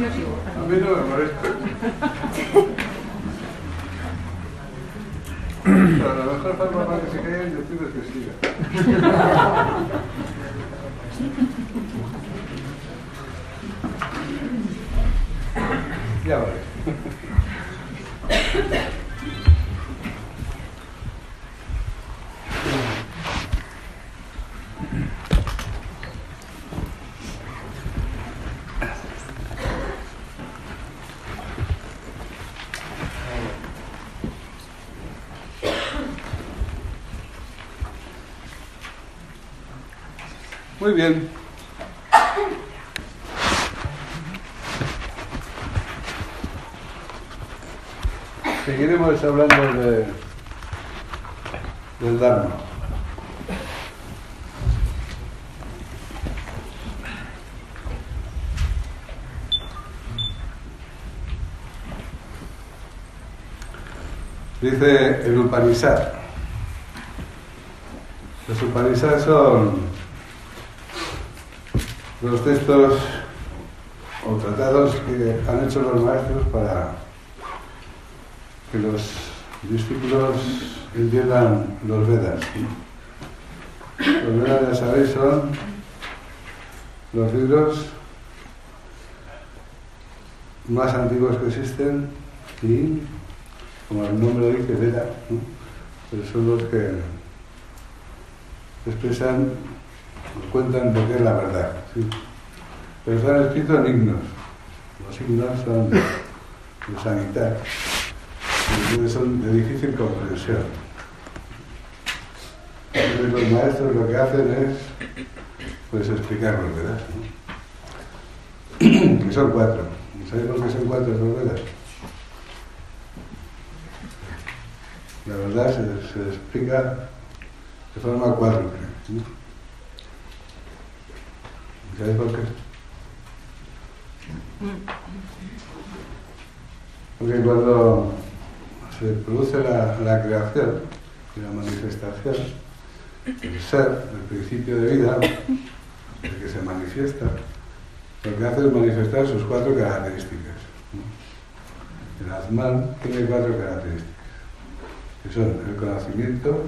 A mí no me molesta. Pero la mejor forma para que se caiga yo pido que siga. Muy bien. Seguiremos hablando de, del Dharma. Dice el Upanishad. Los Upanishad son los textos o tratados que han hecho los maestros para que los discípulos entiendan los Vedas. Los Vedas, ya sabéis, son los libros más antiguos que existen y, como el nombre dice, Veda, pues son los que expresan cuentan lo que es la verdad. Pero están escritos en himnos. Los himnos son de, de. Entonces son de difícil comprensión. Entonces los maestros lo que hacen es pues explicarlos, ¿verdad? que son cuatro. ¿Sabéis por qué son cuatro los Vedas? La verdad se, se explica de forma cuádruple. ¿Sabes por qué? Porque cuando se produce la, creación y la manifestación, el ser, el principio de vida, el que se manifiesta, lo que hace es manifestar sus cuatro características. El Atman tiene cuatro características, que son el conocimiento,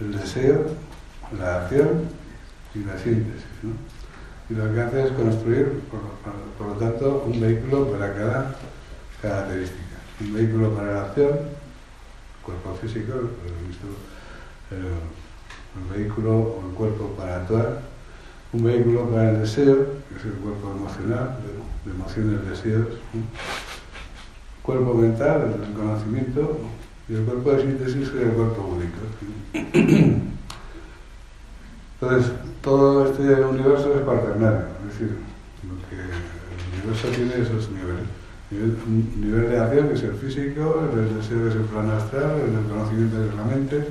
el deseo, la acción y la síntesis. ¿no? Y lo que hace es construir, por, por, por, lo tanto, un vehículo para cada característica. Un vehículo para la acción, cuerpo físico, el, el vehículo o el cuerpo para actuar, un vehículo para el deseo, que es el cuerpo emocional, de, de emociones, deseos, ¿no? cuerpo mental, el conocimiento, y el cuerpo de síntesis, es el cuerpo único. Entonces, todo este universo es cuaternario, es decir, que el universo tiene esos niveles. Nivel, un nivel de acción que es el físico, el deseo es el plano astral, el conocimiento es la mente,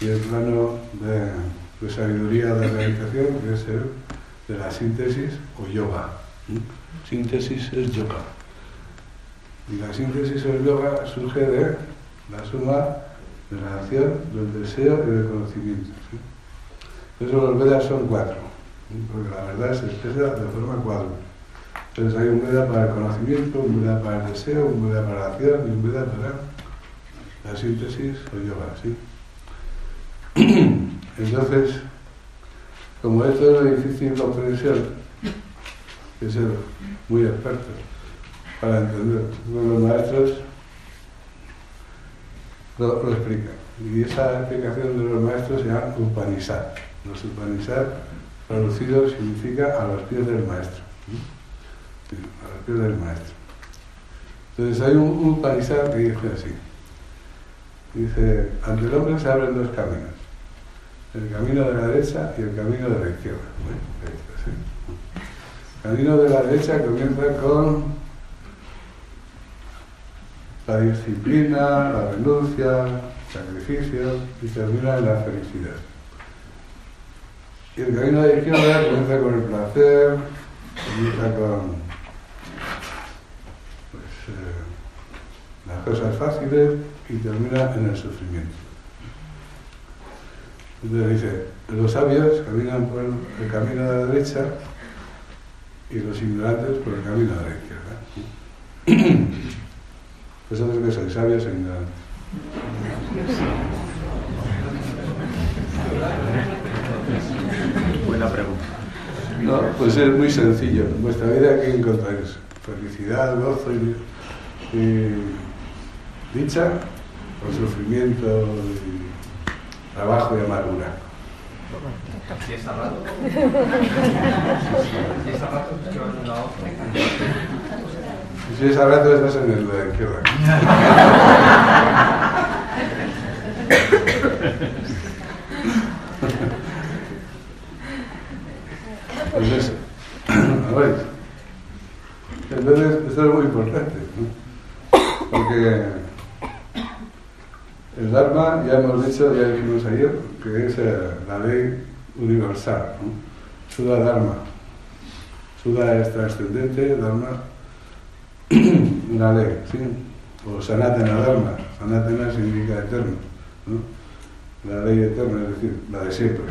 y el plano de, de sabiduría de realización que es el de la síntesis o yoga. Síntesis es yoga. Y la síntesis o yoga surge de la suma de la acción, del deseo y del conocimiento. Eso los Vedas son cuatro, porque la verdad se expresa de forma cuadro. Entonces hay un Veda para el conocimiento, un Veda para el deseo, un Veda para la acción y un Veda para la síntesis o yoga, ¿sí? Entonces, como esto es de difícil comprensión, hay que ser muy experto para entender. Los maestros lo, lo explican. Y esa explicación de los maestros se llama Upanishad. Los Upanishad traducido significa a los pies del maestro. A los pies del maestro. Entonces hay un, Upanishad que dice así. Dice, ante el hombre se abren dos caminos. El camino de la derecha y el camino de la izquierda. Bueno, ¿sí? El camino de la derecha comienza con la disciplina, la renuncia, sacrificio y termina en la felicidad. Y el camino de la izquierda comienza con el placer, comienza con pues, eh, las cosas fáciles y termina en el sufrimiento. Entonces dice, los sabios caminan por el camino de la derecha y los ignorantes por el camino de la izquierda. ¿Vosotros que sois sabios o ignorantes? Pregunta. No, pues es muy sencillo. En vuestra vida, ¿qué encontráis? Felicidad, gozo y, y dicha, o sufrimiento, y trabajo y amargura. Si es a rato. Si es a rato, si es a rato, estás en el de la izquierda. Pues eso. A ver. Entonces, esto es muy importante, ¿no? Porque el Dharma, ya hemos dicho, ya dijimos ayer, que es eh, la ley universal, ¿no? Suda Dharma. Suda es trascendente, Dharma, una ley, ¿sí? O Sanatana Dharma. Sanatana significa eterno, ¿no? La ley eterna, es decir, la de siempre,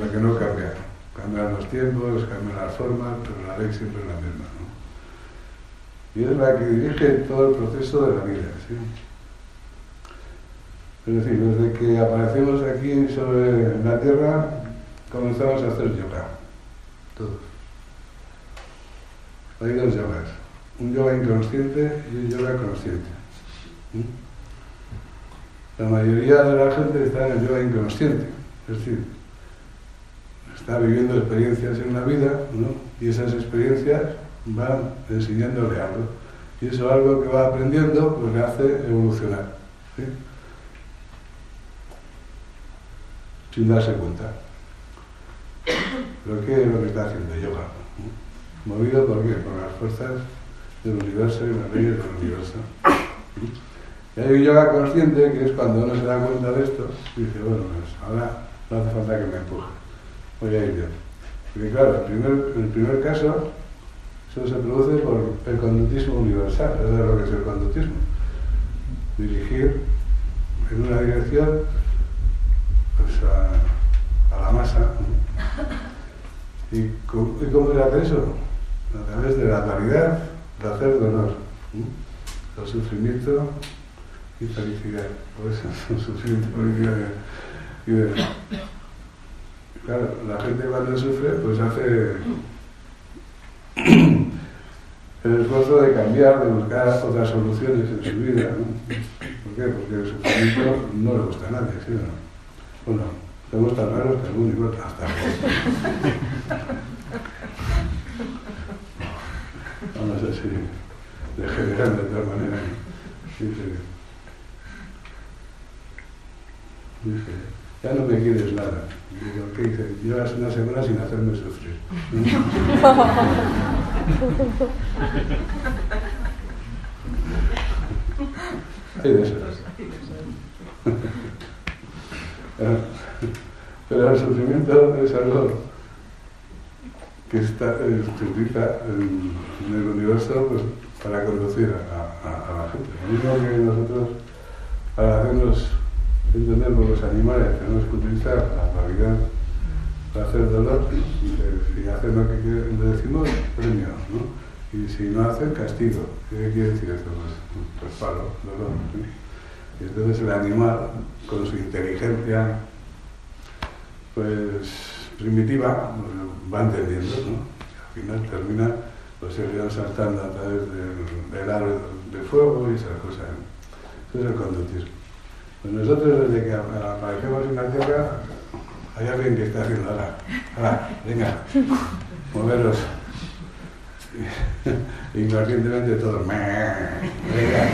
la que no cambia. Cambian los tiempos, cambian las formas, pero la ley siempre es la misma. Y es la que dirige todo el proceso de la vida. Es decir, desde que aparecemos aquí sobre la Tierra, comenzamos a hacer yoga. Todos. Hay dos yogas. Un yoga inconsciente y un yoga consciente. La mayoría de la gente está en el yoga inconsciente. Es decir, está viviendo experiencias en la vida, ¿no? Y esas experiencias van enseñándole algo. Y eso algo que va aprendiendo, pues le hace evolucionar. sin darse cuenta. ¿Pero qué es lo que está haciendo yoga? ¿Movido por qué? Por las fuerzas del universo y las leyes del universo. Y hay un yoga consciente que es cuando uno se da cuenta de esto y dice, bueno, pues ahora no hace falta que me empuje, voy a ir yo. Porque claro, el primer, el primer caso, eso se produce por el conductismo universal, eso es lo que es el conductismo. Dirigir en una dirección pues a, la masa. ¿Y cómo, ¿Y cómo se hace eso? A través de la caridad, de hacer dolor, ¿no? el sufrimiento y felicidad. Por eso, el sufrimiento y felicidad. Claro, la gente cuando sufre, pues hace el esfuerzo de cambiar, de buscar otras soluciones en su vida. ¿no? ¿Por qué? Porque el sufrimiento no le gusta a nadie, ¿sí o no? Bueno, somos tan raros que algún igual hasta Vamos así, de general de tal manera. Dice, dice, ya no me quieres nada. Digo, ¿qué dice? Llevas una semana sin hacerme sufrir. Hay de esas. Pero el sufrimiento es algo que está, eh, se utiliza en, en, el universo pues, para conducir a, a, a, la gente. Lo mismo que nosotros, para hacernos entender por los animales, tenemos que utilizar la claridad para hacer dolor. Si hacen lo que le decimos, premio, ¿no? Y si no hacen, castigo. ¿Qué quiere decir esto? Pues, pues palo, dolor. ¿sí? Y entonces el animal, con su inteligencia pues primitiva, va entendiendo, ¿no? Al final termina pues el león saltando a través del, del aro de fuego y esas cosas. Eso es el conductismo. Pues nosotros desde que aparecemos en la Tierra, hay alguien que está haciendo ahora, ahora, venga, moveros. Inconscientemente todos, venga,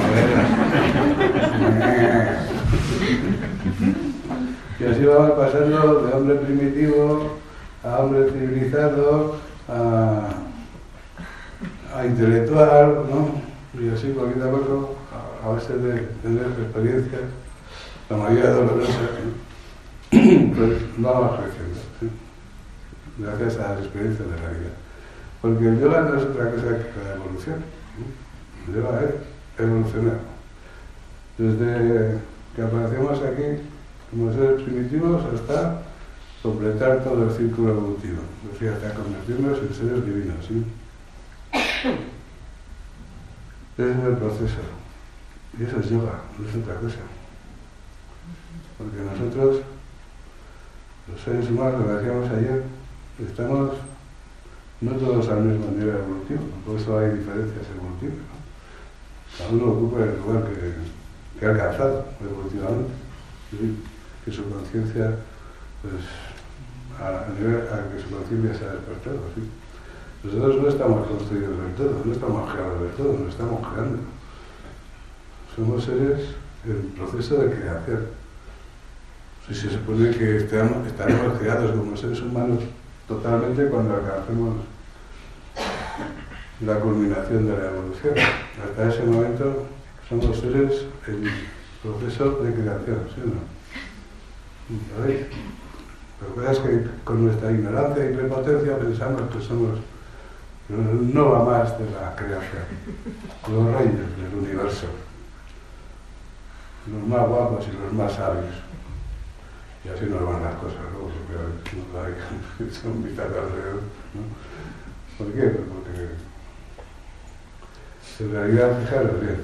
moveros. Y así vamos pasando de hombre primitivo a hombre civilizado, a, a intelectual, ¿no? Y así poquito a poco, a, a base de tener experiencias, la mayoría dolorosas, ¿no? pues vamos creciendo, ¿sí? gracias a las experiencias de la vida. Porque el yoga no es otra cosa que la evolución. ¿no? El yoga es evolucionar. Desde que aparecemos aquí, como seres primitivos hasta completar todo el círculo evolutivo, es decir, hasta convertirnos en seres divinos. ¿sí? Ese es el proceso. Y eso es yoga, no es otra cosa. Porque nosotros, los seres humanos, lo decíamos ayer, estamos no todos al mismo nivel evolutivo, por eso hay diferencias evolutivas. Cada uno ocupa el lugar que, ha alcanzado evolutivamente, que su conciencia, pues, a, nivel a que su conciencia se ha despertado. Nosotros no estamos construidos del todo, no estamos creados del todo, no estamos creando. Somos seres en proceso de creación. Se supone que estaremos creados como seres humanos totalmente cuando alcancemos la culminación de la evolución. Hasta ese momento somos seres en proceso de creación, ¿sí o no? ¿Veis? Lo que que con nuestra ignorancia y prepotencia pensamos que somos no va más de la creación, los reyes del universo, los más guapos y los más sabios. Y así nos van las cosas, ¿no? Porque hay, son mitad alrededor. ¿no? ¿Por qué? Pues porque en realidad, fijaros bien,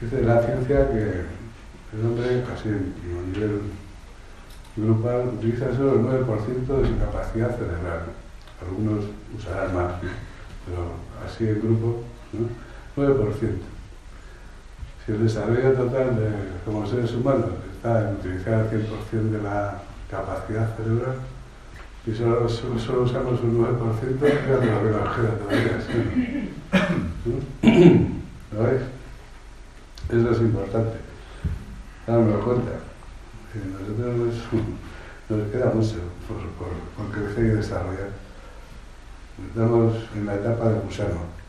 dice la ciencia que el hombre, casi a nivel grupal, utiliza solo el 9% de su capacidad cerebral. Algunos usarán más pero así el grupo, ¿no? 9%. Si el desarrollo total de, como seres humanos en utilizar el 100% de la capacidad cerebral, y solo, solo, usamos un 9%, ya no lo veo todavía. ¿sí? ¿Lo veis? Eso es importante. Darme cuenta. Nosotros nos, queda mucho por, por, por crecer y desarrollar. Estamos en la etapa de gusano.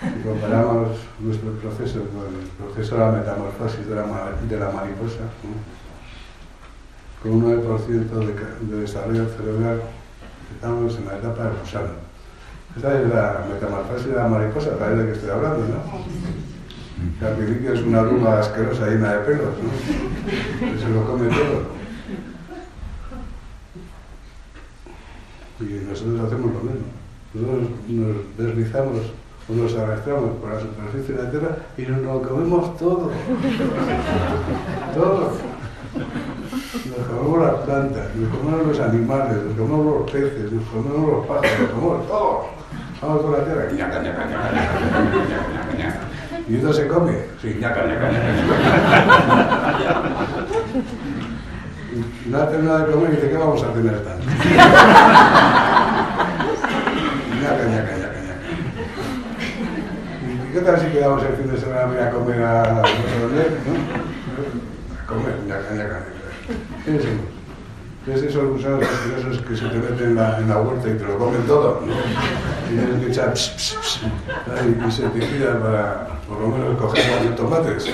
Si comparamos nuestro proceso con el proceso de la metamorfosis de la, mariposa, con un 9% de, de, desarrollo cerebral, estamos en la etapa de gusano. Esta es la metamorfosis de la mariposa, a de que estoy hablando, ¿no? que es una luma asquerosa llena de pelos, ¿no? se lo come todo. Y nosotros hacemos lo mismo. Nosotros nos deslizamos nos arrastramos por la superficie de la Tierra y nos lo comemos todo. todo. Nos comemos las plantas, nos comemos los animales, nos comemos los peces, nos comemos los pájaros, nos comemos todo. Vamos por la Tierra. Ñaca, ñaca, ñaca, ñaca, ¿Y esto se come? Sí, ñaca, ñaca, ñaca. No hace nada de comer y dice, ¿qué vamos a tener tanto? ñaca, ñaca, ñaca, ñaca. ¿Y qué tal si quedamos el fin de semana a comer a no sé dónde? ¿no? A comer, ñaca, ñaca, ñaca. ¿Qué decimos? Es esos gusanos que se te meten en la, en la huerta y te lo comen todo, ¿no? Y tienes que echar pss, pss, pss, y, gira para por lo menos coger más tomates.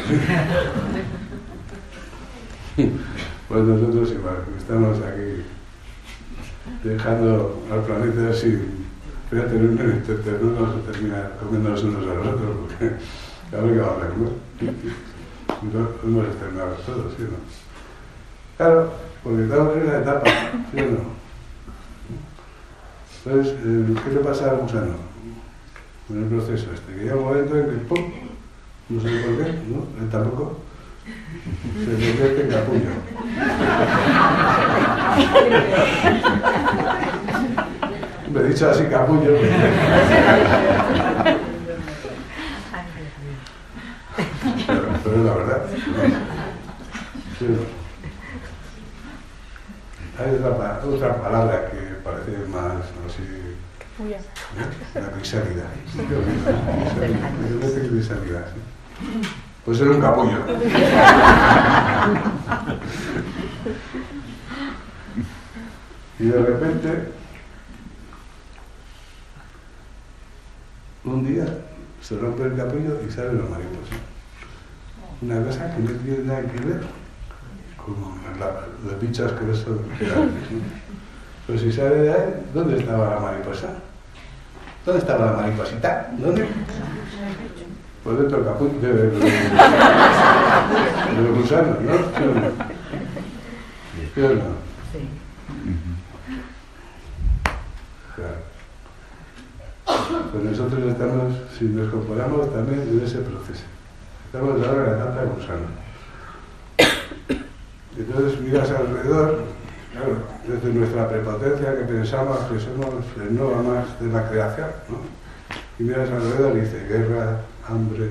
Pues nosotros igual, estamos aquí dejando al planeta sin. Fíjate, en un no vamos a terminar comiéndonos unos a los otros, porque a ver qué vamos a comer. No hemos exterminado todos, ¿sí o no? Claro, porque estamos en una etapa, ¿sí o no? Entonces, eh, ¿qué le pasa al gusano? En el proceso este, que llega un momento en que ¡pum! No sé por qué, ¿no? Él tampoco se convierte en capullo. Me he dicho así capullo. Pero, pero es la verdad. Sí. Hay otra, otra, palabra que parece más así. ¿eh? La crisalidad. La crisalidad. Pues era un capullo. y de repente, un día se rompe el capullo y sale la mariposa. Una cosa que no tiene nada que ver con las bichas que son. Pero si sale de ahí, ¿dónde estaba la mariposa? ¿Dónde estaba la mariposita? ¿Dónde? Pues dentro del caput de, los gusanos, ¿no? ¿Sí o no? Sí. Claro. Pues nosotros estamos si nos comparamos también en ese proceso. Estamos ahora en la etapa de gusano. Entonces miras alrededor, claro, desde nuestra prepotencia que pensamos que somos el no más de la creación, ¿no? Y miras alrededor y dice guerra, hambre,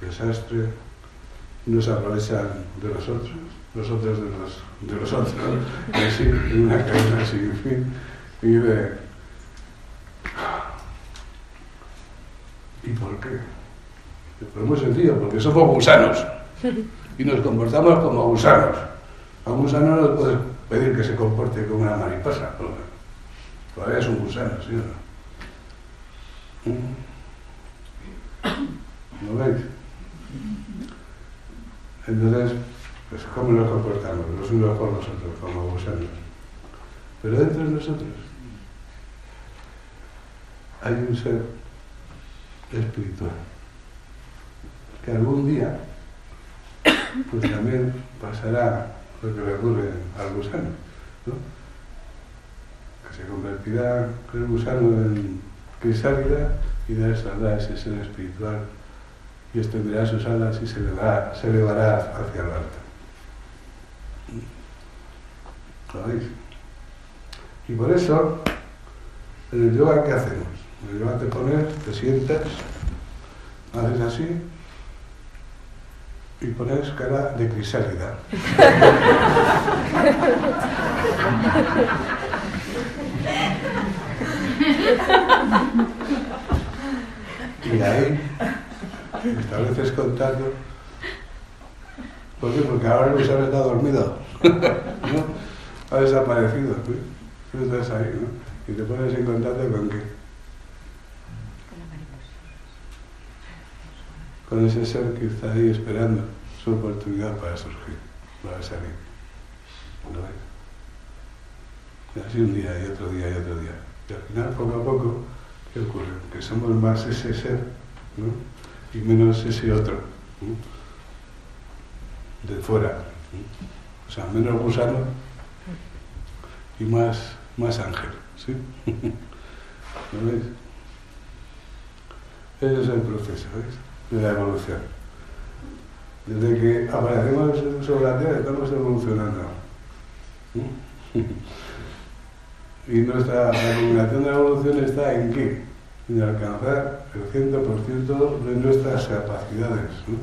desastre, no se aprovechan de nosotros, nosotros de los, de los otros, así, en una cadena sin fin, de... ¿Y por qué? Pues muy sencillo, porque somos gusanos y nos comportamos como gusanos. A un gusano no puedes pedir que se comporte como una mariposa, porque todavía es un gusano, ¿sí o no? ¿No veis? Entonces, pues ¿cómo nos comportamos? Los unos por los otros, como gusanos. Pero dentro de nosotros hay un ser espiritual que algún día pues también pasará lo que le ocurre al gusano, ¿no? que se convertirá el gusano en crisálida y de saldrá ese ser espiritual y extenderá sus alas y se elevará, se elevará hacia el alto. ¿Lo veis? Y por eso, en el yoga, ¿qué hacemos? En el yoga te pones, te sientas, haces así y pones cara de crisálida. y ahí estableces contacto. ¿Por qué? Porque ahora el gusano está dormido. ¿no? Ha desaparecido. Tú estás ahí, ¿no? Y te pones en contacto con qué? Con ese ser que está ahí esperando su oportunidad para surgir, para salir. ¿Lo ves? Y así un día y otro día y otro día. Y al final, poco a poco, ¿qué ocurre? Que somos más ese ser, ¿no? y menos ese otro, de fuera. O sea, menos gusano y más, más ángel. ¿sí? ¿Lo veis? Ese es el proceso ¿veis? De la evolución. Desde que aparecemos sobre la Tierra estamos evolucionando. Y nuestra la culminación de la evolución está en qué? En alcanzar el 100% de nuestras capacidades. ¿no?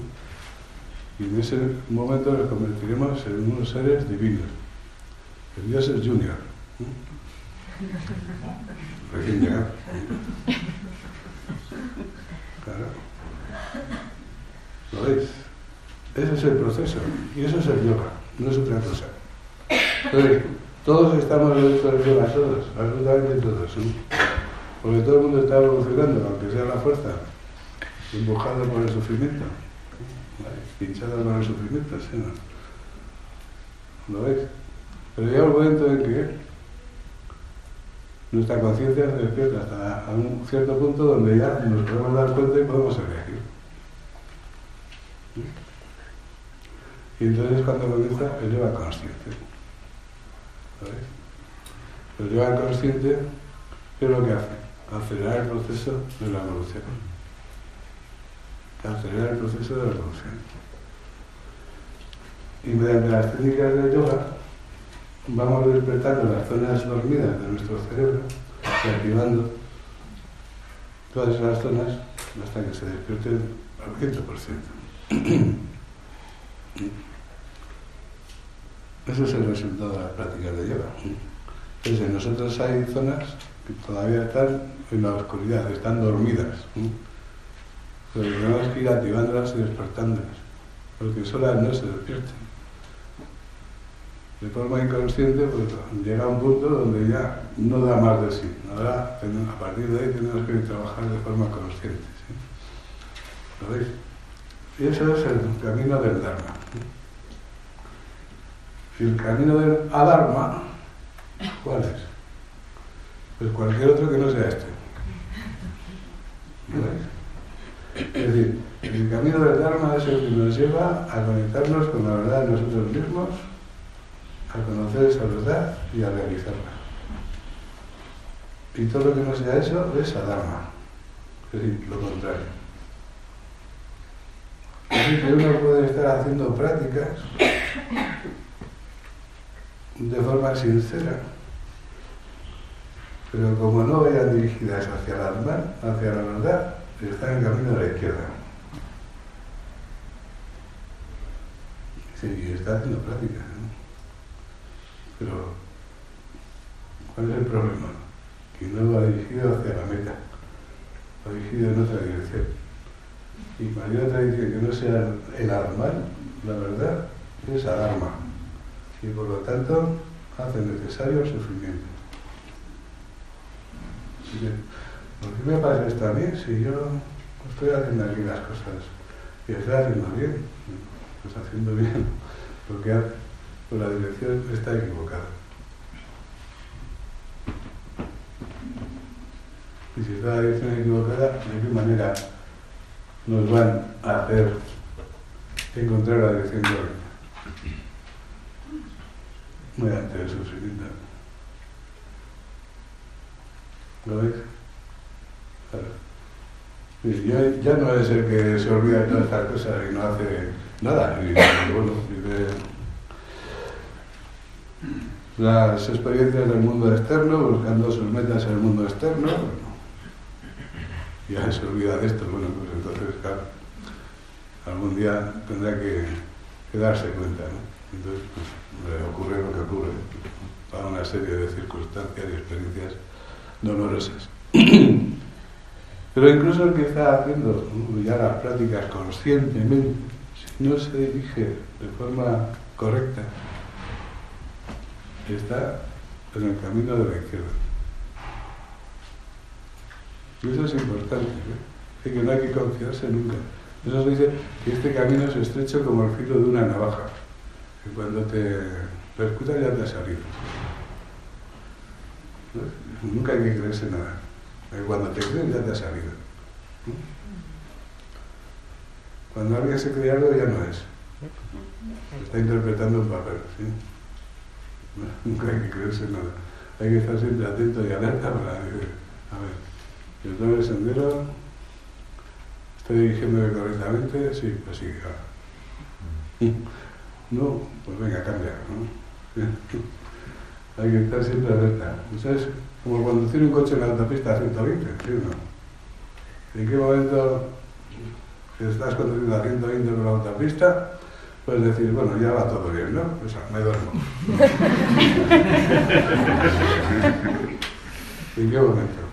Y en ese momento nos convertiremos en unos seres divinos. El Dios es Junior. ¿no? Recién llegado. ¿Lo veis? Ese es el proceso. Y eso es el yoga, no es otra cosa. Entonces, todos estamos dentro del yoga, todos, absolutamente todos. Porque todo el mundo está evolucionando, aunque sea la fuerza, empujado por el sufrimiento, pinchado por el sufrimiento, ¿sí no? ¿Lo veis? Pero llega un momento en que nuestra conciencia se despierta hasta un cierto punto donde ya nos podemos dar cuenta y podemos elegir. Y entonces cuando comienza el yoga consciente. ¿Sabes? El yoga consciente, ¿qué es lo que hace? Acelerar el proceso de la evolución. Acelerar el proceso de la evolución. Y mediante las técnicas del yoga vamos despertando las zonas dormidas de nuestro cerebro activando todas esas zonas hasta que se despierten al 100%. Ese es el resultado de las prácticas de yoga. Entonces, en nosotros hay zonas que todavía están en la oscuridad, están dormidas. Pero tenemos que ir activándolas y despertándolas, porque solas no se despiertan. De forma inconsciente, pues llega un punto donde ya no da más de sí. A partir de ahí, tenemos que trabajar de forma consciente. ¿Lo veis? Y eso es el camino del Dharma. Y el camino del Adharma, ¿cuál es? Pues cualquier otro que no sea este. Es decir, el camino del Dharma es el que nos lleva a conectarnos con la verdad de nosotros mismos, a conocer esa verdad y a realizarla. Y todo lo que no sea eso es Adharma. es decir, lo contrario. Así que uno puede estar haciendo prácticas de forma sincera, pero como no vayan dirigidas hacia la, hacia la verdad, está en camino de la izquierda. Sí, está haciendo prácticas, ¿no? Pero, ¿cuál es el problema? Que no va dirigido hacia la meta, va dirigido en otra dirección. Y cualquier otra dirección que no sea el arma, la verdad, es alarma. Y por lo tanto, hace necesario el sufrimiento. ¿Por qué me pasa esto a mí si yo estoy haciendo aquí las cosas y estoy haciendo bien? Pues haciendo bien lo la dirección está equivocada. Y si está la dirección equivocada, ¿de qué manera nos van a hacer encontrar la dirección correcta? Mediante el sufrimiento. ¿Lo veis? Claro. ya no es el que se olvida de todas estas cosas y no hace nada. Y, bueno, vive las experiencias del mundo externo, buscando sus metas en el mundo externo. Ya se olvida de esto. Bueno, pues entonces, claro, algún día tendrá que, darse cuenta. ¿no? Entonces, pues, le ocurre lo que ocurre para una serie de circunstancias y experiencias dolorosas. Pero incluso el que está haciendo ya las prácticas conscientemente, si no se dirige de forma correcta, está en el camino de la izquierda. Y eso es importante, ¿eh? que no hay que confiarse nunca. Eso se dice que este camino es estrecho como el filo de una navaja, que cuando te percuta ya te ha salido. Nunca hay que creerse nada. Cuando te crees ya te ha salido. Cuando alguien se cree algo ya no es. Está interpretando un papel. Nunca hay que creerse nada. Hay que estar siempre atento y alerta para decir, a ver, yo tomo el sendero, estoy dirigiéndome correctamente, sí, pues sí, No, pues venga, cambia, ¿no? hay que estar siempre alerta. ¿Sabes? Como conducir un coche en la autopista a 120, ¿sí o no? ¿En qué momento si estás conduciendo a 120 por la autopista, puedes decir, bueno, ya va todo bien, ¿no? Pues me duermo. ¿En qué momento?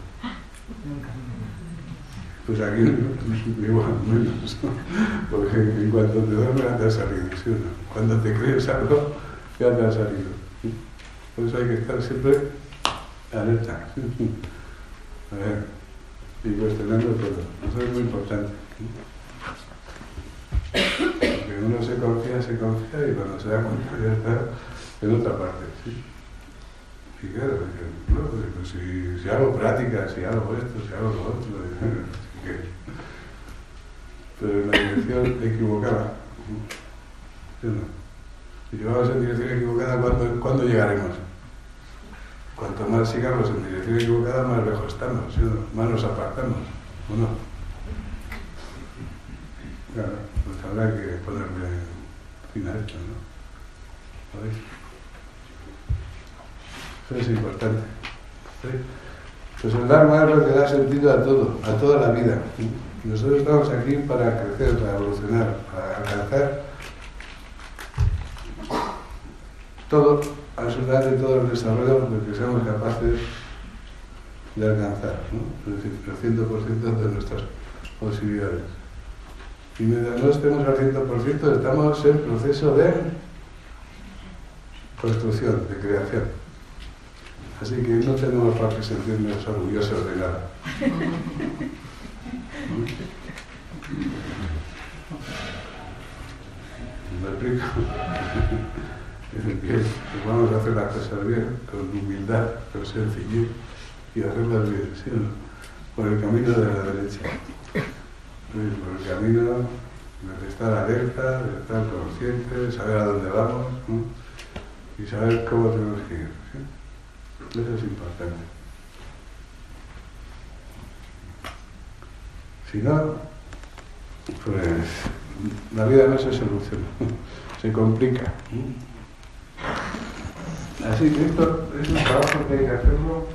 Pues aquí igual menos, porque en cuanto te duermes ya te ha salido, ¿sí? Cuando te crees algo, ya te ha salido. Por eso hay que estar siempre alerta. A ver, y cuestionando todo. Eso es muy importante. Porque uno se confía, se confía y cuando se da cuenta ya está en otra parte. ¿sí? Pues, pues si, si, hago práctica, si hago esto, si hago lo otro, pero en la dirección equivocada. ¿Sí? Si llevamos en dirección equivocada, ¿cuándo, ¿cuándo llegaremos? Cuanto más sigamos en dirección equivocada, más lejos estamos, más nos apartamos, ¿o no? Claro, pues habrá que ponerle fin a esto, ¿no? ¿Sabéis? Eso es importante. Pues el Dharma es lo que da sentido a todo, a toda la vida. Nosotros estamos aquí para crecer, para evolucionar, para alcanzar todo absolutamente todo el desarrollo de que seamos capaces de alcanzar, es decir, el 100% de nuestras posibilidades. Y mientras no estemos al 100%, estamos en proceso de construcción, de creación. Así que no tenemos para que sentirnos orgullosos de nada. ¿Me explico? que vamos a hacer las cosas bien, con humildad, con sencillez y hacerlas bien, ¿sí Por el camino de la derecha. Por el camino de estar alerta, de estar consciente, saber a dónde vamos y saber cómo tenemos que ir. Eso es importante. Si no, pues la vida no se soluciona, se complica. Así que esto es un trabajo que hay que hacerlo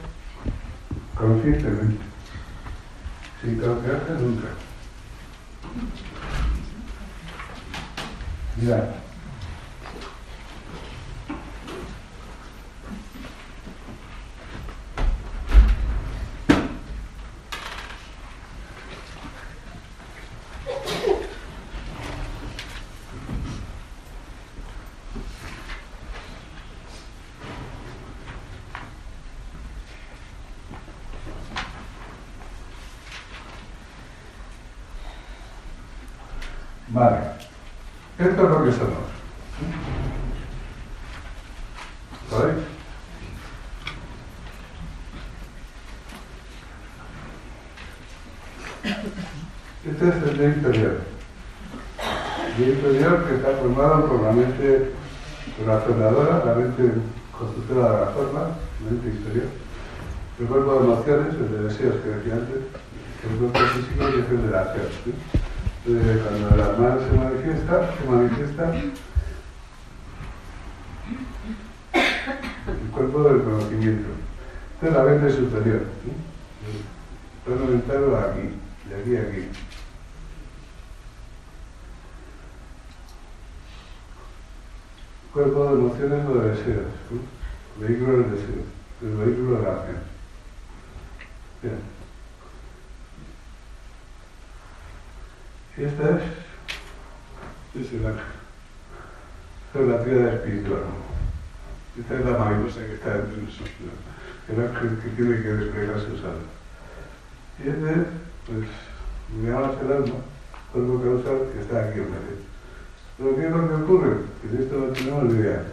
conscientemente, sin confiarse nunca. Mirad. Vale. Esto es lo que somos. ¿Sabéis? Este es el día inferior. El día inferior que está formado por la mente razonadora, la mente constructora de la forma, la mente inferior. El cuerpo de emociones, el de deseos que decía antes, el cuerpo físico y el de la acción. Cuando la alma se manifiesta, se manifiesta el cuerpo del conocimiento. Esta es la mente superior. ¿sí? El aquí, de aquí a aquí. Cuerpo de emociones o de deseos. Vehículo del deseo, el vehículo de la acción. Bien. Esta es, es el ángel. Es la tríada espiritual. Esta es la mariposa que está dentro de nosotros. El ángel que tiene que desplegar sus alas. Y este, pues, le llamamos el alma, cuerpo causal que está aquí en medio. Pero ¿qué es lo que ocurre? Que de esto no tenemos ni idea,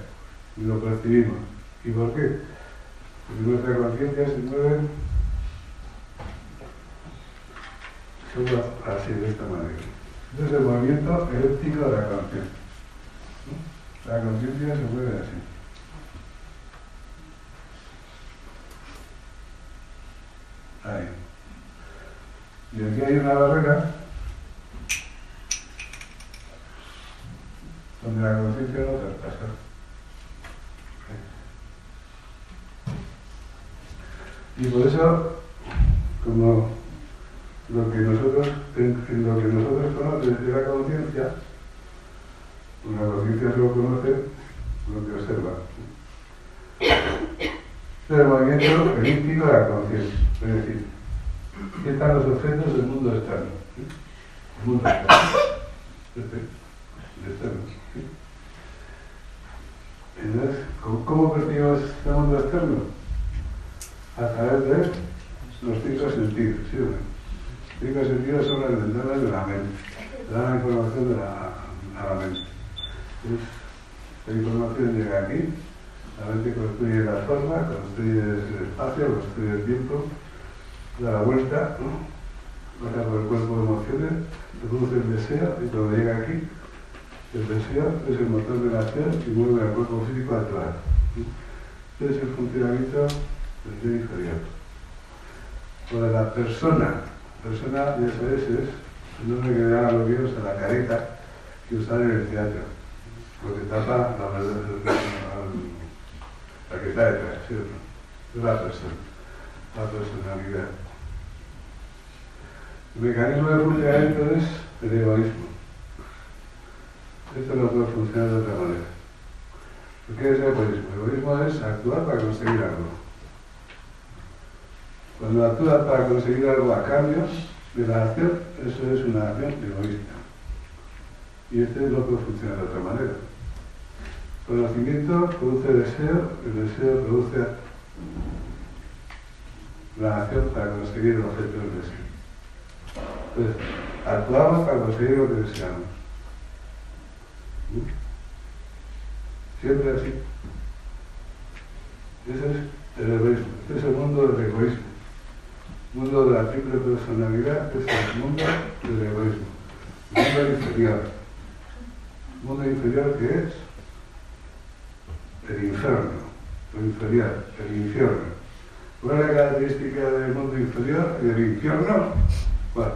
ni lo percibimos. ¿Y por qué? Porque nuestra conciencia se mueve solo así, de esta manera. Este es el movimiento eléptico de la conciencia. La conciencia se mueve así. Ahí. Y aquí hay una barrera donde la conciencia no traspasa. Y por eso, como lo que nosotros, lo que nosotros conocemos de la conciencia, pues la conciencia solo conoce lo que observa. Es el movimiento elíptico de la conciencia. Es decir, aquí están los objetos del mundo externo. El mundo externo. Este, el externo. Entonces, ¿cómo, cómo percibimos el mundo externo? A través de los cinco sentidos, ¿sí o no? Cinco sentidos son las ventanas de la mente, dan la información de la, a la mente. La información llega aquí, la mente construye la forma, construye el espacio, construye el tiempo, da la vuelta, ¿no? por el cuerpo de emociones, produce el deseo y cuando llega aquí, el deseo es el motor de la acción y mueve al cuerpo físico a actuar. Este es el funcionamiento del yo inferior. La persona, persona, ya sabes, es el nombre que le dan los viejos a la careta que usan en el teatro, porque tapa la, la, la que está detrás, ¿sí o no? Es la persona, la personalidad. El mecanismo de funcionamiento es el egoísmo. Esto no puede funcionar de otra manera. ¿Qué es el egoísmo? El egoísmo es actuar para conseguir algo. Cuando actúas para conseguir algo a cambio de la acción, eso es una acción egoísta. Y este no puede funcionar de otra manera. Conocimiento produce deseo, el deseo produce la acción para conseguir el objeto del deseo. Entonces, actuamos para conseguir lo que deseamos. ¿Mm? Siempre así. Ese es el egoísmo. Este es el mundo del egoísmo. Mundo de la triple personalidad es el mundo del egoísmo. Mundo inferior. Mundo inferior que es el infierno. Lo inferior, el infierno. ¿Cuál es la característica del mundo inferior y del infierno? Bueno,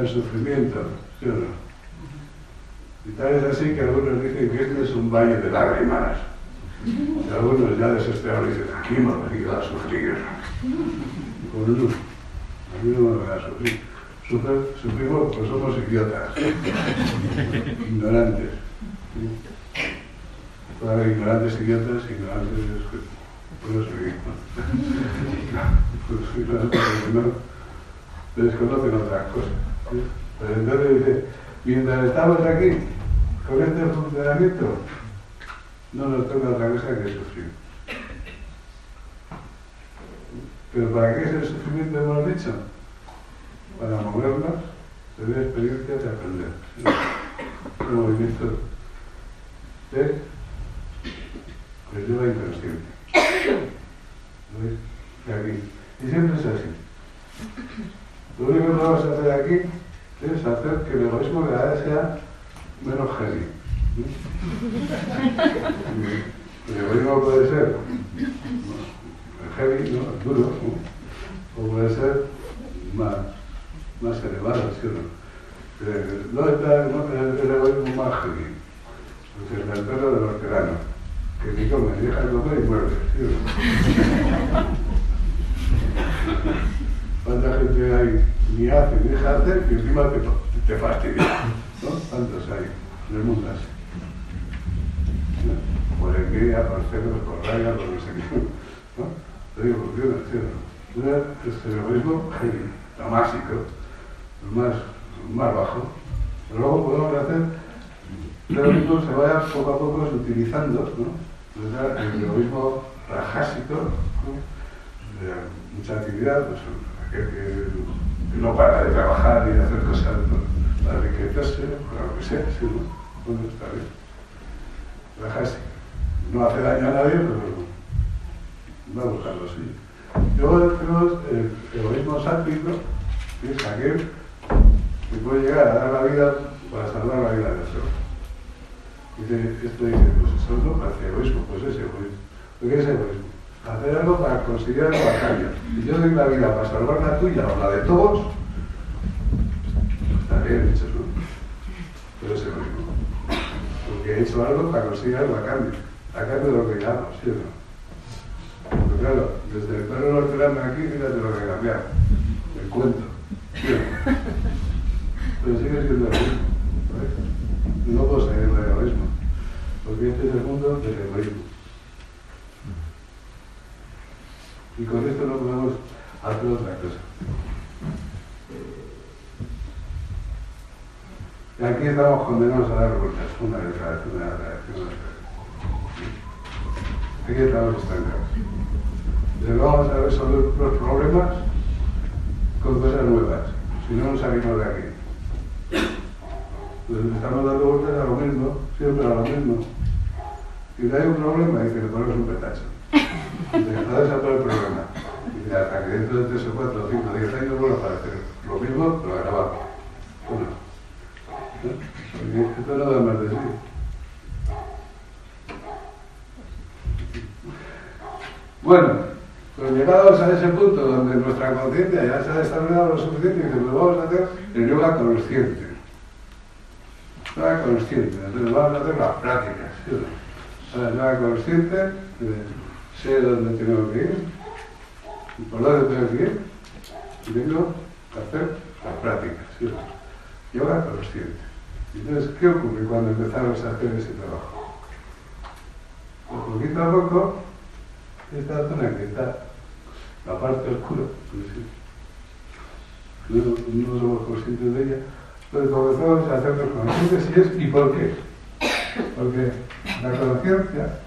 El sufrimiento, ¿sí o no? Y tal es así que algunos dicen que este es un valle de lágrimas. Y algunos ya desesperados dicen, aquí me venido a sufrir. Pues no, a mí no me voy a sufrir. Sufre- sufrimos pues somos idiotas, ignorantes. ¿sí? Puede ignorantes idiotas, ignorantes pues no soy pues soy ignorante porque no desconocen otras cosas. Pero entonces dice, mientras estamos aquí con este funcionamiento, no nos toca otra cosa que sufrir. Pero ¿para qué es el sufrimiento hemos dicho? Para movernos, tener experiencias y aprender. Un movimiento de pues lleva inconsciente. De aquí. Y siempre es así. Lo único que vamos a hacer aquí es hacer que el egoísmo cada vez sea menos heavy. El egoísmo puede ser heavy, duro, ¿no? o puede ser más, más elevado, ¿sí o no? Eh, ¿Dónde está el, el egoísmo más heavy? Pues en el perro del hortelano, que ni come, deja de comer y muerde, ¿sí o no? ¿Cuánta gente hay ni hace ni deja de hacer y encima te, te fastidia? ¿no? ¿Cuántos hay en el mundo así? ¿no? Por envidia, por celos, por rabia, por no sé qué. ¿no? Te digo, funciona, ¿sí o no? Una es el egoísmo heavy, tamásico, el más, el más bajo. Pero luego podemos hacer que el egoísmo se vaya poco a poco utilizando, ¿no? Entonces, el egoísmo rajásico, de mucha actividad, pues aquel que, que no para de trabajar y de hacer cosas para enriquecerse, para lo que sea, sí, ¿no? Bueno, está bien. Relajarse. No hace daño a nadie, pero va a buscar lo suyo. Luego tenemos el egoísmo sátrico, que es aquel que puede llegar a dar la vida para salvar la vida de otro. Dice, esto dice, pues eso no parece egoísmo, pues es egoísmo. ¿Por qué es egoísmo? hacer algo para conseguir algo a cambio. Si yo doy la vida para salvar la tuya o la de todos, está bien hecho, ¿no? Pero es egoísmo. Porque he hecho algo para conseguir algo a cambio. A cambio de lo que llamo, ¿sí o no? Pero claro, desde el perro norteano aquí, fíjate lo que cambiado. El cuento. ¿sí? Pero sigue siendo egoísmo. ¿vale? No puedo salir del egoísmo. Porque este es el mundo del egoísmo. Y con esto no podemos hacer otra cosa. Y aquí estamos condenados a dar vueltas, una vez, una vez, una vez, una vez. Aquí estamos estancados. Entonces vamos a resolver los problemas con cosas nuevas, si no nos salimos de aquí. Entonces estamos dando vueltas a lo mismo, siempre a lo mismo. Y hay un problema, dice, le ponemos un petacho. Entonces todo el problema. Y hasta que dentro de 3 o 4 o 5 o 10 años vuelva a aparecer lo mismo, pero acabado. Bueno. Porque esto no da más de sí. Bueno, pues llegados a ese punto donde nuestra conciencia ya se ha desarrollado lo suficiente, que pues vamos a hacer el yoga consciente. Yoga consciente, entonces vamos a hacer las prácticas. ¿sí sea, yoga consciente, sé dónde tengo que ir, y por dónde tengo que ir, y tengo que hacer las prácticas. ¿sí? Yoga consciente. Entonces, ¿qué ocurre cuando empezamos a hacer ese trabajo? Pues poquito a poco, esta zona que está la parte oscura, pues no, no somos conscientes de ella, pues comenzamos a hacernos conscientes si es y por qué. Porque la conciencia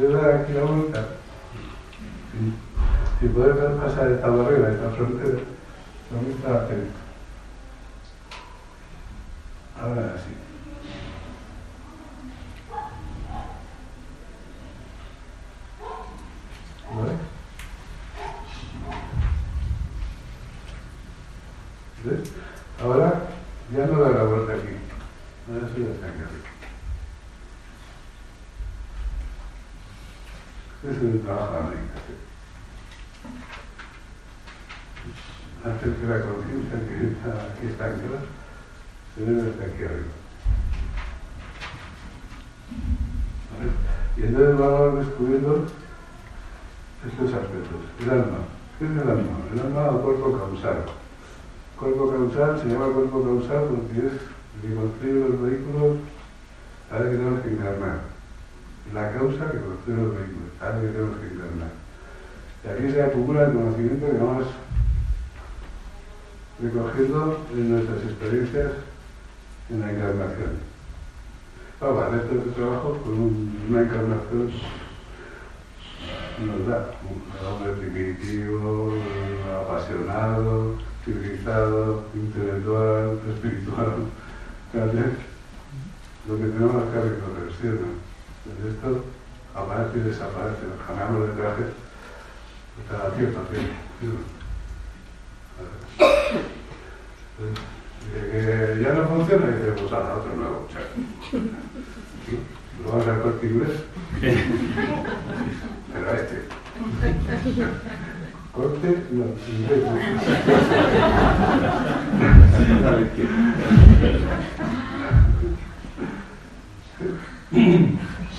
yo dar aquí la vuelta sin, sin poder pasar esta barrera, esta frontera, que está haciendo. Ahora sí. ¿Vale? ¿Ves? Ahora ya no da la vuelta aquí. Ahora sí está aquí. Ese es el trabajo de la hacer que la conciencia que está aquí está anclada se debe hasta aquí arriba. ¿Vale? Y entonces vamos descubriendo estos aspectos. El alma. ¿Qué es el alma? El alma es el cuerpo causal. Cuerpo causal se llama cuerpo causal porque es el que construye los vehículos vez que tenemos que encarnar. La causa que construye los vehículos, vez que tenemos que encarnar. Y aquí se acumula el conocimiento que vamos recogiendo en nuestras experiencias en la encarnación. Vamos a hacer este trabajo con una encarnación nos da un hombre primitivo, apasionado, civilizado, intelectual, espiritual. Lo que tenemos que recorrer, ¿sí o no? Entonces esto aparece y desaparece. Cambiamos de traje tiempo. ¿sí o no? que ya no funciona y dice, pues ahora otro nuevo. ¿Lo vas a corte Pero este. Corte, no, inglés.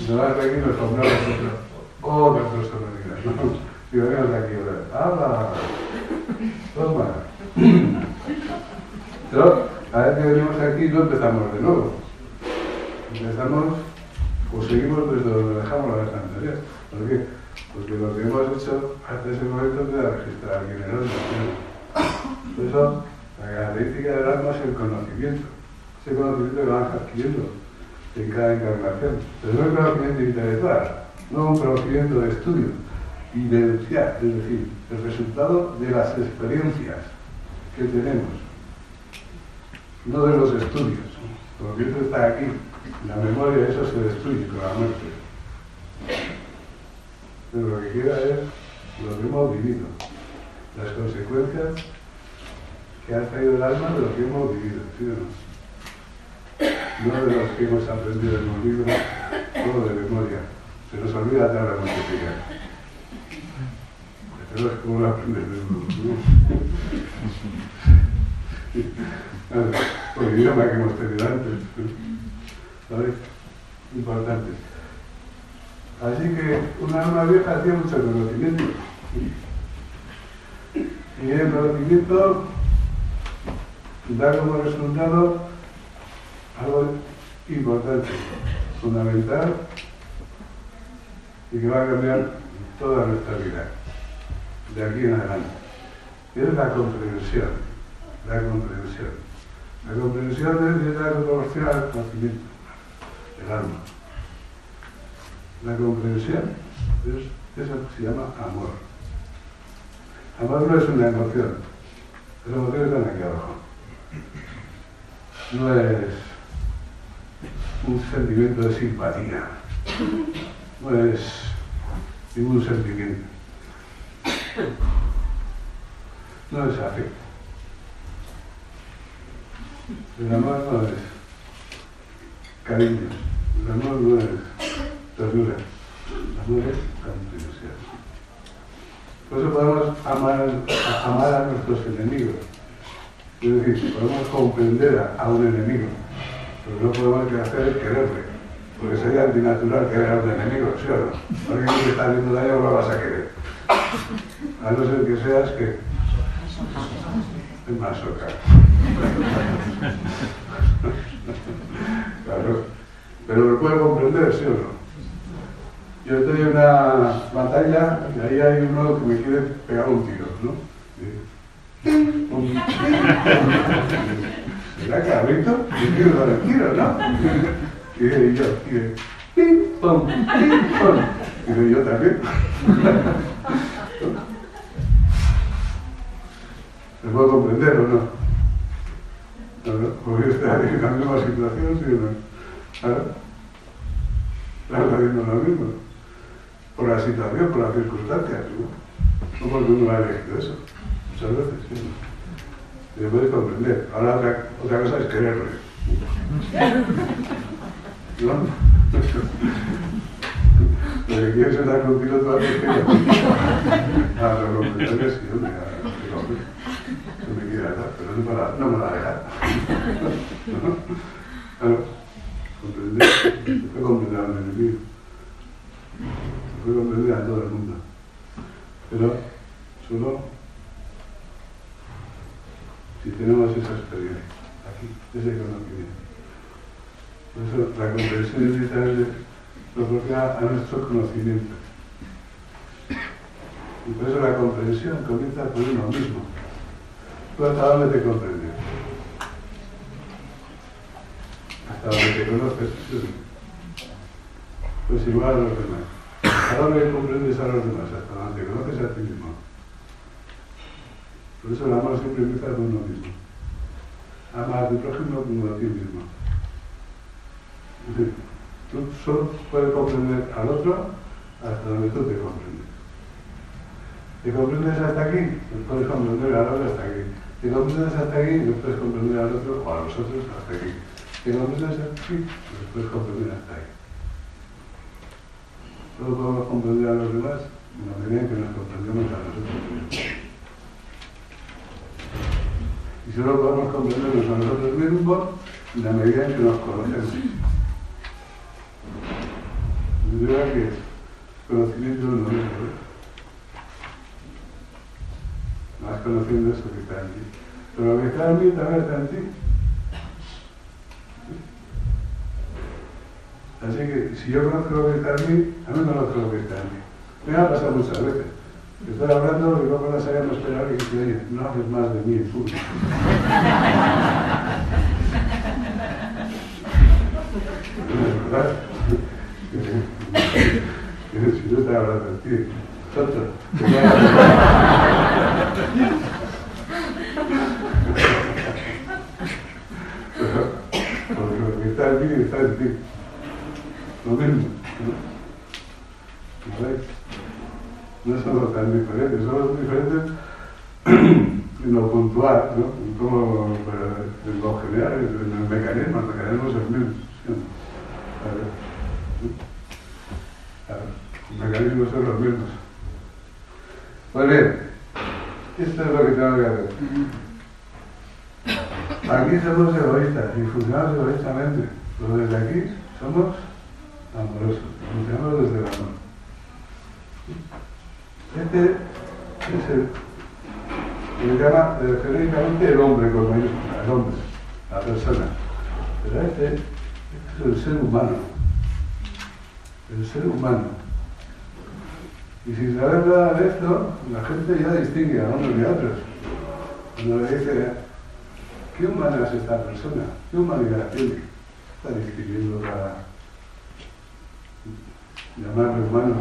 No vas aquí nos compramos otro, otra personalidad. ¿no? Y venimos aquí ahora. ¡Hala! Toma. Pero a ver que venimos aquí no empezamos de nuevo. Empezamos, o seguimos desde donde dejamos la vez anterior. ¿Por qué? Porque lo que hemos hecho hasta ese momento era registrar quién era el Por eso, la característica del alma es el conocimiento. Ese conocimiento que vamos adquiriendo en cada encarnación. Pero no es conocimiento intelectual, no un conocimiento de estudio y denunciar, es decir, el resultado de las experiencias que tenemos no de los estudios. El conocimiento está aquí. La memoria, eso se destruye con la muerte. Lo que queda es lo que hemos vivido, las consecuencias que ha traído el alma de lo que hemos vivido, ¿sí o no? No de los que hemos aprendido en los libros, todo de memoria. Se nos olvida la multiplicar. Pero es como lo aprendes de un por el idioma que hemos tenido antes. ¿Sabes? Importante. Así que una alma vieja hacía mucho conocimiento. Y el conocimiento da como resultado algo importante, fundamental y que va a cambiar toda nuestra vida de aquí en adelante. Y es la comprensión, la comprensión. La comprensión es llegar proporción al conocimiento, el alma. La comprensión es eso que se llama amor. Amor no es una emoción, las emociones están aquí abajo. No es un sentimiento de simpatía, no es ningún sentimiento, no es afecto. El amor no es cariño, el amor no es ternura, es. Por eso podemos amar, amar a nuestros enemigos. Es decir, podemos comprender a, a un enemigo, pero no podemos hacer quererle, porque sería antinatural querer a un enemigo, ¿sí o no? Alguien que está haciendo daño no lo vas a querer. A no ser que seas que es más soca. Claro. Pero lo puede comprender, ¿sí o no? Yo estoy en una batalla y ahí hay uno que me quiere pegar un tiro, ¿no? ¿Será cabrito? Yo quiero dar el tiro, ¿no? Y yo, y pim, pum, pim, pum. Y yo también. ¿Se puede comprender o no? Porque está en la misma situación, ¿sí o no? ¿Claro? Está haciendo lo mismo. Por la situación, por las circunstancias, ¿no? No porque uno ha elegido eso. Muchas veces, ¿sí? Se puede comprender. Ahora otra, otra cosa es quererle. ¿No? Lo que quieres es dar contigo toda la vida. Ah, lo comprendes, sí, hombre, cabeza, pero no me la, no me la deja. claro, comprender, puede comprender enemigo, puede comprender a todo el mundo, pero solo si tenemos esa experiencia, aquí, ese conocimiento. Por eso la comprensión es proporciona a nuestro conocimiento. Y por eso la comprensión comienza por uno mismo. ¿Tú hasta dónde te comprendes? Hasta donde te conoces. Pues igual a los demás. ¿Hasta dónde comprendes a los demás? Hasta donde conoces a ti mismo. Por eso el amor siempre empieza por uno mismo. Ama a tu prójimo como a ti mismo. Tú solo puedes comprender al otro hasta donde tú te comprendes. ¿Te comprendes hasta aquí? No puedes comprender al otro hasta aquí. ¿Te comprendes hasta aquí? No puedes comprender al otro o a los otros hasta aquí. ¿Te comprendes hasta aquí? No puedes comprender hasta ahí. Solo podemos comprender a los demás en la medida en que nos comprendemos a nosotros mismos. Y solo podemos comprendernos a nosotros mismos en la medida en que nos conocemos. Yo diría que conocimiento no es Vas conociendo eso que está en ti. Pero lo que está en mí también está en ti. Así que si yo conozco lo que está en mí, a mí conozco lo que está en mí. Me ha pasado muchas veces. Estoy hablando y luego la salida me esperaba y dice, oye, no haces más de mí, tú. ¿Verdad? si yo estaba hablando de ti, tonto. Porque lo que está en mí está en ti. Lo mismo. ¿no? ¿Veis? No somos tan diferentes, somos diferentes en lo puntual, ¿no? Como en lo general, en el mecanismo, el mecanismo es el mismo. ¿sí? Ver. Los mecanismos son los mismos. Pues bien, esto es lo que tengo que hacer. Aquí somos egoístas y funcionamos egoístamente, pero desde aquí somos amorosos, funcionamos desde el amor. Este es el que se llama eh, genéricamente el hombre con mayúscula, el hombre, la persona. Pero este, este es el ser humano, el ser humano. Y sin saber nada de esto, la gente ya distingue a unos y a otros. Cuando le dice, ¿qué humana es esta persona? ¿Qué humanidad tiene? Está distinguiendo para llamarle humano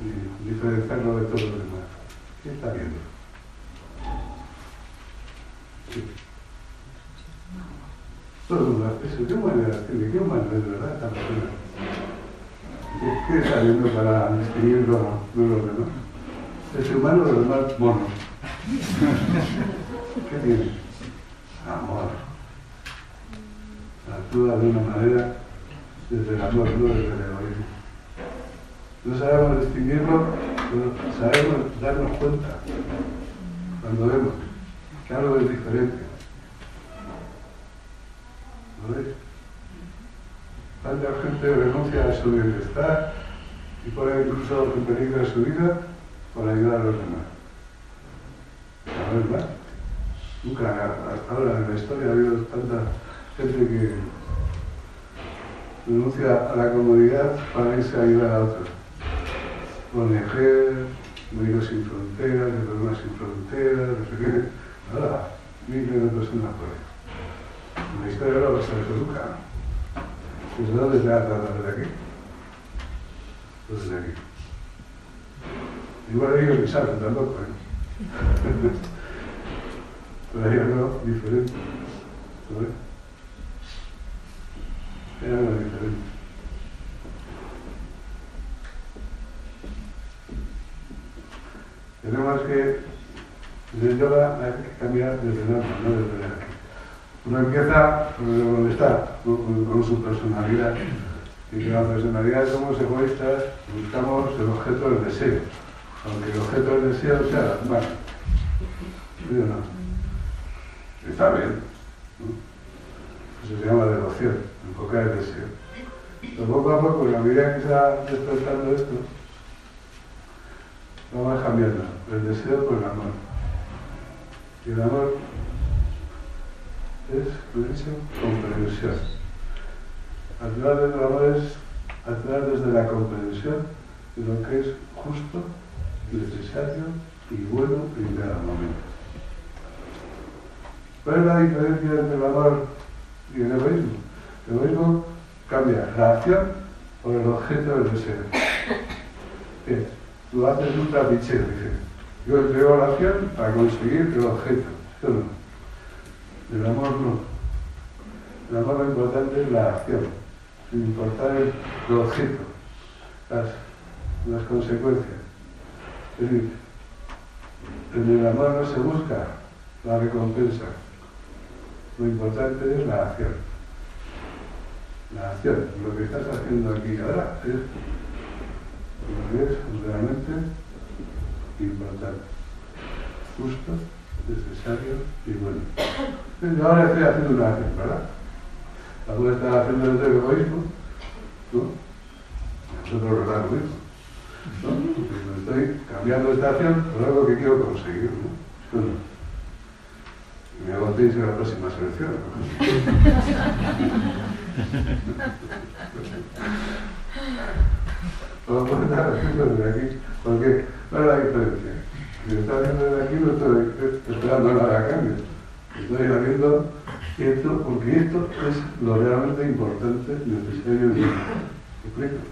y diferenciarlo de todos los demás. ¿Qué está viendo? Sí. Todo el mundo hace eso. ¿Qué humanidad tiene? ¿Qué humanidad es de verdad esta persona? ¿Qué está viendo para distinguirlo de los demás? Es humano de los demás monos. ¿Qué tiene? Amor. Actúa de una manera desde el amor, no desde el egoísmo. No sabemos distinguirlo, pero sabemos darnos cuenta cuando vemos que algo es diferente. ¿Lo veis? Tanta gente renuncia a su bienestar y pone incluso en peligro su vida para ayudar a los demás. A ver, más. Nunca, hasta ahora en la historia ha habido tanta gente que renuncia a la comodidad para irse a ayudar a otros. ONG, Médicos Sin Fronteras, Enfermeras Sin Fronteras, no sé qué. Nada, miles de personas por ahí. La historia ahora se les educa. ¿Desde dónde se va a tratar? ¿Desde aquí? Pues desde aquí. Igual ellos ni saben tampoco, ¿eh? Pero hay diferente. ¿No ves? Hay algo diferente. Tenemos que, en el hay que cambiar desde el alma, no desde el. Uno empieza por donde está, con, con, su personalidad. Y que la personalidad somos egoístas, buscamos el objeto del deseo. Aunque el objeto del deseo sea la mano. ¿Sí o no? Está bien. Eso se llama devoción, enfocar el deseo. Pero poco a poco, a medida que se va despertando esto, vamos cambiando el deseo por el amor. Y el amor es, lo he dicho, comprensión. Actuar desde el amor es actuar desde la comprensión de lo que es justo, necesario y bueno en cada momento. ¿Cuál es la diferencia entre el amor y el egoísmo? El egoísmo cambia la acción por el objeto del deseo. Bien, tú haces un trapicheo, dice. Yo entrego la acción para conseguir el objeto. ¿Sí no? El amor no. El amor lo importante es la acción, sin importar el, objeto, las, las consecuencias. Es decir, en el amor no se busca la recompensa, lo importante es la acción. La acción, lo que estás haciendo aquí ahora es que es realmente importante, justo, necesario y bueno. Ahora estoy haciendo una acción, ¿verdad? Algunos están haciendo el egoísmo, ¿no? Nosotros lo mismo. ¿no? Estoy cambiando esta acción por algo que quiero conseguir, ¿no? me aguantéis en la próxima selección. Vamos a estar haciendo desde aquí, porque ¿cuál es la diferencia? Si está haciendo desde aquí, no estoy esperando nada a cambio. Estoy haciendo esto porque esto es lo realmente importante, necesario y ¿Me explico?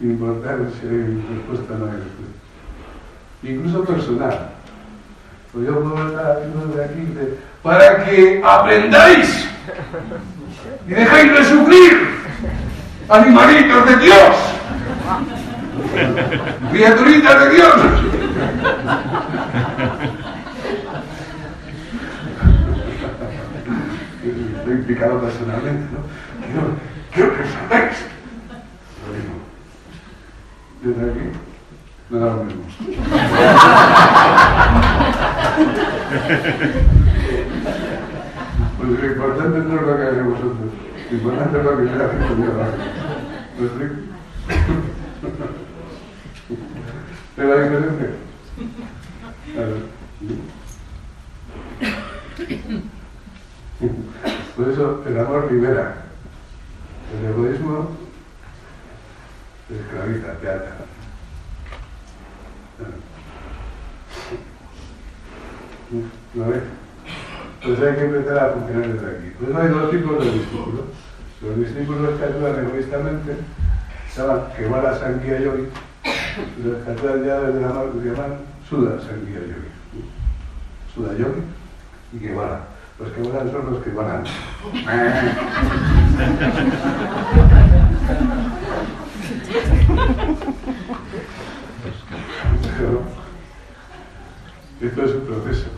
Importar si hay respuesta no hay respuesta. Incluso personal. Pues yo puedo estar haciendo de aquí para que aprendáis y dejéis de sufrir, animalitos de Dios, criaturitas de Dios. Estoy implicado personalmente, ¿no? Quiero, quiero que sabéis lo mismo. Desde aquí, no da lo mismo. Pues lo importante no es lo que hagáis vosotros, lo importante es lo que yo hago yo. ¿Me explico? ¿Te la diferencia? Por eso el amor libera, el egoísmo esclaviza, te ata. ¿Lo ves? Pues hay que empezar a funcionar desde aquí. Pues hay dos tipos de discípulos. Los discípulos que ayudan egoístamente llaman Kevara Sankhya Yogi. Y los que ayudan ya desde la mano se llaman Suda Sankhya Yogi. Suda Yogi y Kevara. Los que van son los que van Esto es un proceso.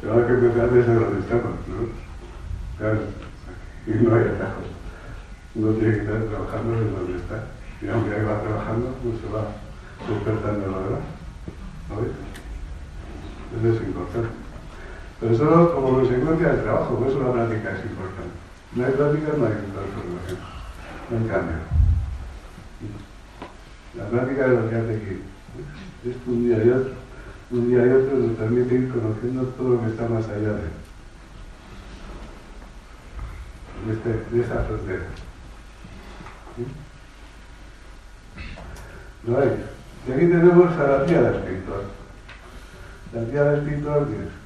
Tengo que empezar desde donde estamos, ¿no? Y no hay atajos. Uno tiene que estar trabajando desde donde está. Y aunque ahí va trabajando, no se va despertando la verdad. ¿No ves? Eso es importante. Pero solo como consecuencia del trabajo, por eso la práctica es importante. No hay práctica, no hay transformación. No hay cambio. La práctica es lo que hace que es un día y otro un día y otro nos permite ir conociendo todo lo que está más allá de, de, este, de esta frontera. ¿Lo veis? Y aquí tenemos a la tía espiritual. La tía espiritual que es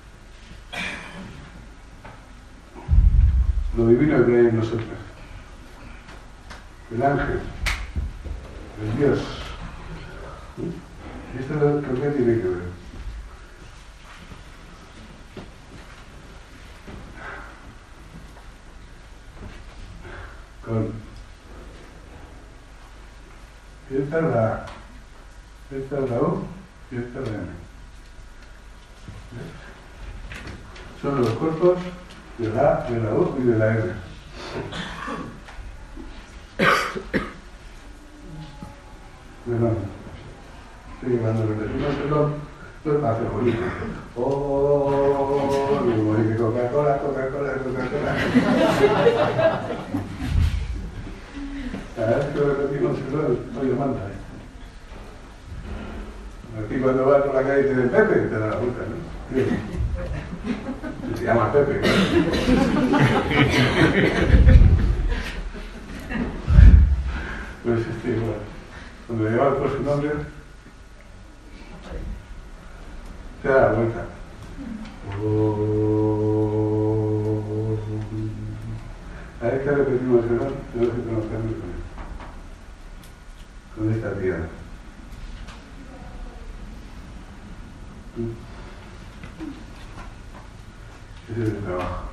lo divino que hay en nosotros. El ángel, el Dios. ¿Y esto con qué tiene que ver? con esta es la esta es la U y esta es la M. Son los cuerpos de la de la U y de la M. Bueno, sí, cuando decimos el Esto hace bonito. Oh, Coca-Cola, Coca-Cola, Coca-Cola. Cada vez que lo repetimos, no lo manda, ¿eh? Aquí cuando vas por la calle te dicen Pepe, te da la vuelta, ¿no? Se llama Pepe. pues este igual. Cuando le llamas por su nombre, te da la vuelta. Oh. A ver que repetimos el nombre, tenemos que conocernos con. Con esta tía. Ese es el trabajo.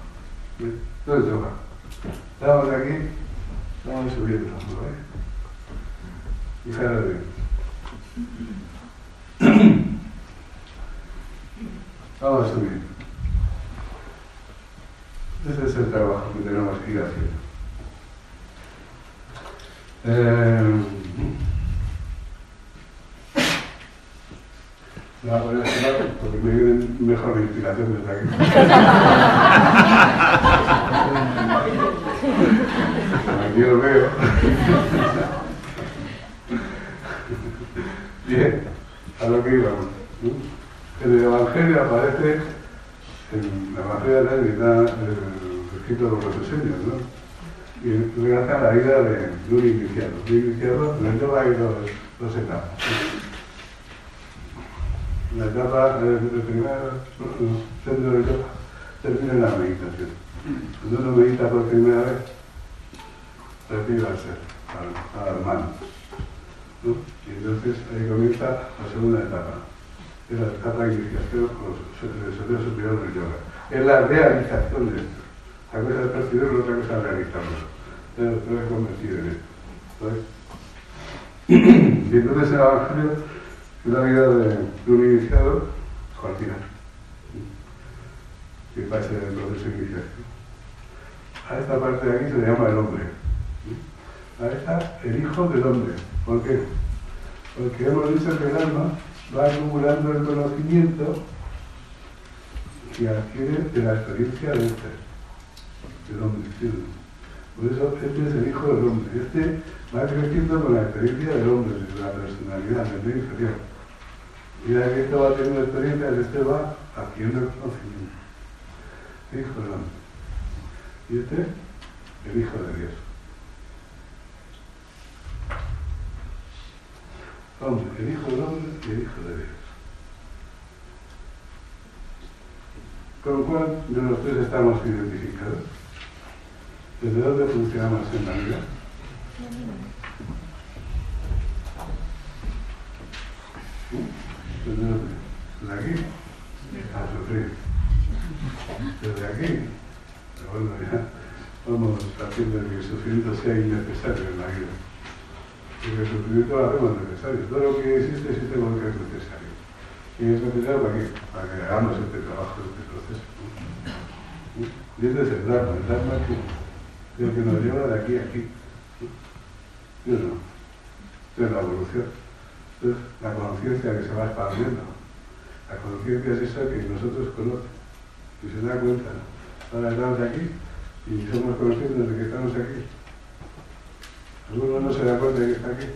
El yoga. Estamos aquí, estamos subiendo, ¿no? Fijaros bien. Vamos a subir. Ese es el trabajo que tenemos que ir haciendo. Eh, me voy a lado porque me viene mejor la inspiración desde aquí. aquí lo veo. Bien, a lo que íbamos. En el Evangelio aparece, en la Evangelio de la Trinidad, el escrito de los profesores, ¿no? Y relata la vida de, un iniciado. Un iniciado, yoga hay dos, dos etapas. La etapa de primera, centro del yoga, termina en la meditación. Cuando uno medita por primera vez, recibe al ser, al, al. ¿no? Y entonces ahí comienza la segunda etapa, es la etapa de iniciación o el sentido superior del yoga. Es la realización de esto. La cosa es percibirlo, otra cosa es realizarlo. Pero no he convertido en esto. ¿sabes? Y entonces el Evangelio es la vida de, de un iniciado final. Que pase del proceso de iniciación. A esta parte de aquí se le llama el hombre. A esta el hijo del hombre. ¿Por qué? Porque hemos dicho que el alma va acumulando el conocimiento que adquiere de la experiencia de este, del hombre. Por eso este es el hijo del hombre. Este va creciendo con la experiencia del hombre, de la personalidad, del medio inferior. Y la esto va teniendo experiencia, este va adquiriendo el conocimiento. Hijo del hombre. Y este, el hijo de Dios. Hombre, el hijo del hombre y el hijo de Dios. ¿Con cuál de los tres estamos identificados? ¿Desde dónde funcionamos en la vida? ¿Desde ¿Desde aquí? A sufrir. Desde aquí. Pero bueno, ya vamos haciendo que el sufrimiento sea innecesario en la vida. Porque el sufrimiento lo hacemos necesario. Todo lo que existe existe porque es necesario. Y es necesario para qué? Para que hagamos este trabajo, este proceso. Y este es el Dharma. El Dharma es el que nos lleva de aquí a aquí. ¿Sí o no? Esto es la evolución. Esto es la conciencia que se va expandiendo. La conciencia es esa que nosotros conocemos. Y se da cuenta. Ahora estamos aquí y somos conscientes de que estamos aquí. Alguno no se da cuenta de que está aquí.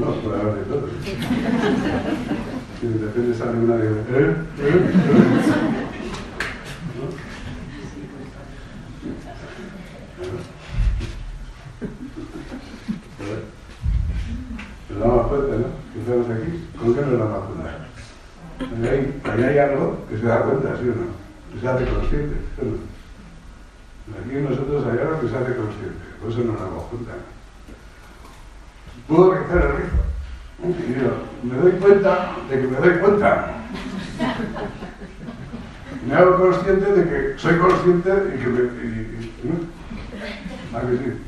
No, por hablar de todo. Y de repente sale una de ¿eh? ¿Eh? Nos damos cuenta, ¿no? Que estamos aquí. ¿Con qué nos damos cuenta? Ahí, ahí hay algo que se da cuenta, ¿sí o no? Que se hace consciente, ¿sí o no? Aquí nosotros hay algo que se hace consciente, por eso nos damos cuenta. Puedo crecer el rizo. Y yo, me doy cuenta de que me doy cuenta. Me hago consciente de que soy consciente y que me. Y, y, ¿no? ¿A que sí?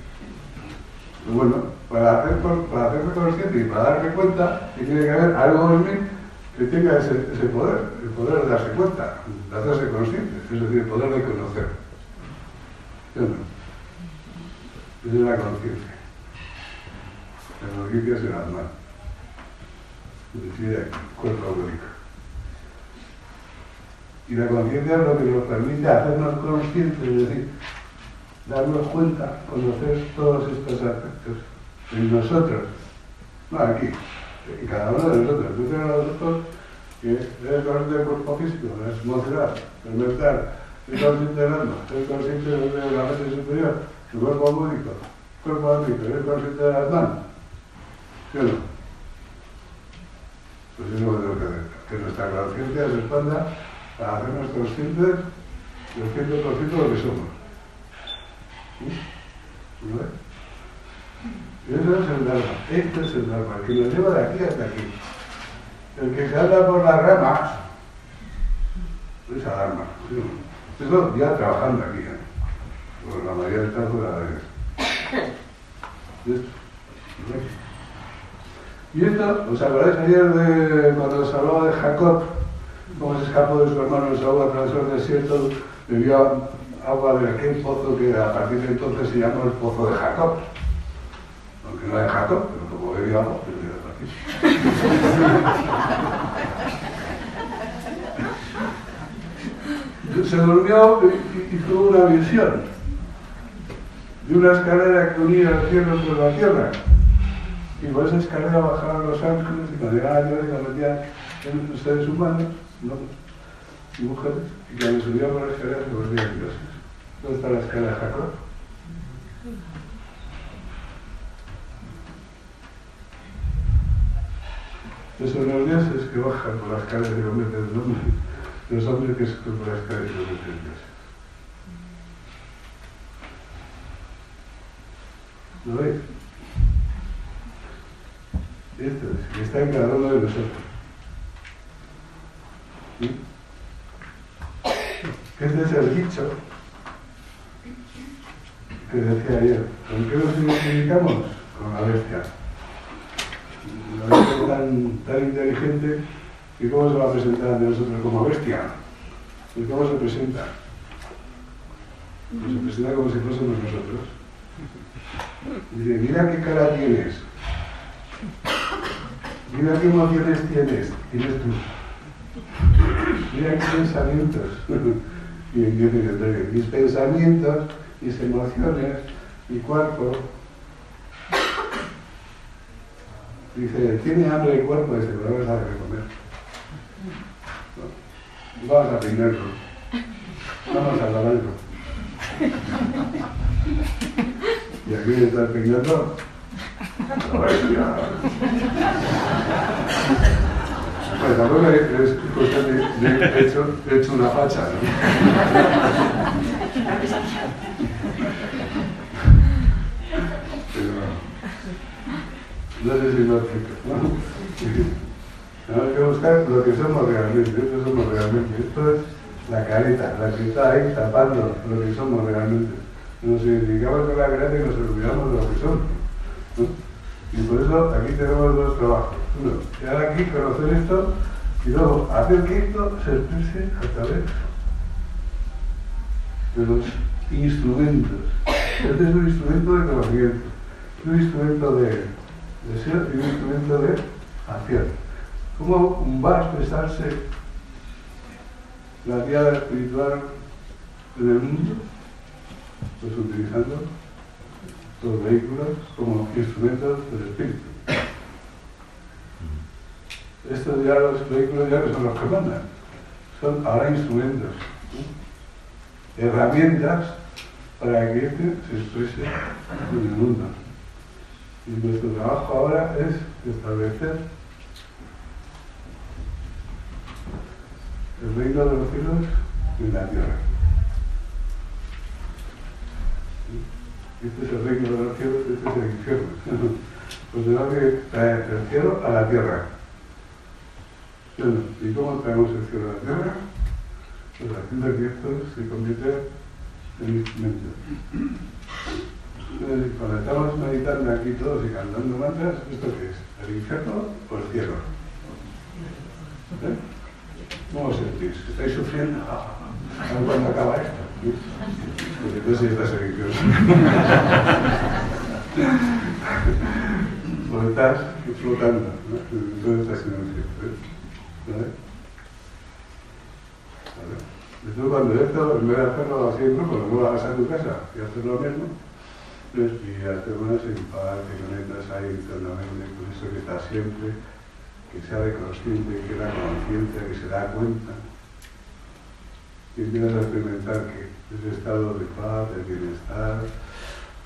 Pues bueno, para, hacer, para hacerme consciente y para darme cuenta, que tiene que haber algo en mí que tenga ese, poder, el poder de darse cuenta, de hacerse consciente, es decir, el poder de conocer. ¿Sí o no? Esa es la conciencia. La conciencia es el alma. decide cuerpo único. Y la conciencia es lo que nos permite hacernos conscientes, es decir, darnos cuenta, conocer todos estos aspectos en nosotros, no aquí, en cada uno de nosotros. Tienes a nosotros que eres consciente del cuerpo físico, es emocional, el mental, eres consciente del alma, eres consciente de la mente superior, tu cuerpo único, cuerpo único, eres consciente de las manos. ¿Sí o no? Pues eso es lo que hacer, que nuestra conciencia se expanda para hacernos conscientes del 100% de lo que somos. ¿No ves? Eso es el Dharma, este es el Dharma, el que nos lleva de aquí hasta aquí. El que se anda por las ramas es a Dharma. Esto ya trabajando aquí, ¿eh? Porque la mayoría está fuera de esto. Y esto, ¿os acordáis ayer de cuando os hablaba de Jacob? Cómo se escapó de su hermano Esaú, atravesó el desierto, bebió agua de aquel pozo que a partir de entonces se llamó el pozo de Jacob. Aunque no de Jacob, pero como bebió agua, pues de Se durmió y, tuvo una visión de una escalera que unía el cielo con la tierra. Y por esa escalera bajaron los ángeles y llegaban a la tierra y la metían los seres humanos, ¿no? y mujeres, y cuando subían por la escalera se volvían dioses. ¿Dónde está la escalera de Jacob? Esos son los dioses que bajan por las calles y convierten en hombres, los hombres que suben por las calles y convierten en dioses. ¿Lo veis? Esto es, que está en cada uno de nosotros. ¿Sí? Este es el dicho que decía ayer. ¿Con qué nos identificamos? Con la bestia. La bestia es tan, tan inteligente que cómo se va a presentar ante nosotros como bestia. ¿Y cómo se presenta? Pues se presenta como si fuésemos nosotros. Dice, mira qué cara tienes. Mira qué emociones tienes. Tienes tú. Mira qué pensamientos. y dice, mis pensamientos, mis emociones, mi cuerpo. Dice, tiene hambre el cuerpo, dice, pero no sabe comer. No. Vamos a peinarlo. Vamos a lavarlo. Y aquí está peinando. Pues tampoco es cuestión de, de, hecho, de hecho una facha, ¿no? No sé si lo explico. ¿no? Tenemos que buscar lo que somos realmente, esto somos realmente. Esto es la careta, la que está ahí tapando lo que somos realmente. Nos identificamos con la careta y nos olvidamos de lo que somos. ¿no? Y por eso aquí tenemos dos trabajos. Uno, llegar aquí, conocer esto y luego hacer que esto se exprese a través de los instrumentos. Este es un instrumento de conocimiento, un instrumento de deseo y un instrumento de acción. ¿Cómo va a expresarse la tierra espiritual en el mundo? Pues utilizando los vehículos como instrumentos del espíritu. Estos ya los vehículos ya no son los que mandan, son ahora instrumentos, herramientas para que este se exprese en el mundo. Y nuestro trabajo ahora es establecer el reino de los cielos en la tierra. Este es el reino de los cielos, este es el infierno. Pues tenemos que traer el cielo a la tierra. ¿Y cómo traemos el cielo a la tierra? Pues haciendo que esto se convierte en instrumento. Cuando estamos meditando aquí todos y cantando mantras, ¿esto qué es? ¿El infierno o el cielo? ¿Eh? ¿Cómo os sentís? ¿Estáis sufriendo? A ver cuándo acaba esto. Pues entonces ya está religioso. pues estás flotando, ¿no? entonces estás en el. ¿Vale? ¿Vale? Entonces cuando esto, en vez de hacerlo así en grupo, luego vas a tu casa y haces lo mismo, respiras, te pones en paz, te conectas ahí internamente con eso que está siempre, que sea consciente, que la conciencia, que se da cuenta. Y empiezas a experimentar que ese estado de paz, de bienestar,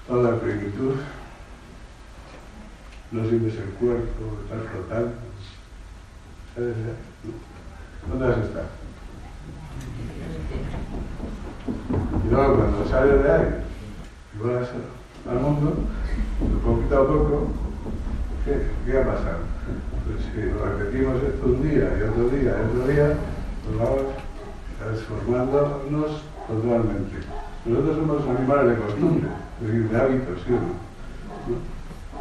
toda la plenitud, no sientes el cuerpo, estás flotando. ¿Sabes? ¿Dónde has estado? Y luego cuando sales de ahí y vas al mundo, poquito a poco, ¿qué, qué ha pasado? Pues si repetimos esto un día y otro día y otro día, pues vamos transformándonos totalmente. Nosotros somos animales de costumbre, es decir, de hábitos, ¿sí o no?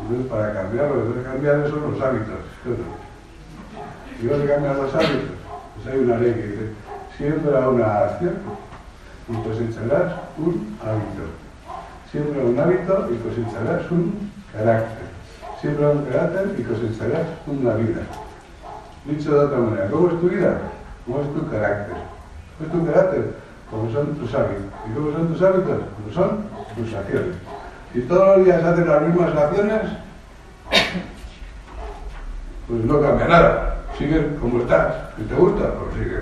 Entonces, para cambiar, lo que cambiar son los hábitos, ¿sí o no? Cambian los hábitos, pues hay una ley que dice, siembra una acción y cosecharás un hábito. Siembra un hábito y cosecharás un carácter. Siembra un carácter y cosecharás una vida. Dicho de otra manera, ¿cómo es tu vida? ¿Cómo es tu carácter? ¿Cómo es tu carácter? Como son tus hábitos. ¿Y cómo son tus hábitos? Como son tus acciones. Si todos los días haces las mismas acciones, pues no cambia nada. Sigue como estás. Si te gusta, pues sigue.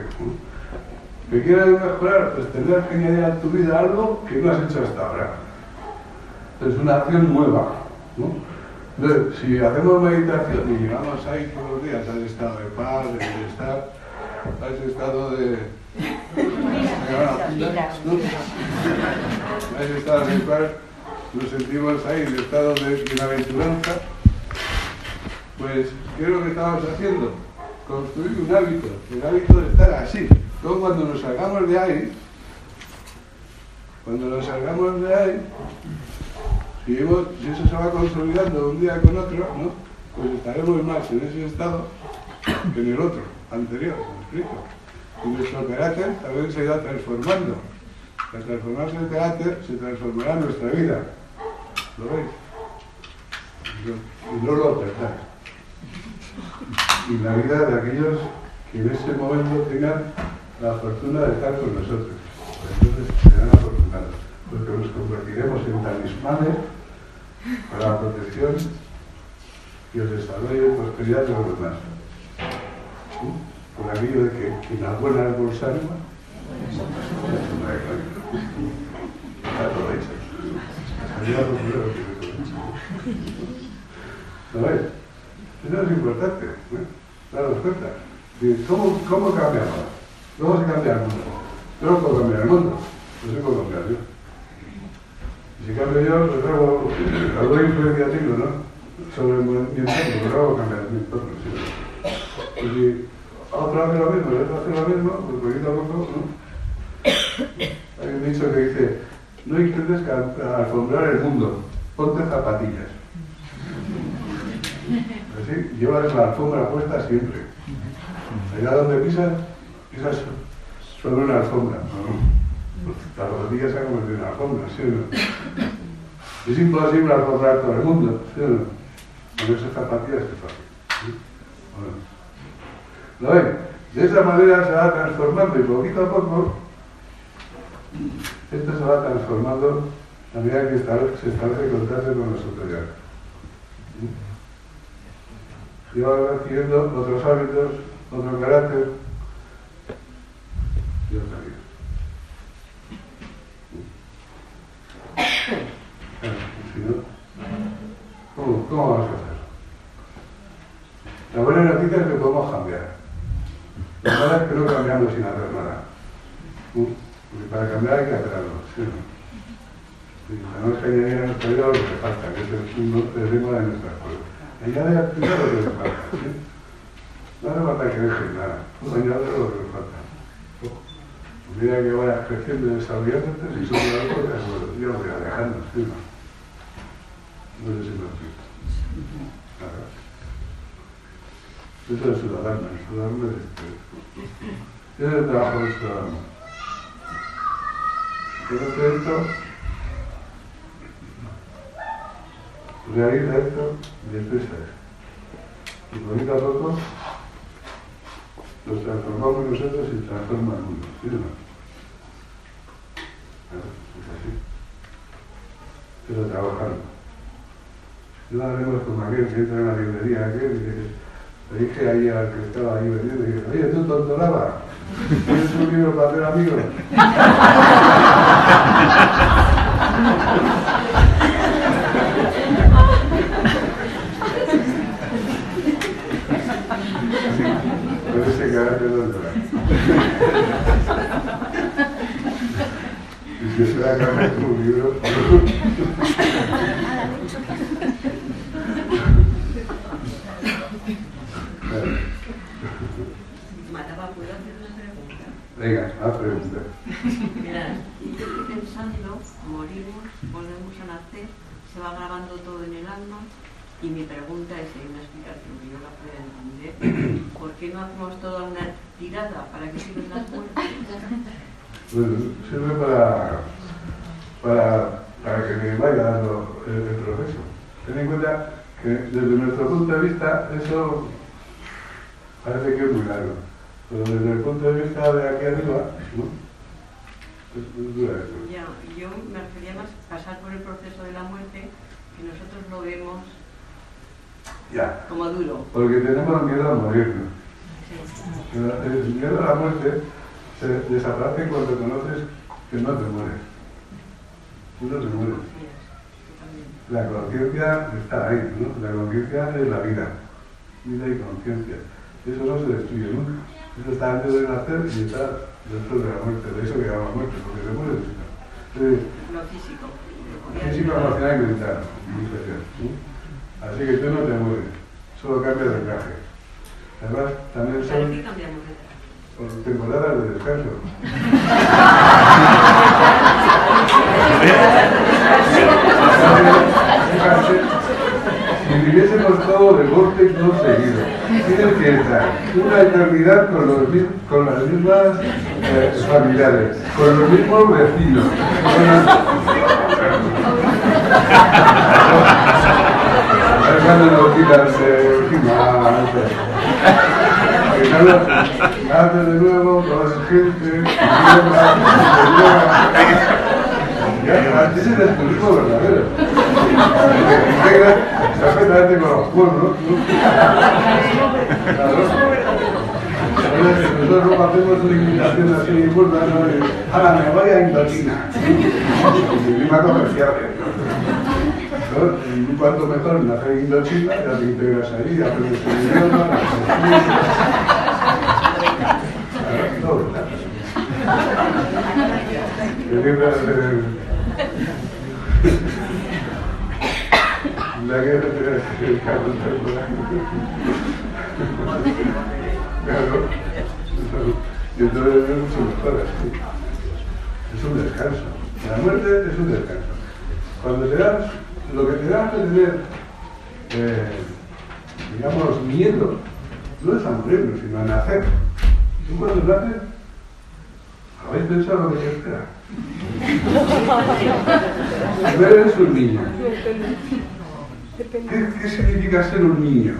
¿Que quieres mejorar? Pues tendrás que añadir a tu vida algo que no has hecho hasta ahora. Es una acción nueva. ¿no? Entonces, si hacemos meditación y llegamos ahí todos los días al estado de paz, de bienestar, a ese estado de... A ese estado de paz, nos sentimos ahí en estado de bienaventuranza, pues, ¿qué es lo que estamos haciendo? Construir un hábito, el hábito de estar así. Luego cuando nos salgamos de ahí, cuando nos salgamos de ahí, si, eso se va consolidando un día con otro, ¿no? pues estaremos más en ese estado que en el otro, anterior, ¿me explico? Y nuestro carácter también se irá transformando. Al transformarse el carácter, se transformará nuestra vida. ¿Lo veis? Y no lo acertáis. Y la vida de aquellos que en ese momento tengan la fortuna de estar con nosotros. Entonces serán afortunados, porque nos convertiremos en talismanes para la protección y el desarrollo y prosperidad de los demás. Por aquello de que quien la buena es ánima, está todo hecho. ¿Lo ves? Eso es importante, ¿eh? daros cuenta. ¿Cómo, ¿Cómo cambiamos? ¿Cómo se cambia el mundo? Yo no puedo cambiar el mundo, no sé cómo cambiar yo. Si cambio yo, pues hago, hago influencia ¿no? Sobre mi entorno, pero hago cambiar mi entorno. ¿sí? Pues si otra hace lo mismo otra hace lo mismo, pues poquito a poco, ¿no? Hay un dicho que dice, no intentes alfombrar el mundo, ponte zapatillas. Así, llevas la alfombra puesta siempre. Allá donde pisas, pisas sobre una alfombra. ¿no? Las rodillas se han convertido en alfombra, ¿sí o no? Es imposible alfombrar todo el mundo, ¿sí o no? Con esas zapatillas es fácil. ¿sí? Bueno. ¿Lo ven? De esa manera se va transformando y poquito a poco esto se va transformando a medida que se establece contacto con lo superior. Y va adquiriendo otros hábitos, otro carácter y otra vida. Si no, ¿cómo, ¿Cómo vamos a hacer? La buena noticia es que podemos cambiar. La mala es que no cambiamos sin hacer nada. Porque para cambiar hay que hacer algo. ¿sí? Tenemos que añadir a nuestra vida lo que falta, que es el, ritmo de nuestra escuela. Añade final lo que le falta. No hace falta que dejes nada. Añade lo que falta. A medida que vayas creciendo y desarrollándote, si son algo, pues yo lo voy alejando. ¿sí? No sé si me explico. Eso es ciudadano. El ciudadano es este. Ese es el trabajo del ciudadano. Pero esto realiza esto y expresa esto. Y poquito a poco los transformamos nosotros y transforma el mundo. Es así. Pero trabajando. No haremos como aquel que entra en la librería aquel y le dije ahí al que estaba ahí vendiendo, y dije, oye, tú tonto lava, ¿tienes un libro para hacer amigos? doctoral. Y si se va a acabar tu libro. Mataba, ¿puedo hacer una pregunta? Venga, haz pregunta. Mira, yo estoy pensando, morimos, volvemos a nacer, se va grabando todo en el alma y mi pregunta es, hay una explicación que yo la pueda entender, ¿por qué no hacemos toda una tirada para que sirven las muertes? Bueno, sirve para, para, para que me vaya dando el, el proceso. Ten en cuenta que desde nuestro punto de vista eso parece que es muy largo, pero desde el punto de vista de aquí arriba, ¿no? Ya, yo me refería más a pasar por el proceso de la muerte, que nosotros lo vemos Ya, como duro. porque tenemos miedo a morirnos. El miedo a la muerte se desaparece cuando conoces que no te mueres. Tú no te mueres. La conciencia está ahí, ¿no? La conciencia es la vida. Vida y conciencia. Eso no se destruye nunca. Eso está antes de nacer y está después de la muerte. De eso que llama muerte, porque se muere. Sí. Lo físico. Físico, emocional y mental. muy especial, ¿sí? Así que tú no te mueres. Solo cambias de traje. Además, también ¿Para son cambiamos de por temporadas de descanso. Si viviésemos todo de golpe todo seguido, tienes que estar una eternidad con, los, con las mismas eh, familiares, con los mismos vecinos. con las- cuando nos eh, no. Que haces de nuevo, conoces gente, ya, ese es el turismo verdadero. Te integras perfectamente con los pueblos, ¿no? Nosotros luego hacemos una invitación así burda, ¿no? De, Ahora me voy a Indochina. Y clima comercial. ¿no? Y cuanto mejor nacer en Indochina, ya te integras ahí, aprendes el idioma, la costumbre. Claro, todo, La guerra el Claro. Y entonces es mucho mejor así. Es un descanso. La muerte es un descanso. Cuando te das, lo que te da de tener, eh, digamos, miedo, no es a morirnos, sino a nacer. Tú cuando naces, ¿habéis pensado lo que te espera? Primero eres un niño. ¿Qué, qué significa ser un niño?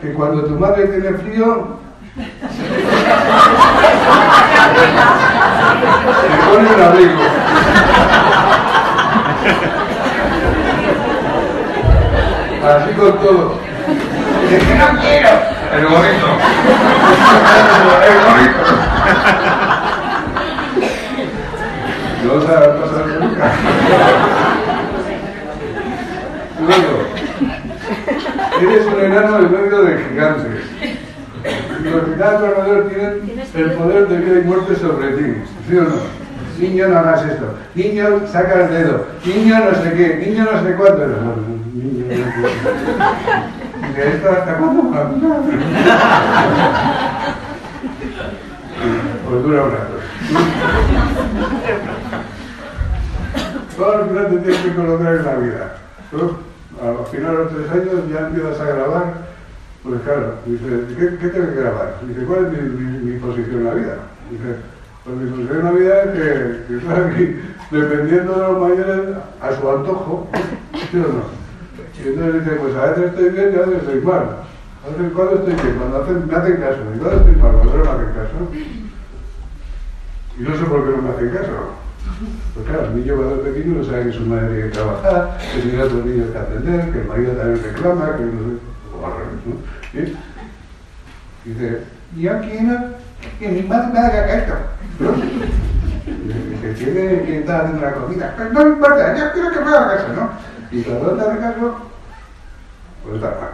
Que cuando tu madre tiene frío, te pone un abrigo. Así con todo. Es que no quiero. El gorrito. El gorrito. No os ha pasado nunca. Luego, eres un enano en medio de gigantes. Los a tu alrededor tienen el poder de vida y muerte sobre ti. ¿Sí o no? Niño, no hagas esto. Niño, saca el dedo. Niño, no sé qué. Niño, no sé cuánto. Qué. ¿De esto hasta cuándo? Pues dura un rato. Todo al final te tienes que colocar en la vida. Tú, al final de los tres años ya empiezas a grabar, pues claro, dice, ¿qué, qué tengo que grabar? Dice, ¿cuál es mi, mi- mi posición en la vida? Dice, pues mi posición en la vida es que, que aquí dependiendo de los mayores, a su antojo, ¿sí o no? Y entonces dice, pues a veces estoy bien y a veces estoy mal. A veces cuando estoy bien, cuando me hacen caso, y cuando estoy mal, cuando no me hacen caso. Y no sé por qué no me hacen caso. Pues claro, el niño cuando es pequeño no sabe que su madre tiene que trabajar, que tiene otros niños que atender, que el marido también reclama, que no sé, o al revés, ¿no? ¿Sí? Y dice, y aquí no, que mi madre me haga caso, que tiene que estar haciendo la comida, pero no importa, yo quiero que me haga caso, ¿no? Y te hace caso, pues está mal.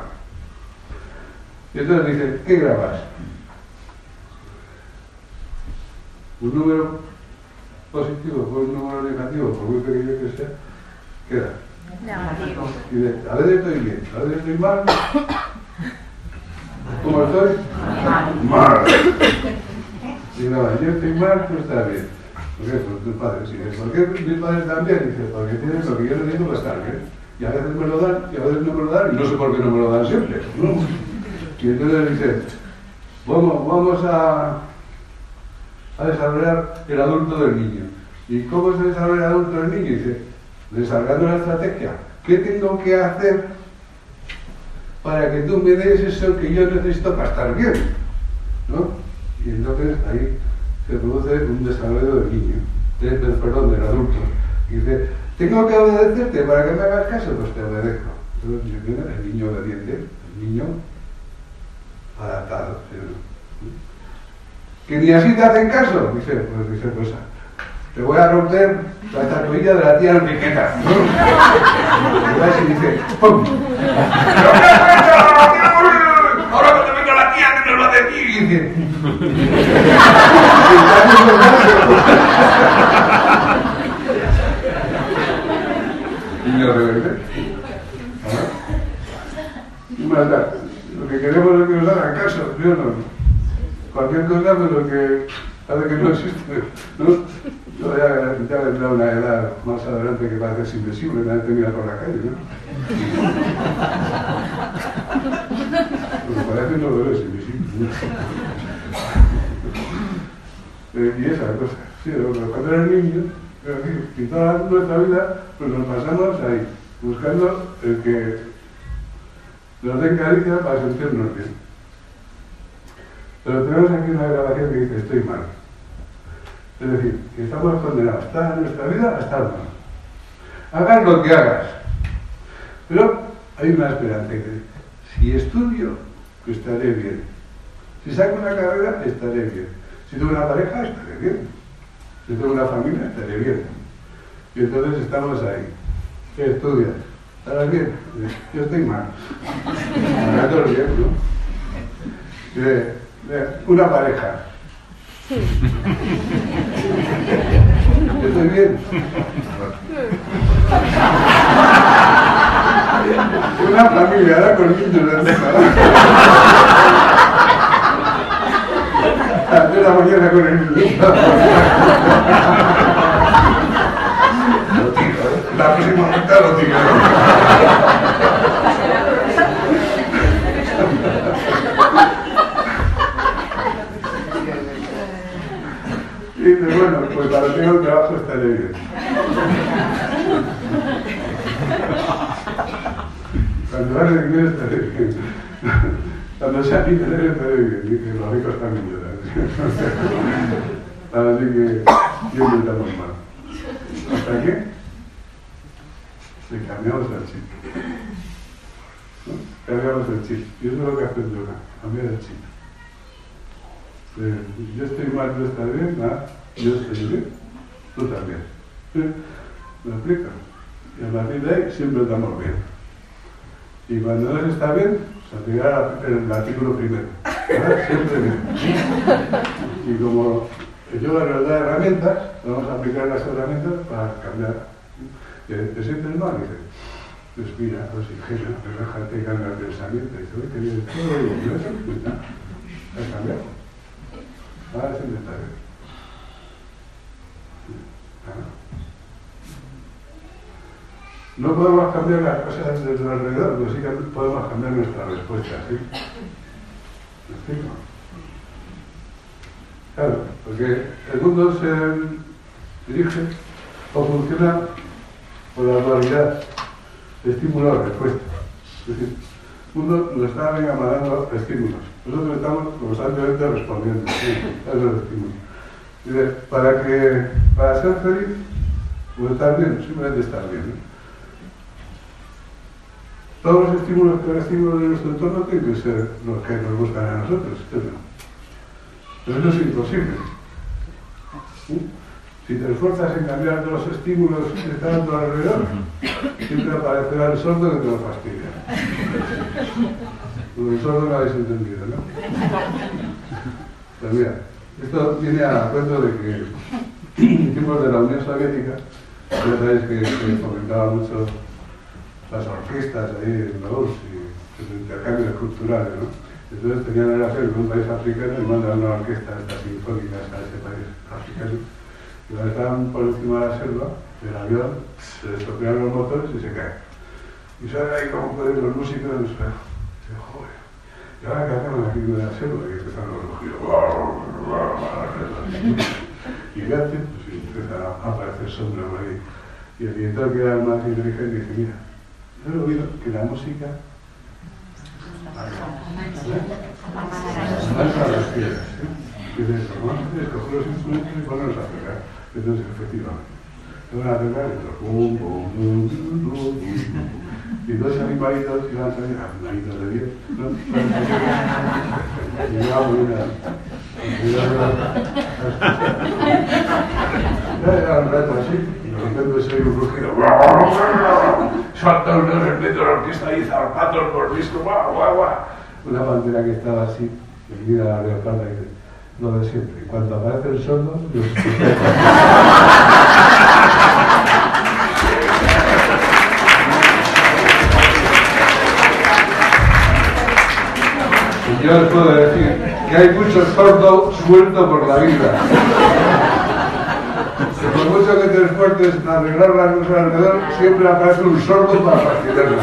Y entonces dice, ¿qué grabas? Un número positivo por un número negativo, por muy pequeño que sea, queda. Y dice, a veces estoy bien, a veces estoy mal. ¿Cómo estoy? Mal. Y no, yo estoy mal, tú estás bien. ¿Por qué? Por tus padres. Y ¿por qué mis padres bien? Dice, porque tienen lo que yo necesito para estar bien. Y a veces me lo dan, y a veces no me lo dan, y no sé por qué no me lo dan siempre. Y entonces dice, vamos, vamos a, a desarrollar el adulto del niño. ¿Y cómo se desarrolla el adulto del niño? Dice, desarrollando la estrategia. ¿Qué tengo que hacer para que tú me des eso que yo necesito para estar bien? ¿No? Y entonces ahí se produce un desarrollo del niño, perdón, del adulto. Y dice, tengo que obedecerte para que me hagas caso, pues te obedezco. Entonces el niño obediente, el niño adaptado. ¿sí no? Que ni así te hacen caso, dice, pues dice, pues te voy a romper la estatuilla de la tía Enriqueta. ¿no? Y dice, ¡pum! Ahora cuando venga la tía que nos va a decir, y rebelde. ¿Ah? Más da. Lo que queremos es que nos hagan caso, ¿sí o no? Cualquier cosa, pero que hace que no existe, ¿no? Yo ya, vendrá una edad más adelante que ser invisible, nadie te mira por la calle, ¿no? Porque parece no lo es invisible. ¿no? Y esa cosa, sí, cuando eres niño, pero aquí, y toda nuestra vida, pues nos pasamos ahí, buscando el que nos den caricia para sentirnos bien. Pero tenemos aquí una grabación que dice, estoy mal. Es decir, que estamos condenados toda nuestra vida a estar mal. Hagas lo que hagas. Pero hay una esperanza que dice, si estudio, estaré bien. Si saco una carrera, estaré bien. Si tengo una pareja, estaré bien. Si tengo una familia, estaré bien. Y entonces estamos ahí. ¿Qué estudias? ¿Estarás bien? Yo estoy mal. Todo bien, ¿no? De- de una pareja. Yo estoy bien. Una familia, ahora con niños encima. De la mañana con el niño. La próxima vuelta lo tiro. Y dice, bueno, pues para tengo el trabajo estaré bien. Cuando vas de inglés estaré bien. Cuando sea millonario estaré bien. Dice, los ricos también lloran. Así que yo no estamos mal. ¿Hasta qué? Le cambiamos el chip. ¿No? Cambiamos el chip. Y eso es lo que hace el yoga, cambiar el chip. Eh, yo estoy mal, tú estás bien, ah, yo estoy bien, tú también. ¿Sí? ¿Me explico? Y a partir de ahí siempre estamos bien. Y cuando no se está bien, se aplicará el artículo primero. ¿verdad? Siempre bien. Y como yoga nos da herramientas, vamos a aplicar las herramientas para cambiar. ¿Te, te sientes mal? Dice, respira, oxigena, relájate, cambia el pensamiento. Dice, oye, que bien, todo. Pues nada, has cambiado. Ahora siempre está bien. Claro. No podemos cambiar las cosas de alrededor, pero sí que podemos cambiar nuestra respuesta, ¿sí? ¿Me? Claro, porque el mundo se dirige o funciona por la dualidad estímulo-respuesta. Es decir, uno nos está mandando estímulos, nosotros estamos constantemente respondiendo a esos estímulos. Dice, para, que, para ser feliz, o estar bien, simplemente estar bien. Todos los estímulos que recibimos de nuestro entorno tienen que ser los que nos gustan a nosotros, etc. Pero eso es imposible. Si te esfuerzas en cambiar todos los estímulos que están a tu alrededor, siempre aparecerá el sordo que te lo fastidia. el sordo no habéis entendido, ¿no? Pues mira, esto viene a cuento de que en tiempos de la Unión Soviética, ya sabéis que, que fomentaba mucho las orquestas ahí en la URSS y los intercambios culturales, ¿no? Entonces tenían el hacer en un país africano y mandan una orquesta estas sinfónicas a ese país africano. Y cuando estaban por encima de la selva, el avión se destropean los motores y se cae. Y salen ahí como pueden los músicos. Y digo, joder, ¿y ahora qué hacemos aquí en la selva? Y empiezan los rugidos. Y fíjate, pues empiezan a aparecer sombras por ahí. Y el director, que era el más inteligente, dice, mira, yo he oído que la música Lanza a las piedras. ¿eh? Y ¿no? Coger los instrumentos y ponerlos a tocar. Entonces, efectivamente. Van a tocar y todo. Pum, pum, pum, pum, pum, pum. Y dos animalitos que van a salir, animalitos de diez, ¿no? Y yo hago una. Era un rato así, y de repente se oye un rugido. Salta uno de repente la orquesta y zarpatos por disco, guau, guau, guau. Una pantera que estaba así, y mira la leoparda y dice, lo de siempre, y cuando aparece el sordo, yo Yo les puedo decir que hay muchos sordos sueltos por la vida. Que por mucho que te esfuerces en arreglar las cosas alrededor, siempre aparece un sordo para fastidiarla.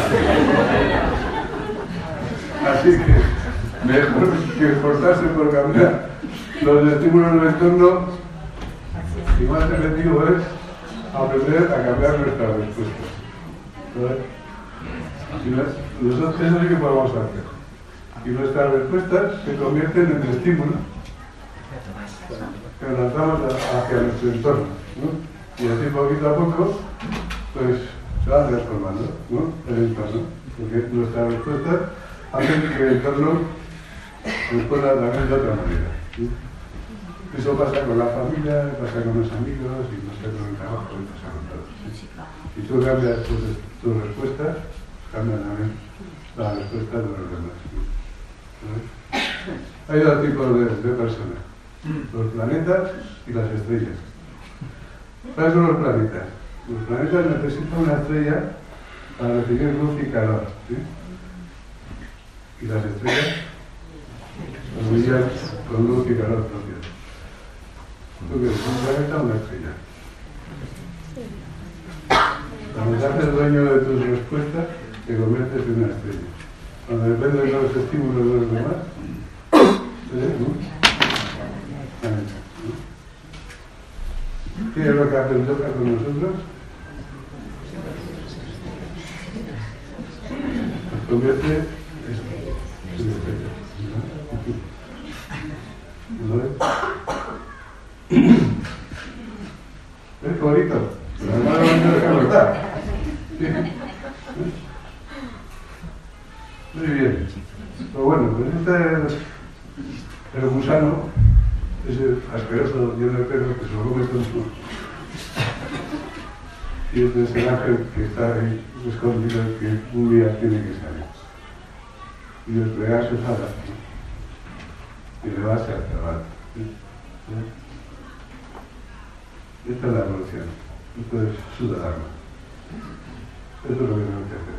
Así que mejor que esforzarse por cambiar los estímulos del entorno y más efectivo es aprender a cambiar nuestras respuestas. ¿Vale? Y nosotros eso es lo que podemos hacer y nuestras respuestas se convierten en estímulo que lanzamos hacia nuestro entorno. ¿no? Y así poquito a poco, pues se va transformando ¿no? el entorno, porque nuestras respuestas hacen que el entorno responda también de otra manera. Eso pasa con la familia, pasa con los amigos, y pasa con el trabajo, y pasa con todo. ¿sí? Si tú cambias tus, respuestas, cambian también las respuestas de los demás. Hay dos tipos de, de, personas, los planetas y las estrellas. ¿Cuáles son los planetas? Los planetas necesitan una estrella para recibir luz y calor. Y las estrellas brillan con luz y calor propios. ¿Tú qué eres? ¿Un planeta o una estrella? Cuando te haces dueño de tus respuestas, te conviertes en una estrella cuando depende de los estímulos de los demás. ¿Qué es lo que yoga con nosotros? Nos convierte en espejo. ¿No ves? Es bonito. Y este es el ángel que está ahí escondido que un día tiene que salir. Y desplegar sus alas. Y elevarse hacia abajo. Esta es la evolución. Esto es su dharma. Esto es lo que tenemos que hacer.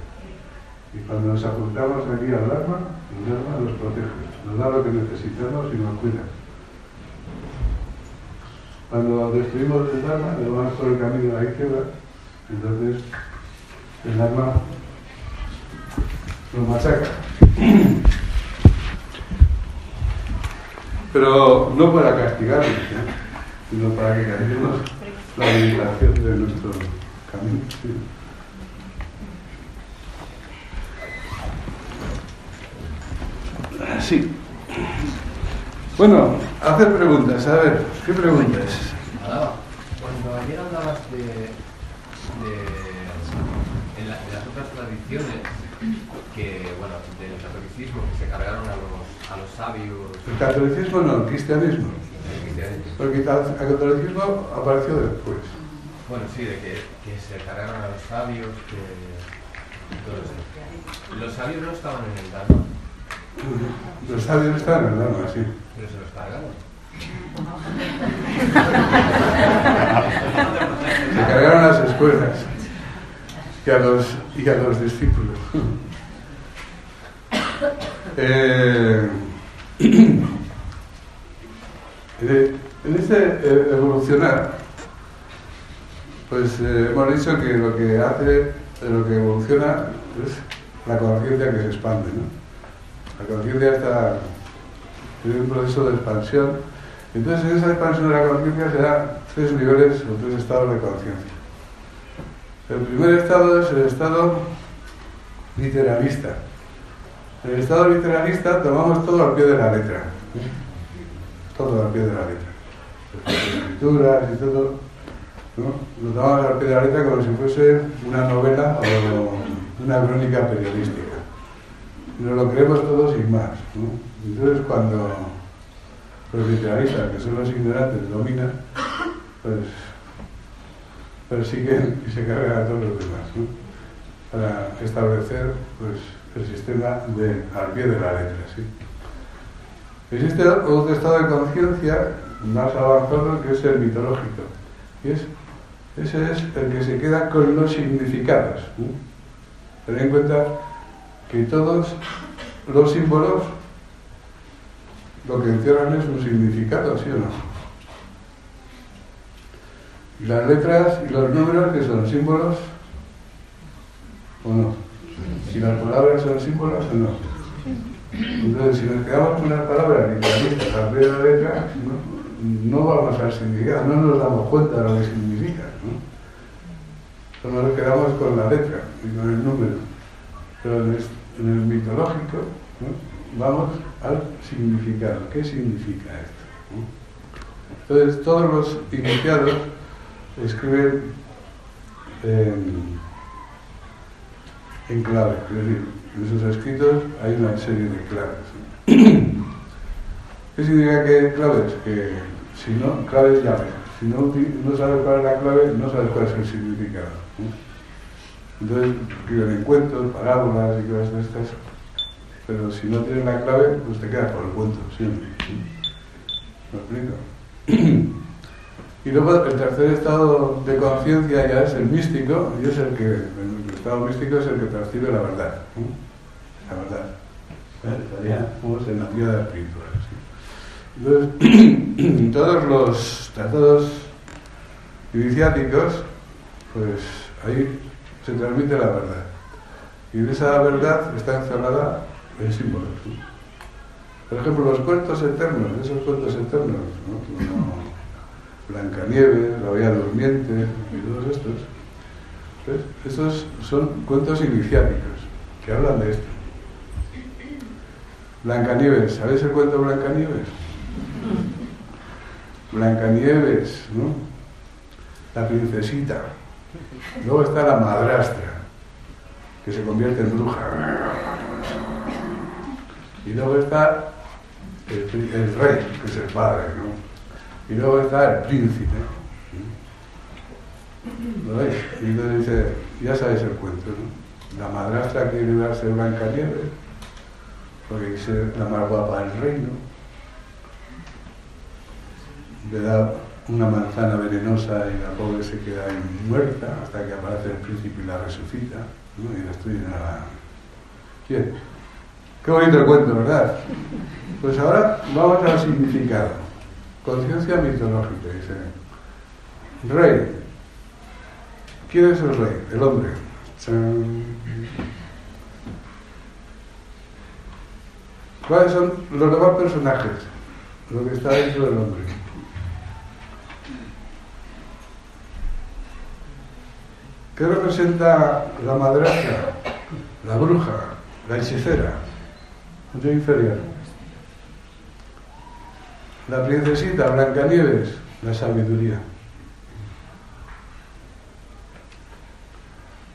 Y cuando nos apuntamos aquí al Dharma, el Dharma nos protege, nos da lo que necesitamos y nos cuida. Cuando destruimos el Dharma, nos vamos por el camino a la izquierda, entonces el Dharma nos machaca. Pero no para castigarnos, sino para que cambiemos la orientación de nuestro camino. Sí. Bueno, hacer preguntas. A ver, ¿qué preguntas? Cuando ayer hablabas de, de la- las otras tradiciones, que, bueno, del catolicismo, que se cargaron a los, a los sabios El catolicismo no, el cristianismo. del cristianismo. Porque el catolicismo apareció después. Bueno, sí, de que, que se cargaron a los sabios, que... eso. Los sabios no estaban en el Dharma, Los sabios están en el alma, sí. pero se los cargaron. Se cargaron las escuelas y a los, y a los discípulos. Eh, eh, en este eh, evolucionar, pues eh, hemos dicho que lo que hace, lo que evoluciona es la conciencia que se expande. ¿no? La conciencia está en un proceso de expansión. Entonces, en esa expansión de la conciencia se dan tres niveles o tres estados de conciencia. El primer estado es el estado literalista. En el estado literalista tomamos todo al pie de la letra. Todo al pie de la letra. Escrituras y todo. ¿no? Lo tomamos al pie de la letra como si fuese una novela o una crónica periodística. Nos lo creemos todo sin más. Entonces cuando los literalistas, que son los ignorantes, dominan, pues persiguen y se cargan a todos los demás, ¿no? para establecer pues, el sistema al pie de la letra. Existe otro estado de conciencia más avanzado que es el mitológico, y es, ese es el que se queda con los significados. Ten en cuenta que todos los símbolos lo que encierran es un significado, ¿sí o no? Y las letras y los números que son símbolos o no. Si las palabras son símbolos o no. Entonces, si nos quedamos con las palabras al pie de la letra, no, vamos al significado, no nos damos cuenta de lo que significa. ¿no? Solo nos quedamos con la letra y con el número. Pero en el mitológico ¿no? Vamos al significado. ¿Qué significa esto? Entonces, todos los iniciados escriben en, en clave, es decir, en sus escritos hay una serie de claves. ¿Qué significa que claves? Que si no, clave es llave. Si no, no sabes cuál es la clave, no sabes cuál es el significado. Entonces, escriben en cuentos, parábolas y cosas de estas. Pero si no tienes la clave, pues te quedas por el cuento, siempre. ¿Me explico? Y luego el tercer estado de conciencia ya es el místico, y es el que, el estado místico es el que percibe la verdad. La verdad. ¿Eh? Estaríamos en la tierra espiritual. ¿sí? Entonces, todos los tratados iniciáticos, pues ahí se transmite la verdad. Y en esa verdad está encerrada símbolos. ¿no? Por ejemplo, los cuentos eternos, esos cuentos eternos, ¿no? Como Blancanieves, La Bella Durmiente y todos estos, estos son cuentos iniciáticos que hablan de esto. Blancanieves, ¿sabéis el cuento Blancanieves? Blancanieves, ¿no? La princesita. Luego está la madrastra, que se convierte en bruja. Y luego está el, rey, que es el padre, ¿no? Y luego está el príncipe. ¿Lo veis? Y entonces dice, ya sabéis el cuento, ¿no? La madrastra quiere llevarse Blancanieves, porque quiere ser la más guapa del reino. Le da una manzana venenosa y la pobre se queda ahí muerta hasta que aparece el príncipe y la resucita, ¿no? Y destruyen a la... Bien. Qué bonito el cuento, ¿verdad? Pues ahora vamos al significado. Conciencia mitológica, dice. Rey. ¿Quién es el rey? El hombre. ¿Cuáles son los demás personajes? Lo que está dentro del hombre. ¿Qué representa la madrastra, la bruja, la hechicera? Yo inferior. La princesita, Blancanieves, la sabiduría.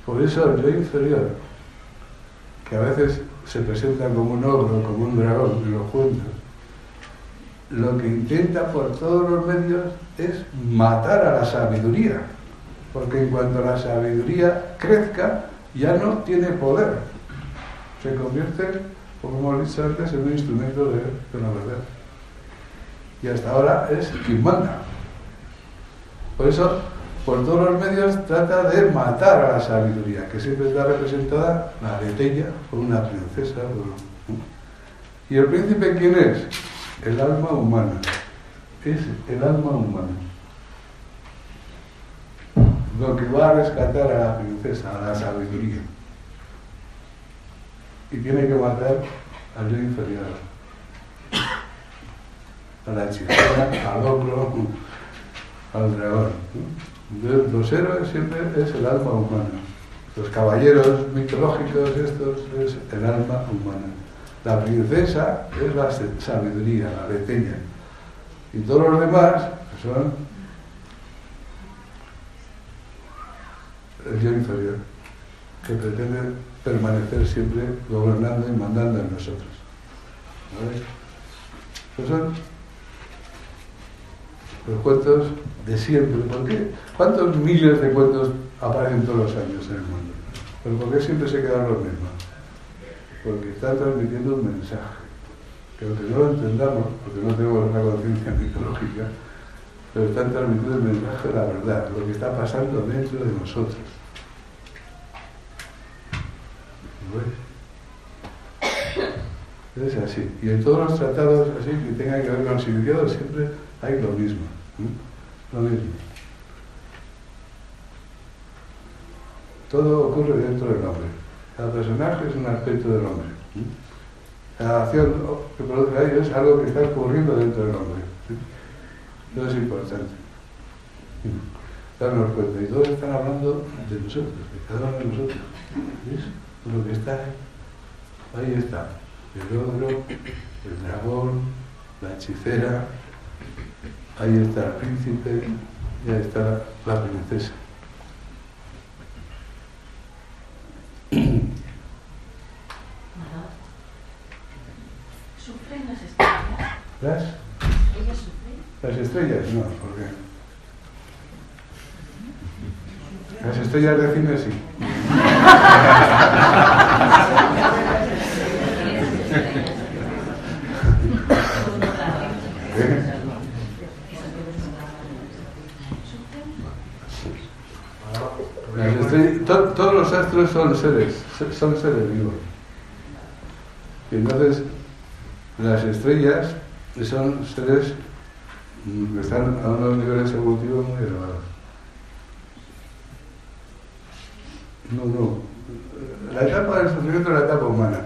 Por eso el yo inferior, que a veces se presenta como un ogro, como un dragón cuentos, lo que intenta por todos los medios es matar a la sabiduría, porque en cuanto la sabiduría crezca, ya no tiene poder, se convierte, como hemos dicho antes, en un instrumento de, de la verdad. Y hasta ahora es quien manda. Por eso por todos los medios trata de matar a la sabiduría, que siempre está representada la aretella por una princesa. ¿Y el príncipe quién es? El alma humana. Es el alma humana. Lo que va a rescatar a la princesa, a la sabiduría. Y tiene que matar al yo inferior. A la hechicera, al ogro, al dragón los héroes siempre es el alma humana. Los caballeros mitológicos, estos es el alma humana. La princesa es la sabiduría, la leteña. Y todos los demás son el yo inferior, que pretende permanecer siempre gobernando y mandando en nosotros. ¿Vale? son los cuentos de siempre. ¿Por qué? ¿Cuántos miles de cuentos aparecen todos los años en el mundo? ¿Pero por qué siempre se quedan los mismos? Porque están transmitiendo un mensaje. Que aunque no lo entendamos, porque no tenemos una conciencia mitológica, pero están transmitiendo el mensaje de la verdad, lo que está pasando dentro de nosotros. ¿Lo Es así. Y en todos los tratados así que tengan que ver con significados siempre hay lo mismo. Lo mismo. Todo ocurre dentro del hombre. Cada personaje es un aspecto del hombre. Cada acción que produce ahí es algo que está ocurriendo dentro del hombre. Eso es importante. Darnos cuenta. Y todos están hablando de nosotros, de cada uno de nosotros. ¿Ves? Lo que está ahí. Está. El ogro, el dragón, la hechicera, Ahí está el príncipe y ahí está la princesa. ¿Sufren las estrellas? ¿Las? ¿Ellas sufren? Las estrellas, no, porque. Las estrellas de cine sí. Todos los astros son seres, son seres vivos. Y entonces las estrellas son seres que están a unos niveles evolutivos muy elevados. No, no. La etapa del sufrimiento es la etapa humana.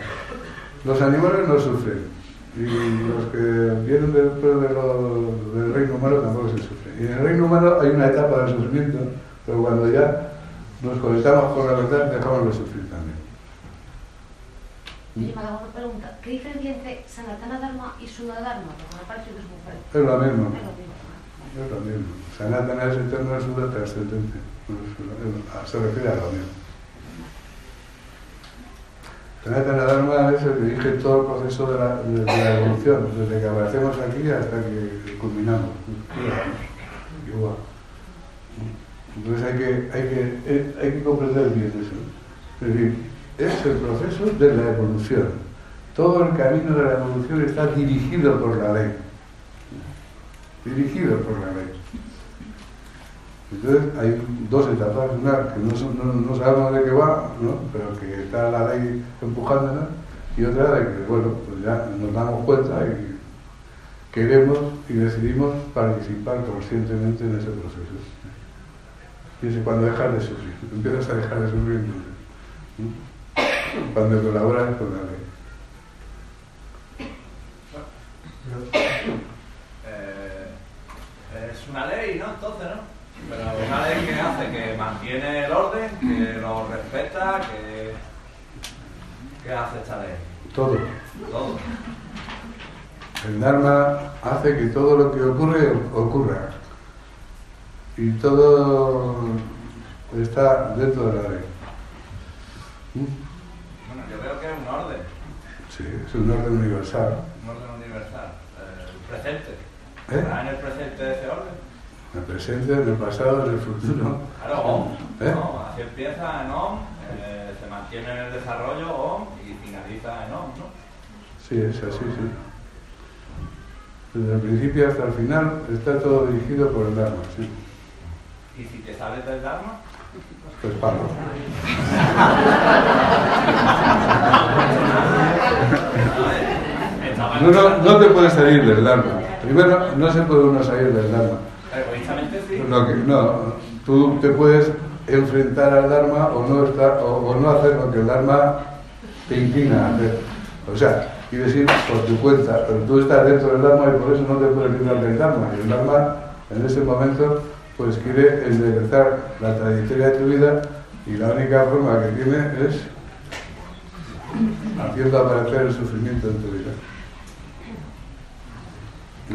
Los animales no sufren. Y los que vienen después del reino humano tampoco se sufren. Y en el reino humano hay una etapa del sufrimiento, pero cuando ya nos conectamos con la verdad, dejamos de sufrir también. Y me hago una pregunta. ¿Qué diferencia entre Sanatana Dharma y Dharma? Porque me parece que es muy fuerte. Es lo mismo. Es lo mismo. Sanatana es eterno, Suda trascendente. Se refiere a lo mismo. Sanatana Dharma es el que dirige todo el proceso de la, evolución, desde que aparecemos aquí hasta que culminamos. Entonces hay que, hay que, eh, hay que comprender bien eso. Es decir, es el proceso de la evolución. Todo el camino de la evolución está dirigido por la ley. Dirigido por la ley. Entonces hay dos etapas, una que no, sabemos de qué va, ¿no? pero que está la ley empujándonos, y otra de que, bueno, pues ya nos damos cuenta y queremos y decidimos participar conscientemente en ese proceso. Dice, cuando dejas de sufrir, empiezas a dejar de sufrir Cuando colaboras con la ley. Eh, es una ley, ¿no? Entonces, ¿no? Pero una ley que hace que mantiene el orden, que lo respeta, que... ¿Qué hace esta ley? Todo. Todo. El Dharma hace que todo lo que ocurre ocurra. Y todo está dentro de la ley. ¿Mm? Bueno, yo veo que es un orden, Sí, es un orden universal. un orden universal. Eh, El presente. ¿Eh? ¿Está en el presente ese orden? En el presente, en el pasado, en el futuro. Claro, OM. ¿Eh? ¿no? Así empieza en OM, eh, se mantiene en el desarrollo OM y finaliza en OM, ¿no? Sí, es así, sí. Desde el principio hasta el final está todo dirigido por el Dharma, sí. Y si te sales del Dharma, Pues palo. No, no, no te puedes salir del Dharma. Primero, no se puede uno salir del Dharma. Egoístamente sí. No, tú te puedes enfrentar al Dharma o no, estar, o, no hacer lo que el Dharma te inclina. O sea, quieres ir por tu cuenta, pero tú estás dentro del Dharma y por eso no te puedes librar del Dharma. Y el Dharma, en ese momento, pues quiere enderezar la trayectoria de tu vida y la única forma que tiene es haciendo aparecer el sufrimiento en tu vida.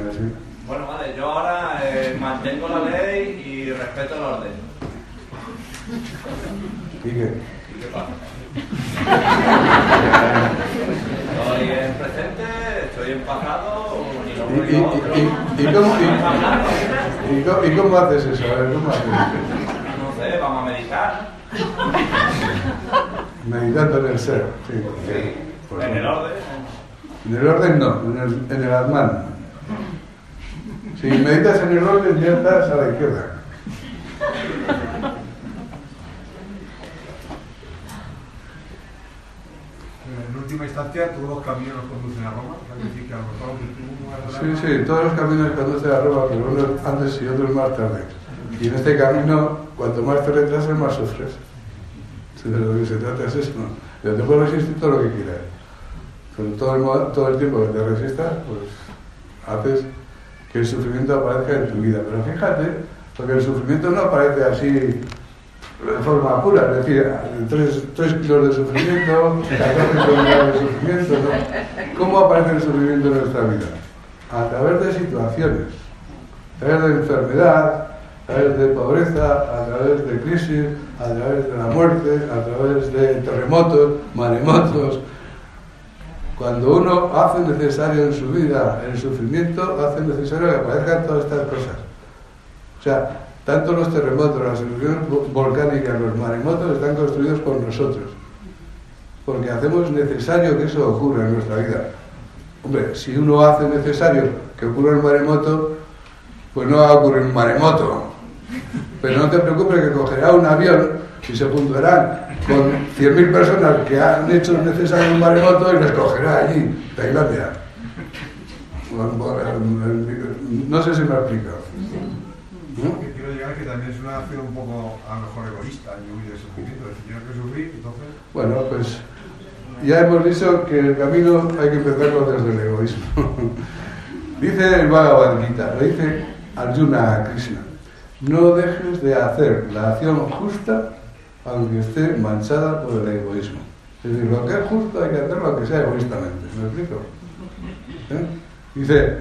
Así. Bueno, vale, yo ahora eh, mantengo la ley y respeto el orden. ¿Y qué? ¿Y qué pasa? Estoy en presente, estoy ni lo ¿Y, y, y, cómo, y- cómo- y cómo haces eso? A ver, ¿cómo haces eso? No sé, vamos a medicar. Meditando en el ser. Sí, Sí, en el orden. En el orden no, en el, en el Atman. Si meditas en el orden ya estás a la izquierda. En última instancia, todos los caminos nos conducen a Roma. Decir, que a lo mejor Sí, sí, todos los caminos conducen a Roma, pero unos antes y otros más tarde. Y en este camino, cuanto más te retrasas, más sufres. De lo que se trata es eso. Pero te puedes resistir todo lo que quieras. Pero todo el, todo el tiempo que te resistas, pues haces que el sufrimiento aparezca en tu vida. Pero fíjate, porque el sufrimiento no aparece así de forma pura, es decir, tres, tres kilos de sufrimiento, 14 kilómetros de sufrimiento, ¿no? ¿Cómo aparece el sufrimiento en nuestra vida? A través de situaciones, a través de enfermedad, a través de pobreza, a través de crisis, a través de la muerte, a través de terremotos, maremotos. Cuando uno hace necesario en su vida el sufrimiento, hace necesario que aparezcan todas estas cosas. O sea, tanto los terremotos, las erupciones vo- volcánicas, los maremotos están construidos por nosotros. Porque hacemos necesario que eso ocurra en nuestra vida. Hombre, si uno hace necesario que ocurra un maremoto, pues no va a ocurrir un maremoto. Pero no te preocupes que cogerá un avión y se juntarán con 100.000 personas que han hecho necesario un maremoto y les cogerá allí, Tailandia. No sé si me explico. Lo que quiero llegar es que también es una acción un poco, a lo mejor, egoísta y huir del sufrimiento. Es decir, tienes que sufrir, entonces. Bueno, pues ya hemos dicho que el camino hay que empezarlo desde el egoísmo. dice el Bhagavad Gita, lo dice Arjuna a Krishna, no dejes de hacer la acción justa aunque esté manchada por el egoísmo. Es decir, lo que es justo hay que hacerlo aunque sea egoístamente. ¿Me explico? ¿Eh? Dice,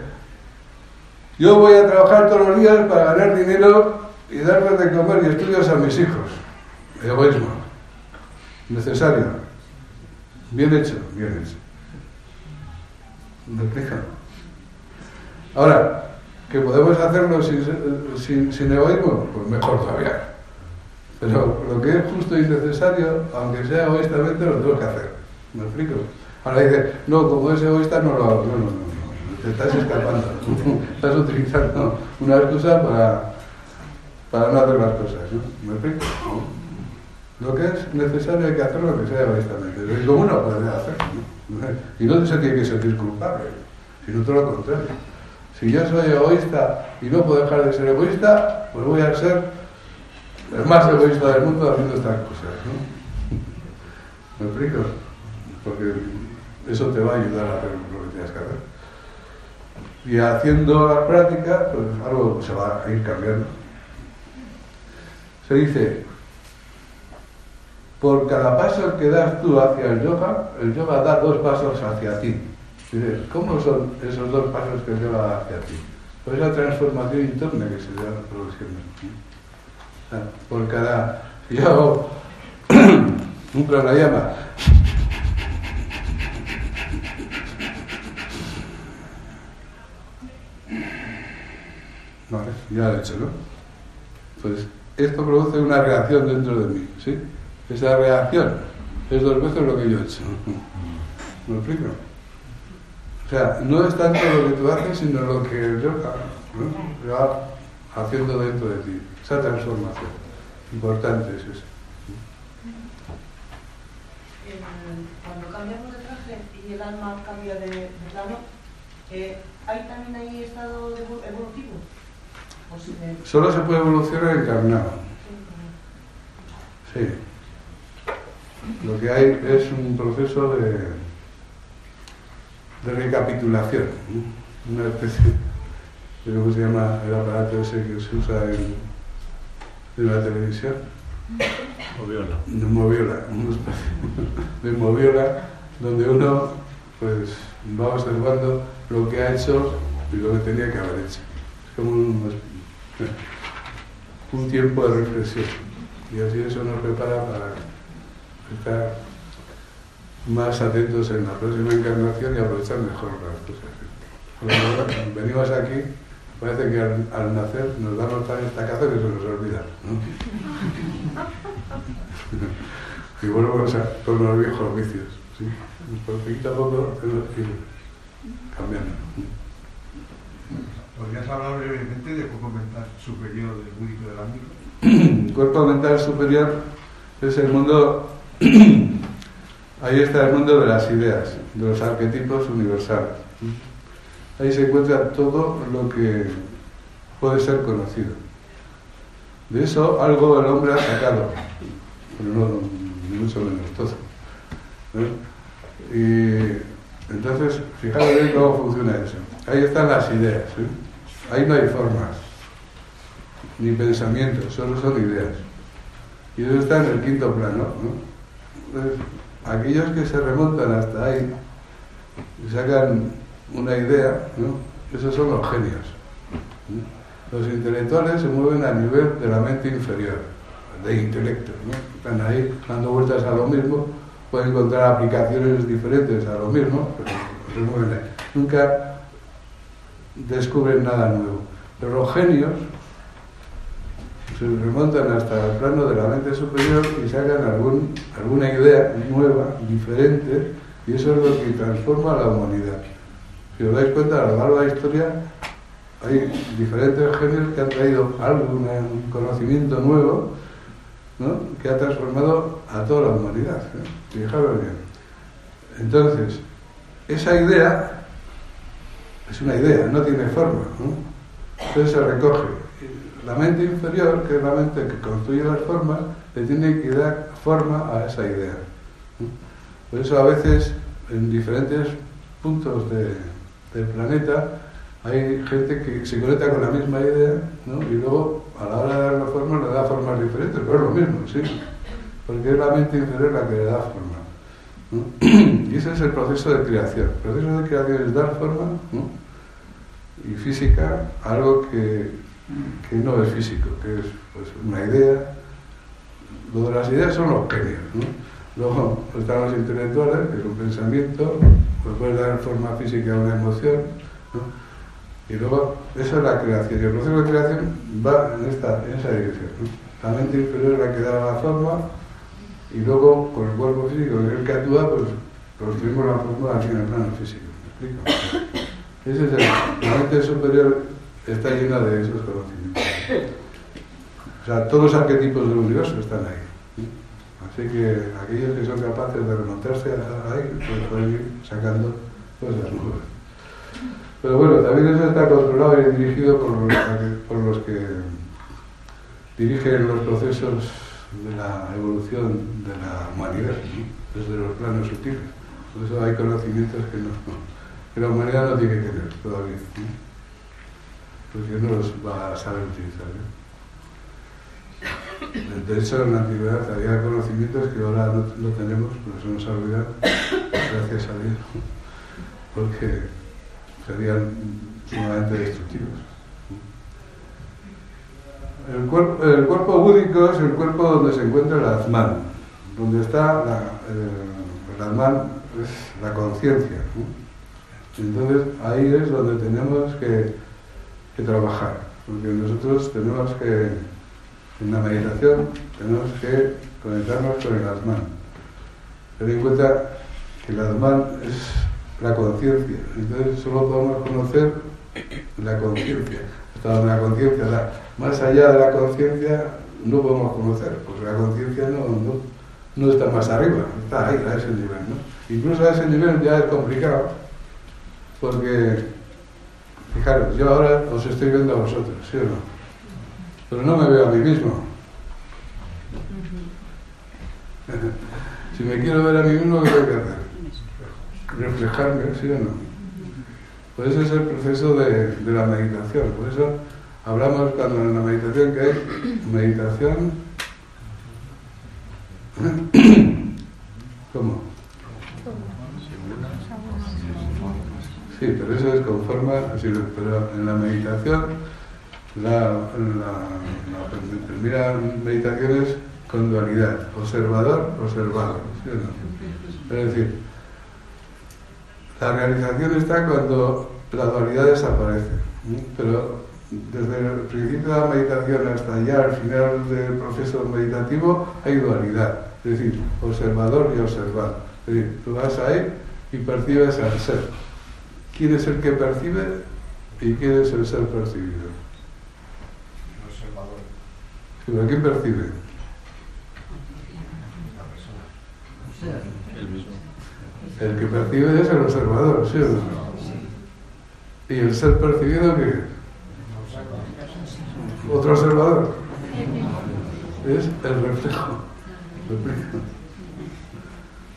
yo voy a trabajar todos los días para ganar dinero y darles de comer y estudios a mis hijos. Egoísmo. Necesario. Bien hecho, bien hecho. ¿Me explico? Ahora, ¿que podemos hacerlo sin, sin, egoísmo? Pues mejor todavía. Pero lo que es justo y necesario, aunque sea egoístamente, lo tengo que hacer. ¿Me explico? Ahora dice, no, como es egoísta no lo hago. No, no, no. Te estás escapando. estás utilizando una excusa para, para no hacer las cosas. ¿no? ¿Me explico? Lo que es necesario hay que hacerlo que sea egoístamente. Y como uno puede hacerlo. ¿no? Y no se tiene que sentir culpable, sino todo lo contrario. Si yo soy egoísta y no puedo dejar de ser egoísta, pues voy a ser el más egoísta del mundo haciendo estas cosas. ¿no? ¿Me explico? Porque eso te va a ayudar a hacer lo que tienes que hacer. Y haciendo la práctica, pues algo se va a ir cambiando. se dice, por cada paso que das tú hacia el yoga, el yoga da dos pasos hacia ti. Dices, ¿cómo son esos dos pasos que da hacia ti? Pues esa transformación interna que se da progresivamente. Por cada... Si yo hago un pranayama Vale, ya lo he hecho, ¿no? Pues esto produce una reacción dentro de mí, ¿sí? Esa reacción es dos veces lo que yo he hecho. ¿Me explico? O sea, no es tanto lo que tú haces, sino lo que yoga ¿no? haciendo dentro de ti. Esa transformación. Importante es eso. Cuando cambiamos de traje y el alma cambia de, de plano, eh, ¿hay también ahí estado evo- evolutivo? ¿O si me- Solo se puede evolucionar encarnado. Sí. Lo que hay es un proceso de, de recapitulación. ¿no? Una especie de cómo se llama el aparato ese que se usa en, en la televisión. O viola. de moviola, especie de moviola, donde uno pues va observando lo que ha hecho y lo que tenía que haber hecho. Es como un, un tiempo de reflexión. Y así eso nos prepara para estar más atentos en la próxima encarnación y aprovechar mejor las cosas. Venimos aquí, parece que al, al nacer nos damos tan estacazo que se nos olvida. ¿no? y volvemos a, con los viejos vicios. ¿sí? Poquito a poco cambiando. ¿Podrías hablar brevemente del cuerpo mental superior del búdico del ámbito? El cuerpo mental superior es el mundo, ahí está el mundo de las ideas, de los arquetipos universales. Ahí se encuentra todo lo que puede ser conocido. De eso algo el hombre ha sacado, pero no, mucho menos todo. Y entonces, fijaros bien cómo funciona eso. Ahí están las ideas. ¿eh? Ahí no hay formas, ni pensamientos, solo son ideas. Y eso está en el quinto plano. aquellos que se remontan hasta ahí sacan una idea, ¿no? esos son los genios. Los intelectuales se mueven a nivel de la mente inferior, de intelecto. ¿no? Están ahí dando vueltas a lo mismo, pueden encontrar aplicaciones diferentes a lo mismo, pero se mueven ahí. Nunca descubren nada nuevo. Pero los genios se remontan hasta el plano de la mente superior y sacan algún, alguna idea nueva, diferente, y eso es lo que transforma a la humanidad. Si os dais cuenta, a lo largo de la historia hay diferentes genios que han traído algo, un conocimiento nuevo, ¿no? que ha transformado a toda la humanidad. ¿eh? Fijaros bien. Entonces, esa idea es una idea, no tiene forma. Entonces se recoge. La mente inferior, que es la mente que construye las formas, le tiene que dar forma a esa idea. Por eso a veces en diferentes puntos de- del planeta hay gente que se conecta con la misma idea ¿no? y luego a la hora de darle forma le da formas diferentes, pero es lo mismo, sí, porque es la mente inferior la que le da forma. ¿no? Y ese es el proceso de creación. El proceso de creación es dar forma ¿no? y física a algo que, que no es físico, que es pues, una idea. Lo de las ideas son los genios. ¿no? Luego están los intelectuales, que es un pensamiento, pues puede dar forma física a una emoción. Y luego, esa es la creación. Y el proceso de creación va en, esta, en esa dirección. La mente inferior es la que da la forma y luego, con el cuerpo físico que es el que actúa, pues construimos la forma aquí en el plano físico. ¿Me explico? Ese es el, la mente superior está llena de esos conocimientos. O sea, todos los arquetipos del universo están ahí. ¿Sí? Así que aquellos que son capaces de remontarse ahí, pues pueden ir sacando cosas nuevas. Pero bueno, también eso está controlado y dirigido por los, que dirigen los procesos de la evolución de la humanidad, ¿no? desde los planos sutiles. Por eso hay conocimientos que, no, la humanidad no tiene que tener todavía, ¿no? porque no los va a saber utilizar. ¿eh? De hecho, en la antigüedad había conocimientos que ahora no, no tenemos, nos ha olvidado, gracias a Dios, porque serían sumamente destructivos. El cuerpo, el cuerpo búdico es el cuerpo donde se encuentra el Atman, donde está la, el Atman, es la conciencia. Entonces ahí es donde tenemos que trabajar, porque nosotros tenemos que, en la meditación, tenemos que conectarnos con el Atman. Ten en cuenta que el Atman es la conciencia, entonces solo podemos conocer la conciencia, hasta donde la conciencia da. Más allá de la conciencia no podemos conocer, porque la conciencia no, no, no, está más arriba, está ahí, a ese nivel. Incluso a ese nivel ya es complicado, porque, fijaros, yo ahora os estoy viendo a vosotros, ¿sí o no? Pero no me veo a mí mismo. si me quiero ver a mí mismo, ¿qué tengo que hacer? Reflejarme, ¿sí o no? Pues ese es el proceso de, de la meditación. Por eso hablamos cuando en la meditación que hay meditación. ¿Cómo? Sí, pero eso es con forma, pero en la meditación, la, la, la primera meditación es con dualidad, observador, observado. Es decir, la realización está cuando la dualidad desaparece, pero desde el principio de la meditación hasta ya al final del proceso meditativo hay dualidad, es decir, observador y observado. Es decir, tú vas ahí y percibes al ser. ¿Quién es el que percibe y quién es el ser percibido? El observador. Sí, ¿pero ¿Quién percibe? La persona. El mismo. El que percibe es el observador, ¿sí o no? ¿Y el ser percibido qué es? Otro observador. Es el reflejo.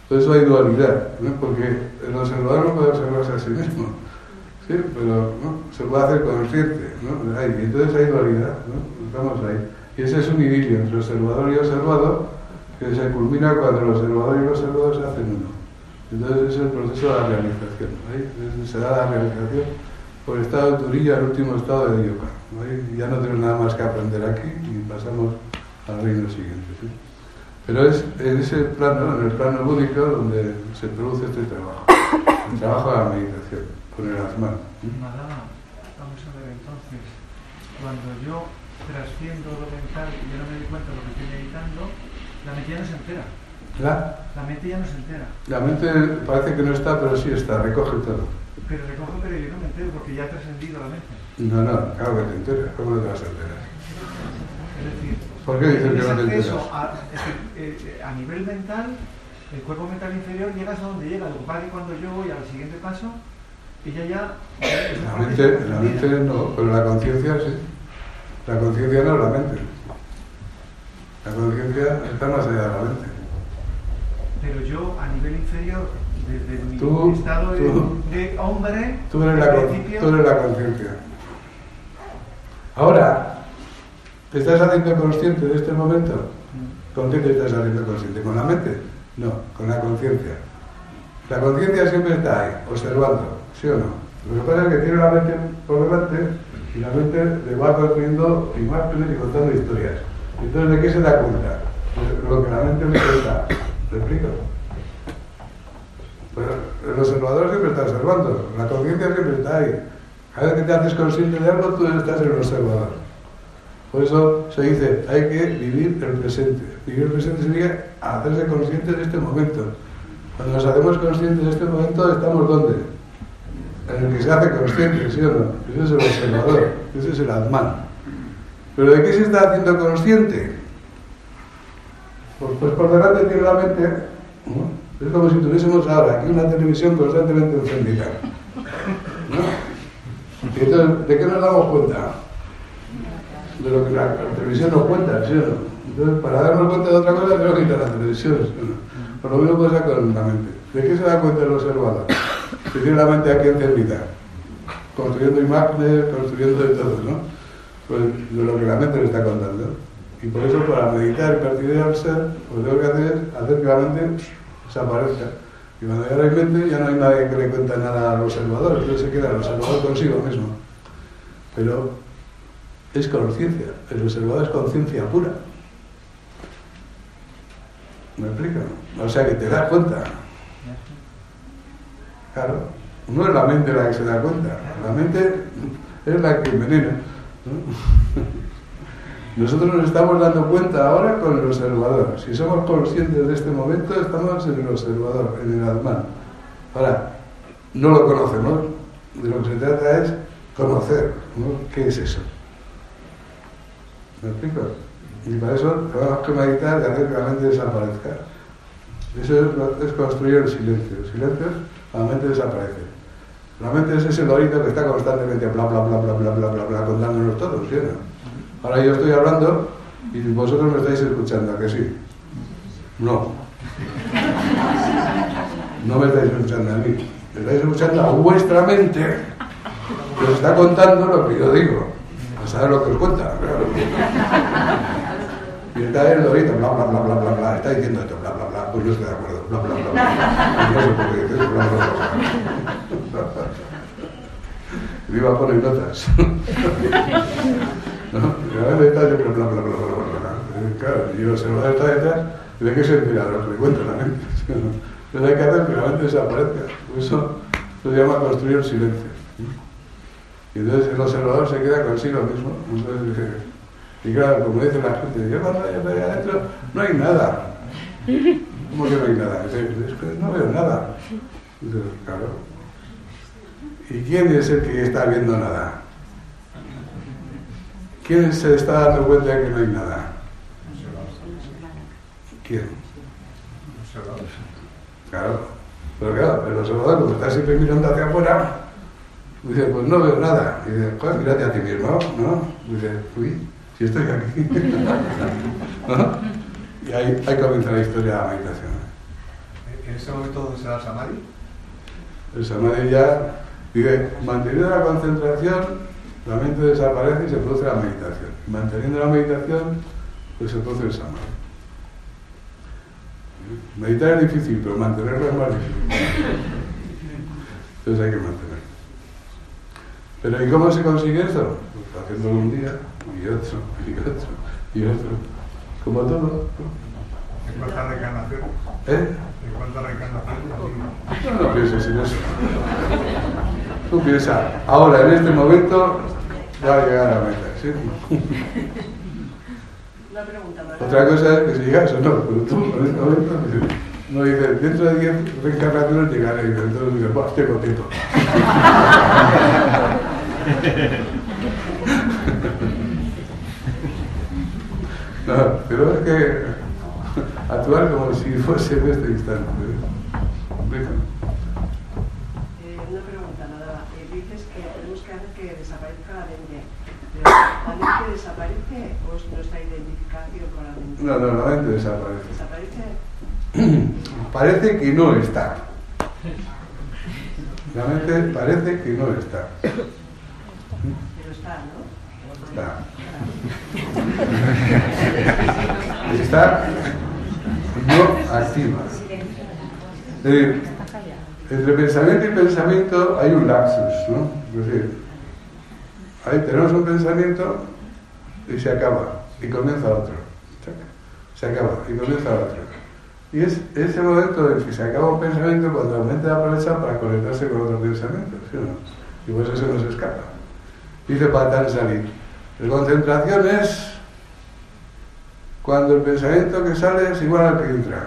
Por eso hay dualidad, ¿no? porque el observador no puede observarse a sí mismo, ¿sí? pero ¿no? se puede hacer consciente. ¿no? Hay- y entonces hay dualidad, ¿no? estamos ahí. Y ese es un idilio entre observador y observado que se culmina cuando el observador y el observado se hacen uno. Entonces es el proceso de la realización. Se da la realización por estado de Turilla, el último estado de Yoga. Ahí ya no tenemos nada más que aprender aquí y pasamos al reino siguiente. ¿sí? Pero es en ese plano, en el plano búdico, donde se produce este trabajo. El trabajo de la meditación, con el Atman. Madama, vamos a ver entonces, cuando yo trasciendo lo mental y yo no me doy cuenta de lo que estoy meditando, la mente ya no se entera. La, La mente ya no se entera. la mente parece que no está, pero sí está, recoge todo. Pero recojo, pero yo no me entero porque ya he trascendido la mente. No, no, claro que te enteras. ¿Cómo no te vas a enterar? Es decir, ¿Por qué dices que no te enteras? a, es decir, eh, eh, a nivel mental, el cuerpo mental inferior llega hasta donde llega. Lo que pasa es que cuando yo voy al siguiente paso, ella ya... La mente, la mente no, pero la conciencia sí. La conciencia no es la mente. La conciencia está más allá de la mente. Pero yo a nivel inferior, desde mi Tú- estado de, tú- de hombre, Tú eres la, al con- principio, tú eres la conciencia. Ahora, ¿te estás haciendo consciente de este momento? ¿Con qué te estás haciendo consciente? ¿Con la mente? No, con la conciencia. La conciencia siempre está ahí, observando, ¿sí o no? Lo que pasa es que tiene la mente por delante y la mente le va construyendo imágenes y contando historias. Entonces, ¿de qué se da cuenta? Lo que la mente le cuenta. ¿Te explico? El observador siempre está observando, la conciencia siempre está ahí. Cada vez que te haces consciente de algo, tú estás en el observador. Por eso se dice, hay que vivir el presente. Vivir el presente significa hacerse consciente de este momento. Cuando nos hacemos conscientes de este momento, ¿estamos dónde? En el que se hace consciente, ¿sí o no? Ese es el observador, ese es el Atman. ¿Pero de qué se está haciendo consciente? Pues, pues por delante tiene la mente, ¿no? Es como si tuviésemos ahora aquí una televisión constantemente encendida. ¿no? Entonces, ¿de qué nos damos cuenta? De lo que la, televisión nos cuenta, ¿sí o no? Entonces, para darnos cuenta de otra cosa, tenemos que quitar la televisión. ¿sí o no? Por lo mismo pasa con la mente. ¿De qué se da cuenta el observador? Que tiene la mente aquí encendida, construyendo imágenes, construyendo de todo, ¿no? Pues de lo que la mente le está contando. Y por eso para meditar y partir al ser, lo que tengo que hacer es hacer que la mente desaparezca. Y cuando ya hay mente, ya no hay nadie que le cuente nada al observador, entonces se queda el observador consigo mismo. Pero es conciencia, el observador es conciencia pura. ¿Me explico? O sea que te das cuenta. Claro, no es la mente la que se da cuenta, la mente es la que envenena. ¿no? Nosotros nos estamos dando cuenta ahora con el observador. Si somos conscientes de este momento, estamos en el observador, en el Atman. Ahora, no lo conocemos. De lo que se trata es conocer. ¿no? ¿Qué es eso? ¿Me explico? Y para eso tenemos que meditar y hacer que la mente desaparezca. Eso es, construir el silencio. Silencio es la mente desaparece. La mente es ese lorito que está constantemente bla bla bla bla bla bla bla bla contándonos todo, ¿sí no? Ahora yo estoy hablando y vosotros me estáis escuchando, ¿a que sí? No. No me estáis escuchando a mí. Me estáis escuchando a vuestra mente que os está contando lo que yo digo. A saber lo que os cuenta. Claro. Y está el lorito, bla bla bla bla bla bla, está diciendo esto, bla bla bla, pues yo estoy de acuerdo, bla bla bla sé por. Viva poner notas. ¿no? Y está yo, bla, bla, bla, bla, bla. Claro, y el observador está detrás, ¿y de qué se entera? Lo que le cuenta la mente. Entonces hay que hacer que la mente desaparezca. Eso se llama construir el silencio. Y entonces el observador se queda consigo mismo. Entonces, y claro, como dice la gente, yo cuando yo estoy adentro no hay nada. ¿Cómo que no hay nada? Dice, es que no veo nada. Dice, claro. ¿Y quién es el que está viendo nada? ¿Quién se está dando cuenta de que no hay nada? ¿Quién? Claro. Pero claro, el observador, como está siempre mirando hacia afuera, dice, pues no veo nada. Y dice, pues mírate a ti mismo, ¿no? dice, uy, si estoy aquí. ¿No? Y ahí, ahí comienza la historia de la meditación. ¿En ese momento dónde se da el samadhi? El samadhi ya, dice, manteniendo la concentración, la mente desaparece y se produce la meditación. Manteniendo la meditación, pues se produce el samadhi. Meditar es difícil, pero mantenerlo es más difícil. Entonces hay que mantenerlo. Pero ¿y cómo se consigue eso? Pues haciéndolo un día, y otro, y otro, y otro. Como todo. ¿no? ¿En cuántas reencarnaciones? ¿Eh? ¿En cuántas reencarnaciones? No, no pienses en eso. Tú piensas, ahora, en este momento, ya va a llegar a la meta. ¿sí? Una pregunta, ¿verdad? Otra cosa es que si llegas o no, pero tú en este momento no dices, dentro de 10 reencarnaciones llegaré, y entonces dices, "Buah, estoy contento. No, pero es que actuar como si fuese en este instante. Explícame. Eh, una pregunta, nada. Eh, dices que tenemos que hacer que desaparezca la mente. Pero ¿la mente desaparece o es nuestra identificación con la mente? No, no, la mente desaparece. ¿Desaparece? Parece que no está. La mente parece que no está. Pero está, ¿no? Está. Está no activa. Decir, entre pensamiento y pensamiento hay un lapsus, ¿no? Es decir, ahí tenemos un pensamiento y se acaba, y comienza otro. Se acaba, y comienza otro. Y es ese momento en que se acaba un pensamiento cuando la mente aprovecha para conectarse con otro pensamiento, ¿sí o no? Y pues eso nos escapa. Dice Patanjali, la concentración es cuando el pensamiento que sale es igual al que entra.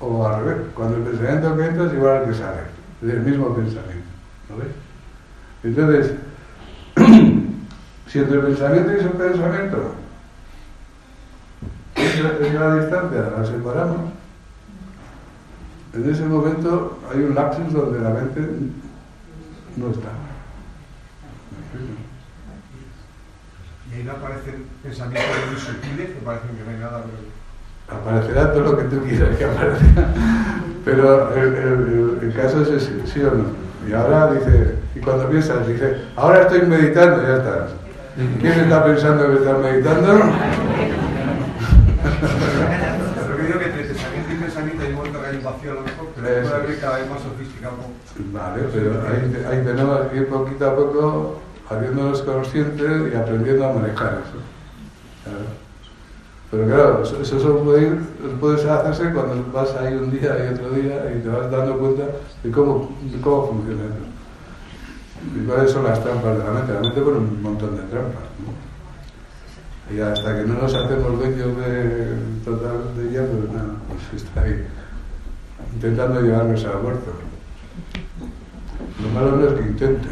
O al revés, cuando el pensamiento que entra es igual al que sale. Es el mismo pensamiento. ¿Lo ves? Entonces, si entre el pensamiento y ese pensamiento es la distancia, la separamos, en ese momento hay un lapsus donde la mente no está. Y ahí no aparecen pensamientos muy sutiles que parecen que no hay nada. Pero... Aparecerá todo lo que tú quieras que aparezca. Pero el, el- el caso es ese, ¿sí o no? Y ahora dice, y cuando piensas, dice, ahora estoy meditando, ya está. ¿Quién está pensando que está meditando? Lo que digo que entre pensamiento y pensamiento hay un momento que hay un vacío a lo mejor, pero puede abrir cada vez más sofisticado. Vale, pero ahí, ahí tenemos que ir poquito a poco haciéndonos conscientes y aprendiendo a manejar eso. Pero claro, eso, eso puede, hacerse cuando vas ahí un día y otro día y te vas dando cuenta de cómo, cómo funciona eso. Y cuáles son las trampas de la mente. La mente pone un montón de trampas. Y hasta que no nos hacemos dueños de total de ella, pues nada, pues está ahí intentando llevarnos al muerto. Lo malo no es que intente.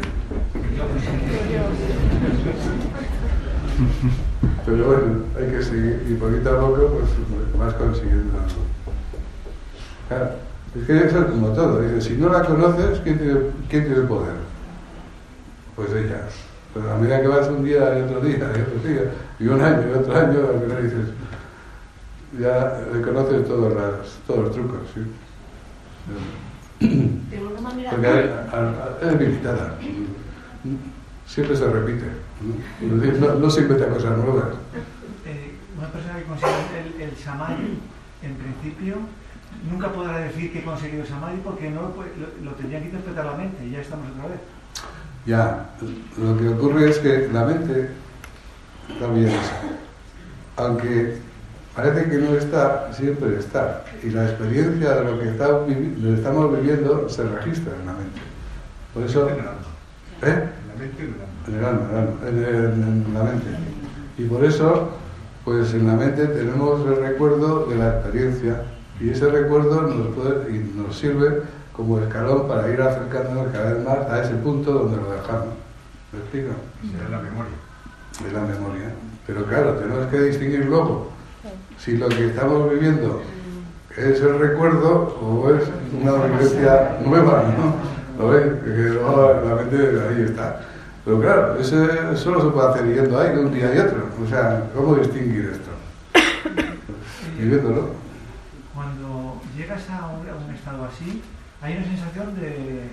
Pero bueno, hay que seguir y poquito a poco pues vas consiguiendo. Claro, es que eso es como todo. Dice, si no la conoces, ¿quién tiene, quién tiene poder? Pues ella. Pero a medida que vas un día y otro día y otro día, y un año y otro año, al final dices, ya le conoces todos, las, todos los trucos, ¿sí? De alguna manera, Porque a- a- a- es limitada. Siempre se repite. ¿no? No, no se inventa cosas nuevas. Eh, una persona que consigue el, el samadhi, en principio, nunca podrá decir que ha conseguido el samadhi porque no lo, lo tendría que interpretar la mente y ya estamos otra vez. Ya, lo que ocurre es que la mente también es, aunque parece que no está, siempre está. Y la experiencia de lo que está estamos viviendo se registra en la mente. Por eso, En el alma. ¿eh? En la mente y en el alma. En el alma, en, la mente. Y por eso, pues en la mente tenemos el recuerdo de la experiencia y ese recuerdo nos, puede, y nos sirve como escalón para ir acercándonos cada vez más a ese punto donde lo dejamos. ¿Me explico? Será la memoria. De la memoria. Pero claro, tenemos que distinguir luego si lo que estamos viviendo es el recuerdo o es una vivencia nueva, ¿no? ¿Lo ves? Que luego la mente ahí está. Pero claro, ese solo se puede hacer yendo ahí de un día y otro. O sea, ¿cómo distinguir esto? Viviéndolo. Cuando llegas a un, a un estado así, hay una sensación de,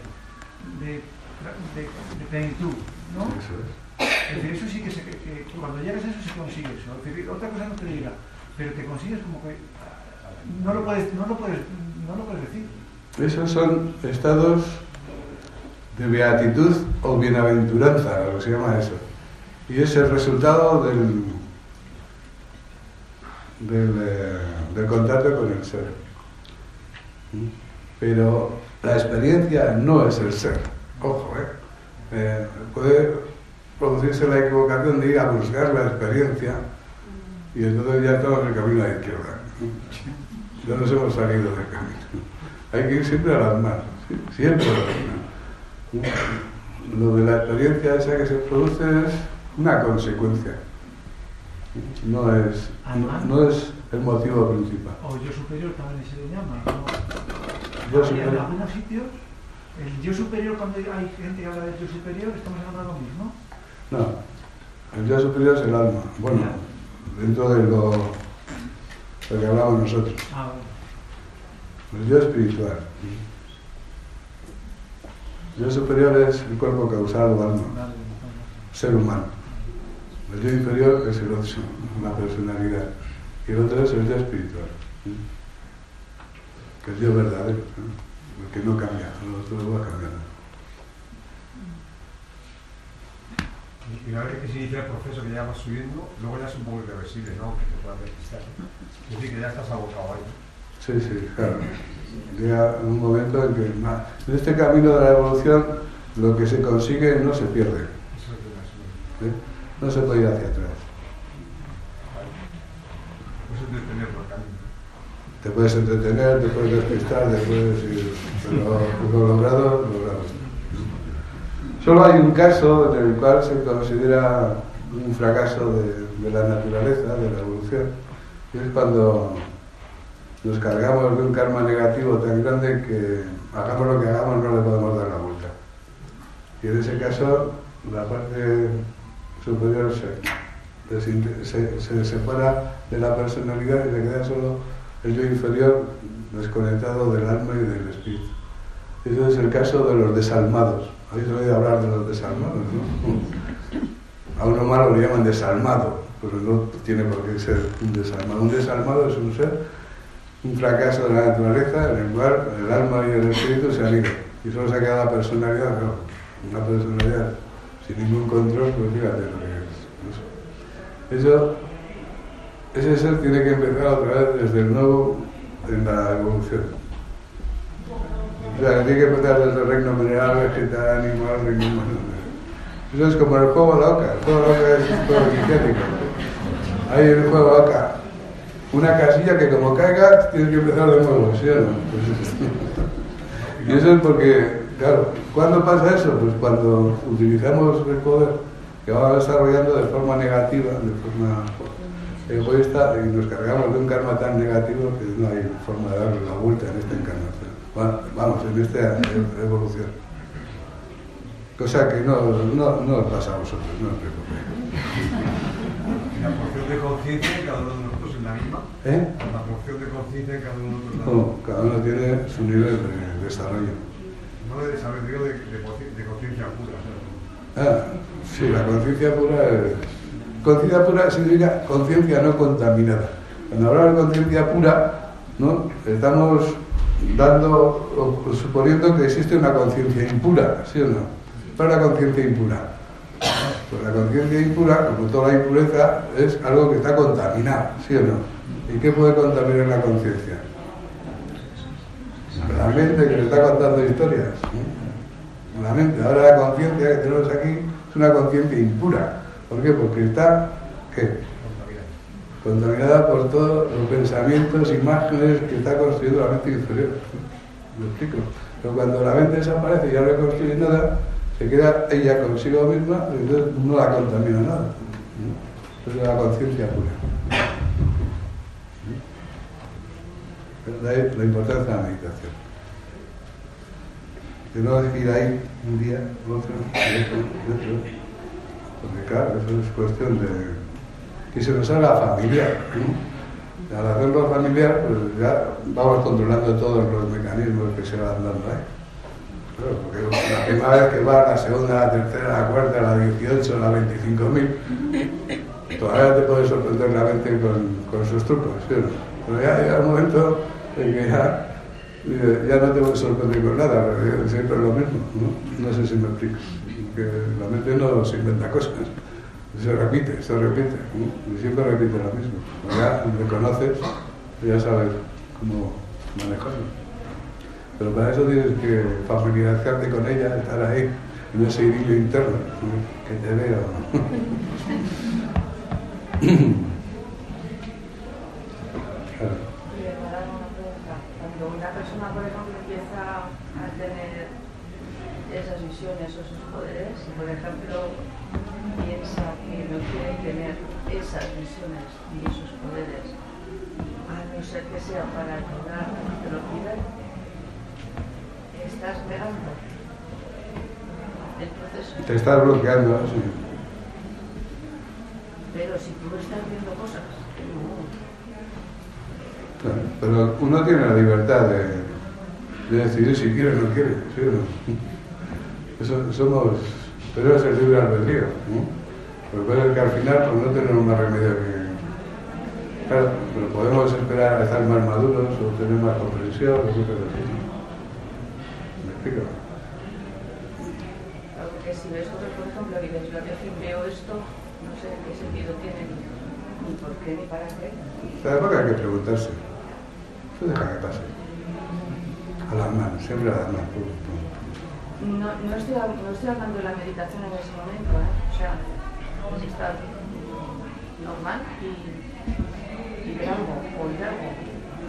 de, de, de plenitud, ¿no? Eso es. Es decir, eso sí que, se, que, que cuando llegas a eso se consigue eso. Es decir, otra cosa no te llega, pero te consigues como que no lo puedes, no lo puedes, no lo puedes decir. Esos son estados de beatitud o bienaventuranza, lo que se llama eso. Y es el resultado del, del, eh, del contacto con el ser. Pero la experiencia no es el ser. Ojo, ¿eh? Eh, puede producirse la equivocación de ir a buscar la experiencia y entonces ya estamos en el camino a la izquierda. Ya nos hemos salido del camino. Hay que ir siempre a las manos, ¿sí? siempre a las. Lo de la experiencia esa que se produce es una consecuencia. No es, no, no es el motivo principal. O yo superior también se le llama. ¿no? Yo superior. En algunos sitios, el yo superior, cuando hay gente que habla del yo superior, estamos hablando de lo mismo. No, el yo superior es el alma. Bueno, dentro de lo, lo que hablamos nosotros. Ah, bueno. El yo espiritual. El yo superior es el cuerpo causal o alma, ser humano. El yo inferior es el otro, la personalidad. Y el otro es el yo espiritual. Que es yo verdadero, ¿no? el que no cambia, el otro va cambiando. Y una vez que se inicia el proceso que ya vas subiendo, luego ya es un poco irreversible, ¿no? Que te puedas despistar. Es decir, que ya estás abocado ahí. Sí, sí, claro. Llega un momento en que en este camino de la evolución lo que se consigue no se pierde. ¿eh? No se puede ir hacia atrás. Te puedes entretener, te puedes despistar, te puedes ir, pero lo logrado, lo logrado. Solo hay un caso en el cual se considera un fracaso de, la naturaleza, de la evolución, y es cuando nos cargamos de un karma negativo tan grande que hagamos lo que hagamos no le podemos dar la vuelta. Y en ese caso, la parte superior se, se, se separa de la personalidad y se queda solo el yo inferior desconectado del alma y del espíritu. Ese es el caso de los desalmados. ¿Habéis oído hablar de los desalmados? no? A uno malo lo llaman desalmado, pero no tiene por qué ser un desalmado. Un desalmado es un ser, un fracaso de la naturaleza en el cual el alma y el espíritu se han ido. Y solo se ha quedado la personalidad, no. Una personalidad sin ningún control, pues fíjate lo que es. Eso ese ser tiene que empezar otra vez desde el nuevo en la evolución. O sea, tiene que empezar desde el reino mineral, vegetal, animal, reino humano. Eso es como el juego de la oca. El juego de la oca es un juego iniciático. Hay el juego de la oca. Una casilla que como caiga, tienes que empezar de nuevo, ¿sí o no? Y eso es porque, claro, ¿cuándo pasa eso? Pues cuando utilizamos el poder que vamos desarrollando de forma negativa, de forma egoísta, y nos cargamos de un karma tan negativo que no hay forma de darle la vuelta en esta encarnación. Vamos, en esta evolución. Cosa que no, no, no pasa a vosotros, no os preocupéis. La porción de conciencia en cada uno de nosotros es la misma. ¿Eh? La porción de conciencia en cada uno de nosotros es la No, misma. cada uno tiene su nivel de desarrollo. No de desarrollo, digo de, de, conci- de conciencia pura. ¿sabes? Ah, sí, la conciencia pura es... Conciencia pura significa conciencia no contaminada. Cuando hablamos de conciencia pura, ¿no? estamos dando o, suponiendo que existe una conciencia impura, ¿sí o no? ¿Cuál es la conciencia impura? Pues la conciencia impura, como toda la impureza, es algo que está contaminado, ¿sí o no? ¿Y qué puede contaminar la conciencia? La mente que le está contando historias. ¿no? La mente. Ahora la conciencia que tenemos aquí es una conciencia impura. ¿Por qué? Porque está ¿qué? Contaminada por todos los pensamientos, imágenes que está construyendo la mente inferior. ¿Me explico? Pero cuando la mente desaparece y ya no reconstruye nada, se queda ella consigo misma y entonces no la contamina nada. ¿no? Esa es la conciencia pura. De ahí la importancia de la meditación. Que no es ir ahí un día, otro, otro, otro. Porque claro, eso es cuestión de que se nos haga familiar. ¿no? Al hacerlo familiar, pues ya vamos controlando todos los mecanismos que se van dando ahí. Claro, porque la primera vez que va, la segunda, la tercera, la cuarta, la 18, la 25.000, todavía te puede sorprender la mente con, con sus trucos, ¿sí? Pero ya llega un momento en que ya, eh, ya no te puedes sorprender con nada, siempre es lo mismo, ¿no? No sé si me explico. Que la mente no se inventa cosas, se repite, se repite, ¿no? siempre repite lo mismo. Ya le conoces, ya sabes cómo manejarlo. Pero para eso tienes que familiarizarte con ella, estar ahí, en ese idilio interno, ¿no? que te me pregunta. Cuando una persona, por ejemplo, empieza a tener esas visiones o esos poderes, por ejemplo esas visiones y esos poderes, a no ser que sea para ayudar, te lo piden, estás negando el proceso. Te estás bloqueando, sí. Pero si tú estás viendo cosas no, Pero uno tiene la libertad de, de decidir si quiere o no quiere, ¿sí o no? Eso, somos, tenemos el libre albedrío, ¿no? Lo que al final pues, no tenemos más remedio que... Claro, pero podemos esperar a estar más maduros o tener más comprensión o cosas así. ¿Me explico? Porque si ves cosas, por ejemplo, y dices, yo veo esto, no sé qué sentido tiene, ni por qué, ni para qué. Tampoco hay que preguntarse. Eso deja que pase. A las manos, siempre a las manos. No, no, estoy, no estoy hablando de la meditación en ese momento, ¿eh? o sea, estar normal y, y ver algo, o oír algo.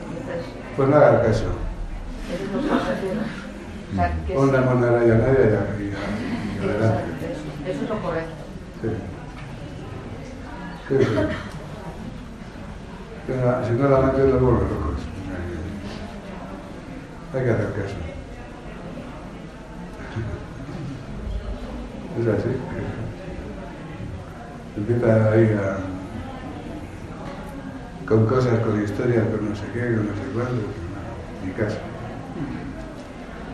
Entonces, Pues no hagas caso. eso lo me refiero. O sea, que Pon la mano a nadie y, y, y, y adelante. Eso, eso es lo correcto. Sí. Sí, sí. Si no- Si no la mente nos vuelve locos. Hay que hacer caso. Es así. Empieza ahí a, con cosas, con historias, con no sé qué, con no sé cuándo. Ni caso.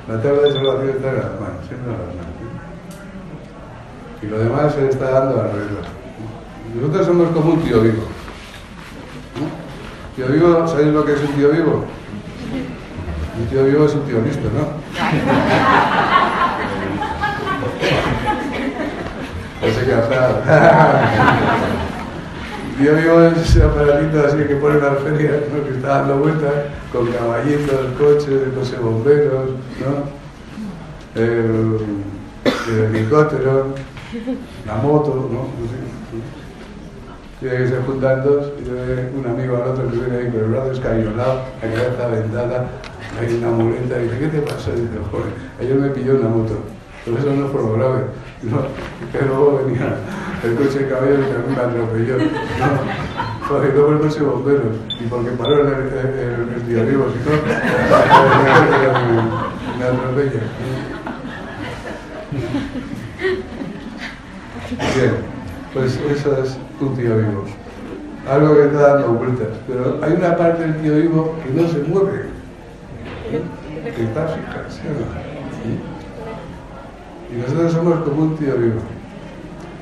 La tabla de salvación está en las manos, siempre en las. Y lo demás se está dando alrededor. Nosotros somos como un tío vivo. Tío vivo, ¿sabéis lo que es un tío vivo? Un tío vivo es un tío listo, ¿no? Ese casado. Tío vivo es ese aparatito así que ponen las ferias, ¿no? que está dando vueltas con caballitos, coches, no sé, bomberos, ¿no? El, el helicóptero, la moto, ¿no? Tiene que se juntan dos y ve un amigo al otro que viene ahí con el brazo escañolado, la cabeza vendada, hay una muleta, y dice, ¿qué te pasa? Y dice, joder, ayer me pilló una moto, pero eso no fue lo grave, no, luego venía el coche de caballo y también me atropelló, no, joder, luego el coche de bomberos, y porque paró el, el, vivo, si no, me, me. Bien, pues eso es un tío vivo. Algo que está dando vueltas. Pero hay una parte del tío vivo que no se mueve. Que está fija, ¿sí o no? ¿Sí? Y nosotros somos como un tío vivo.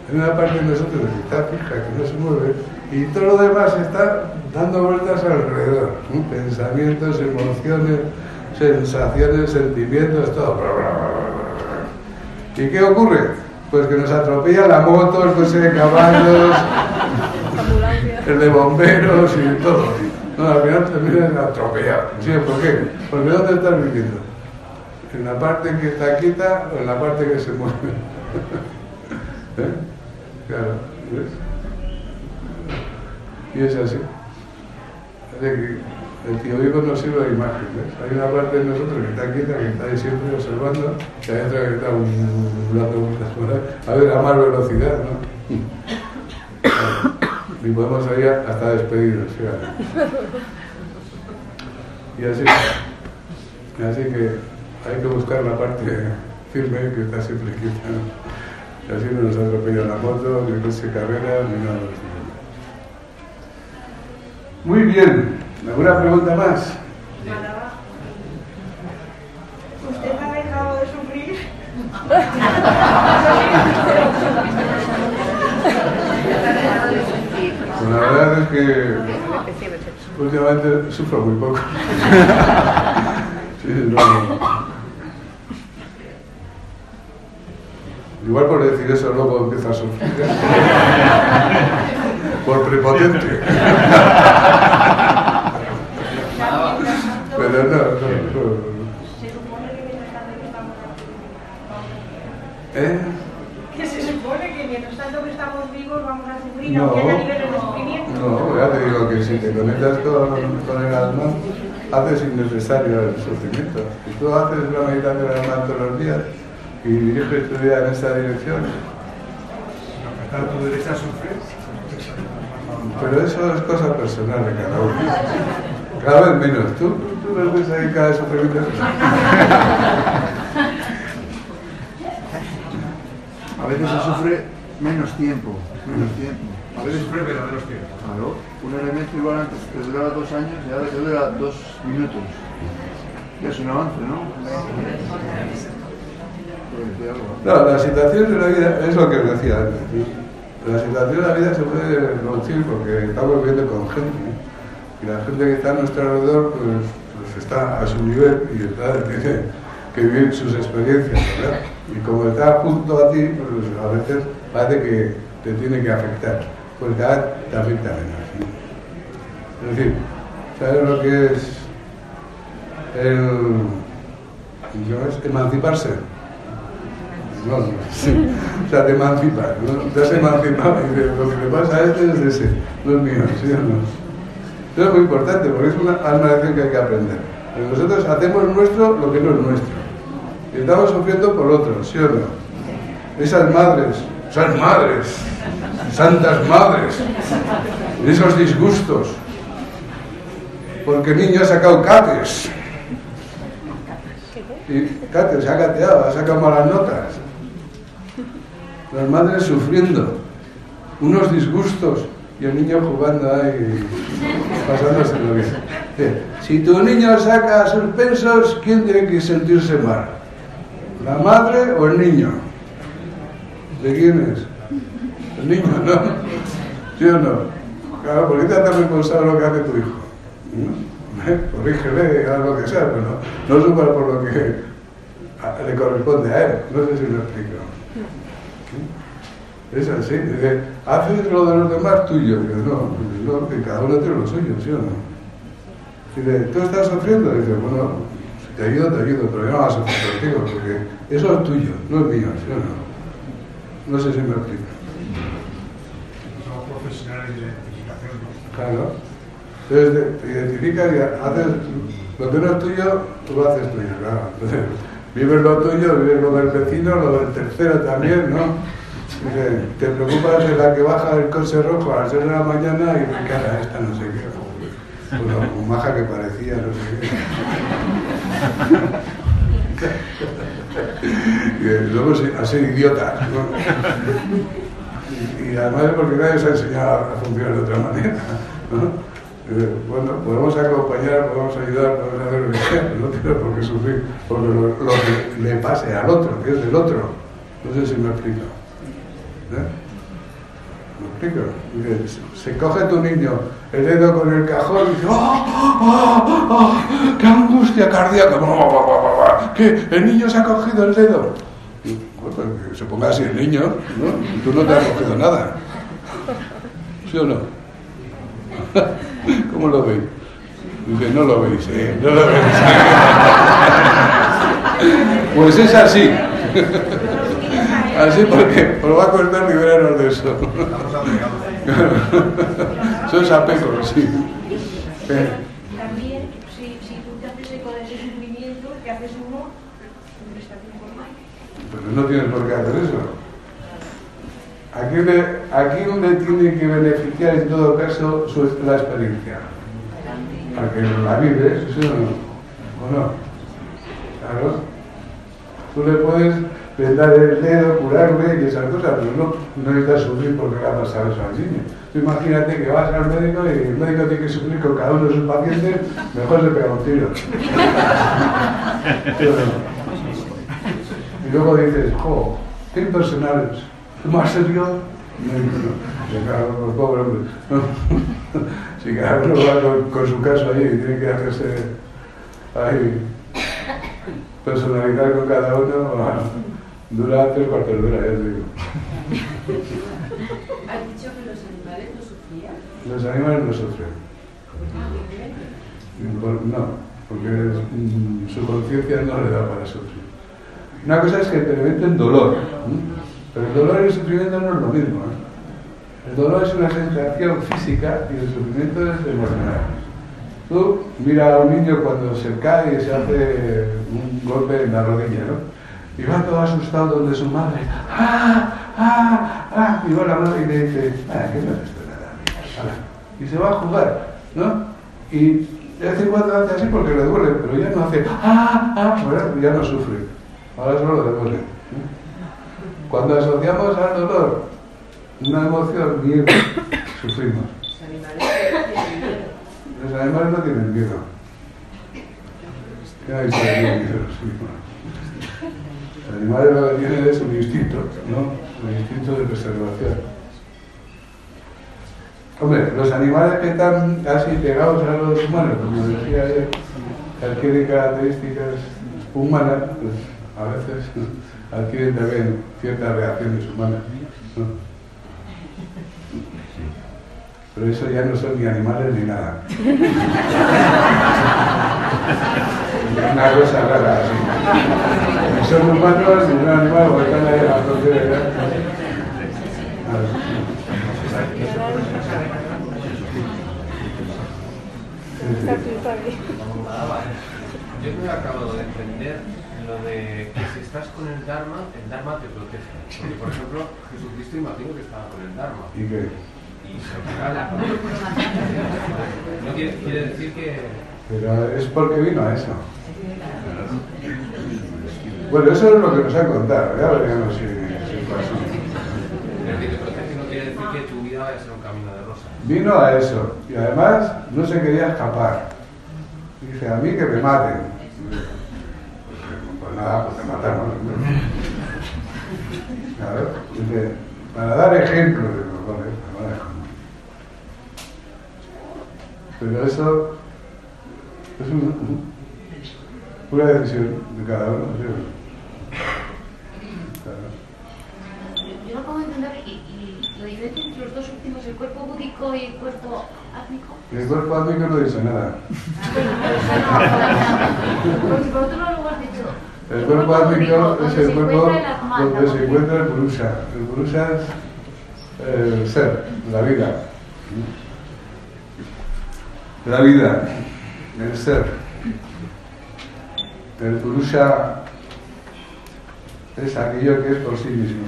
Hay una parte de nosotros que está fija, que no se mueve, y todo lo demás está dando vueltas alrededor. ¿eh? Pensamientos, emociones, sensaciones, sentimientos, todo. ¿Y qué ocurre? Pues que nos atropella la moto, el coche de caballos, el de bomberos y todo. No, al final terminas atropellado. ¿Sí? ¿Por qué? Porque ¿dónde estás viviendo? ¿En la parte que está quieta o en la parte que se mueve? ¿Eh? Claro, ¿ves? Y es así. De que el tío vivo nos sirve de imagen, ¿ves? Hay una parte de nosotros que está quieta, que está ahí siempre observando, y hay otra que está dando vueltas por. A ver, a más velocidad, ¿no? Y podemos salir hasta despedidos, fíjate. Y así, así que hay que buscar la parte firme que está siempre quieta. Y así no nos atropella la moto, ni coche carrera, ni nada. Muy bien. ¿Alguna pregunta más? ¿Usted ha dejado de sufrir? Pues la verdad es que últimamente sufro muy poco. Sí, no. Igual por decir eso luego empieza a sufrir. Por prepotente. Pero no, no, no. ¿Eh? Que se supone que mientras tanto que estamos vivos vamos a sufrir, No, aunque haya niveles de sufrimiento. no, ya te digo que si te conectas con, con el alma, haces innecesario el sufrimiento. Si tú haces la meditación del alma todos los días y diriges tu vida en esa dirección, Está tu derecha a sufrir. pero eso es cosa personal de cada uno. Cada vez menos. ¿Tú, tú no ves ahí cada sufrimiento? A veces se sufre menos tiempo, menos tiempo. A veces sufre verdaderos tiempos. Claro, un elemento igual antes que duraba dos años y ahora te dura dos minutos. Ya es un avance, ¿no? No, la situación de la vida es lo que os decía antes. La situación de la vida se puede reducir porque estamos viviendo con gente. Y la gente que está a nuestro alrededor pues, pues está a su nivel y está, tiene que vivir sus experiencias, ¿verdad? Y como está junto a ti, pues a veces parece que te tiene que afectar. Pues cada te afecta menos. ¿no? Es decir, ¿sabes lo que es el, emanciparse? No, no, sí. O sea, te emancipas, ¿no? Te has emancipado y lo que le pasa a este es ese, no es mío, ¿sí o no? Eso es muy importante porque es una, lección que hay que aprender. Pero nosotros hacemos nuestro lo que no es nuestro. Y estamos sufriendo por otros, ¿sí o no? Esas madres, esas madres, santas madres, esos disgustos. Porque el niño ha sacado cates. Y cates, se ha cateado, ha sacado malas notas. Las madres sufriendo, unos disgustos y el niño jugando ahí, pasándoselo bien. Bien, Si tu niño saca suspensos, ¿quién tiene que sentirse mal? ¿La madre o el niño? ¿De quién es? El niño, ¿no? ¿Sí o no? Claro, ¿por qué te haces responsable de lo que hace tu hijo? ¿No? ¿Eh? Lo que sea, pero no, no sufra por lo que le corresponde a él. No sé si me explico. Es así. Dice, haces lo de los demás tuyo. Dice, no, no, que cada uno tiene lo suyo, ¿sí o no? Dice, ¿tú estás sufriendo? Dice, bueno, si te ayudo, te ayudo, pero yo no vas a sufrir contigo, porque eso es tuyo, no es mío, ¿sí o no? No sé si me explico. Somos profesionales de identificación. Claro. Entonces te, te identificas y haces lo que no es tuyo, tú lo haces tuyo, claro. Entonces, vives lo tuyo, vives lo del vecino, lo del tercero también, ¿no? Dice, te preocupas de la que baja del coche rojo a las 6 de la mañana y me cara esta no sé qué. Bueno, como maja que parecía, no sé qué. y luego a ser idiota. ¿no? Y, además es porque nadie se ha enseñado a funcionar de otra manera. ¿no? Bueno, podemos acompañar, podemos ayudar, podemos hacer lo que no tiene por qué sufrir por lo, lo que le pase al otro, que es del otro. No sé si me explico. ¿Eh? ¿Me explico? Dice, Se coge tu niño el dedo con el cajón y dice, ¡Oh, oh, oh, qué angustia cardíaca! ¿Qué? ¿El niño se ha cogido el dedo? Y, pues que se ponga así el niño, ¿no? Y tú no te has cogido nada. ¿Sí o no? ¿Cómo lo veis? Dice, no lo veis, ¿eh? No lo veis. Pues es así. Así porque os va a costar liberaros de eso. Eso es apego, sí. Eh, También, si, si tú te haces eco de ese sufrimiento, que haces uno, hombre, está bien formado. Pero no tienes por qué hacer eso. Aquí, le- aquí donde tiene que beneficiar en todo caso su, la experiencia. Para que la vives, ¿sí o no? ¿O no? Claro. Tú le puedes vendar el dedo, curarle y esas cosas, pero no, no necesitas sufrir porque le ha pasado eso al niño. Tú imagínate que vas al médico y el médico tiene que sufrir con cada uno de sus pacientes, mejor se pega un tiro. Y luego dices, jo, qué impersonales. ¿Más serio? Hombre. Si cada uno va con, con su caso ahí y tiene que hacerse ahí, personalizar con cada uno, bueno, dura tres cuartos de hora, ya te digo. ¿Has dicho que los animales no sufrían? Los animales no sufren. Por- No, porque mm, su conciencia no le da para sufrir. Una cosa es que experimenten dolor, ¿m? pero el dolor y el sufrimiento no es lo mismo. ¿eh? El dolor es una sensación física y el sufrimiento es emocional. Tú mira a un niño cuando se cae y se hace un golpe en la rodilla, ¿no? Y va todo asustado donde su madre, ¡ah! ¡ah! ¡ah! Y va la madre y le dice, ¡ah! ¿qué no es esto nada? Y se va a jugar, ¿no? Y de vez en cuando hace así porque le duele, pero ya no hace, ¡ah! ¡ah! ¿verdad? Ya no sufre. Ahora solo le duele. Cuando asociamos al dolor una emoción, miedo, sufrimos. Los animales tienen miedo. Los animales no tienen miedo. ¿Qué hay que tener lo que tienen es un instinto, ¿no? Un instinto de preservación. Hombre, los animales que están así pegados a los humanos, como decía ayer, adquieren características humanas, pues a veces adquieren también ciertas reacciones humanas. Pero eso ya no son ni animales ni nada. Una cosa rara así. Ni son humanos ni un animal, porque están ahí a la frontera. Yo no he acabado de entender lo de que si estás con el Dharma, el Dharma te protege. Porque, por ejemplo, Jesucristo imagino que estaba con el Dharma. ¿Y qué? No quiere, decir que. Pero es porque vino a eso. Bueno, eso es lo que nos han contado, ya veremos si, si. Es decir, que protege no quiere decir que tu vida vaya a ser un camino de rosas. Vino a eso y además no se quería escapar. Dice, a mí que me maten. Pues Ah, pues te matamos. Claro, dice, para dar ejemplo de los ejemplo. Pero eso es un- una decisión de cada uno. Yo no de entender y, y la diferencia entre los dos últimos, el cuerpo búdico y el cuerpo átmico. El cuerpo átmico no dice nada. Porque por otro lado luego has dicho. El cuerpo átmico es el cuerpo donde se encuentra el Purusha. El Purusha es el ser, la vida. La vida, el ser. El Purusha es aquello que es por sí mismo,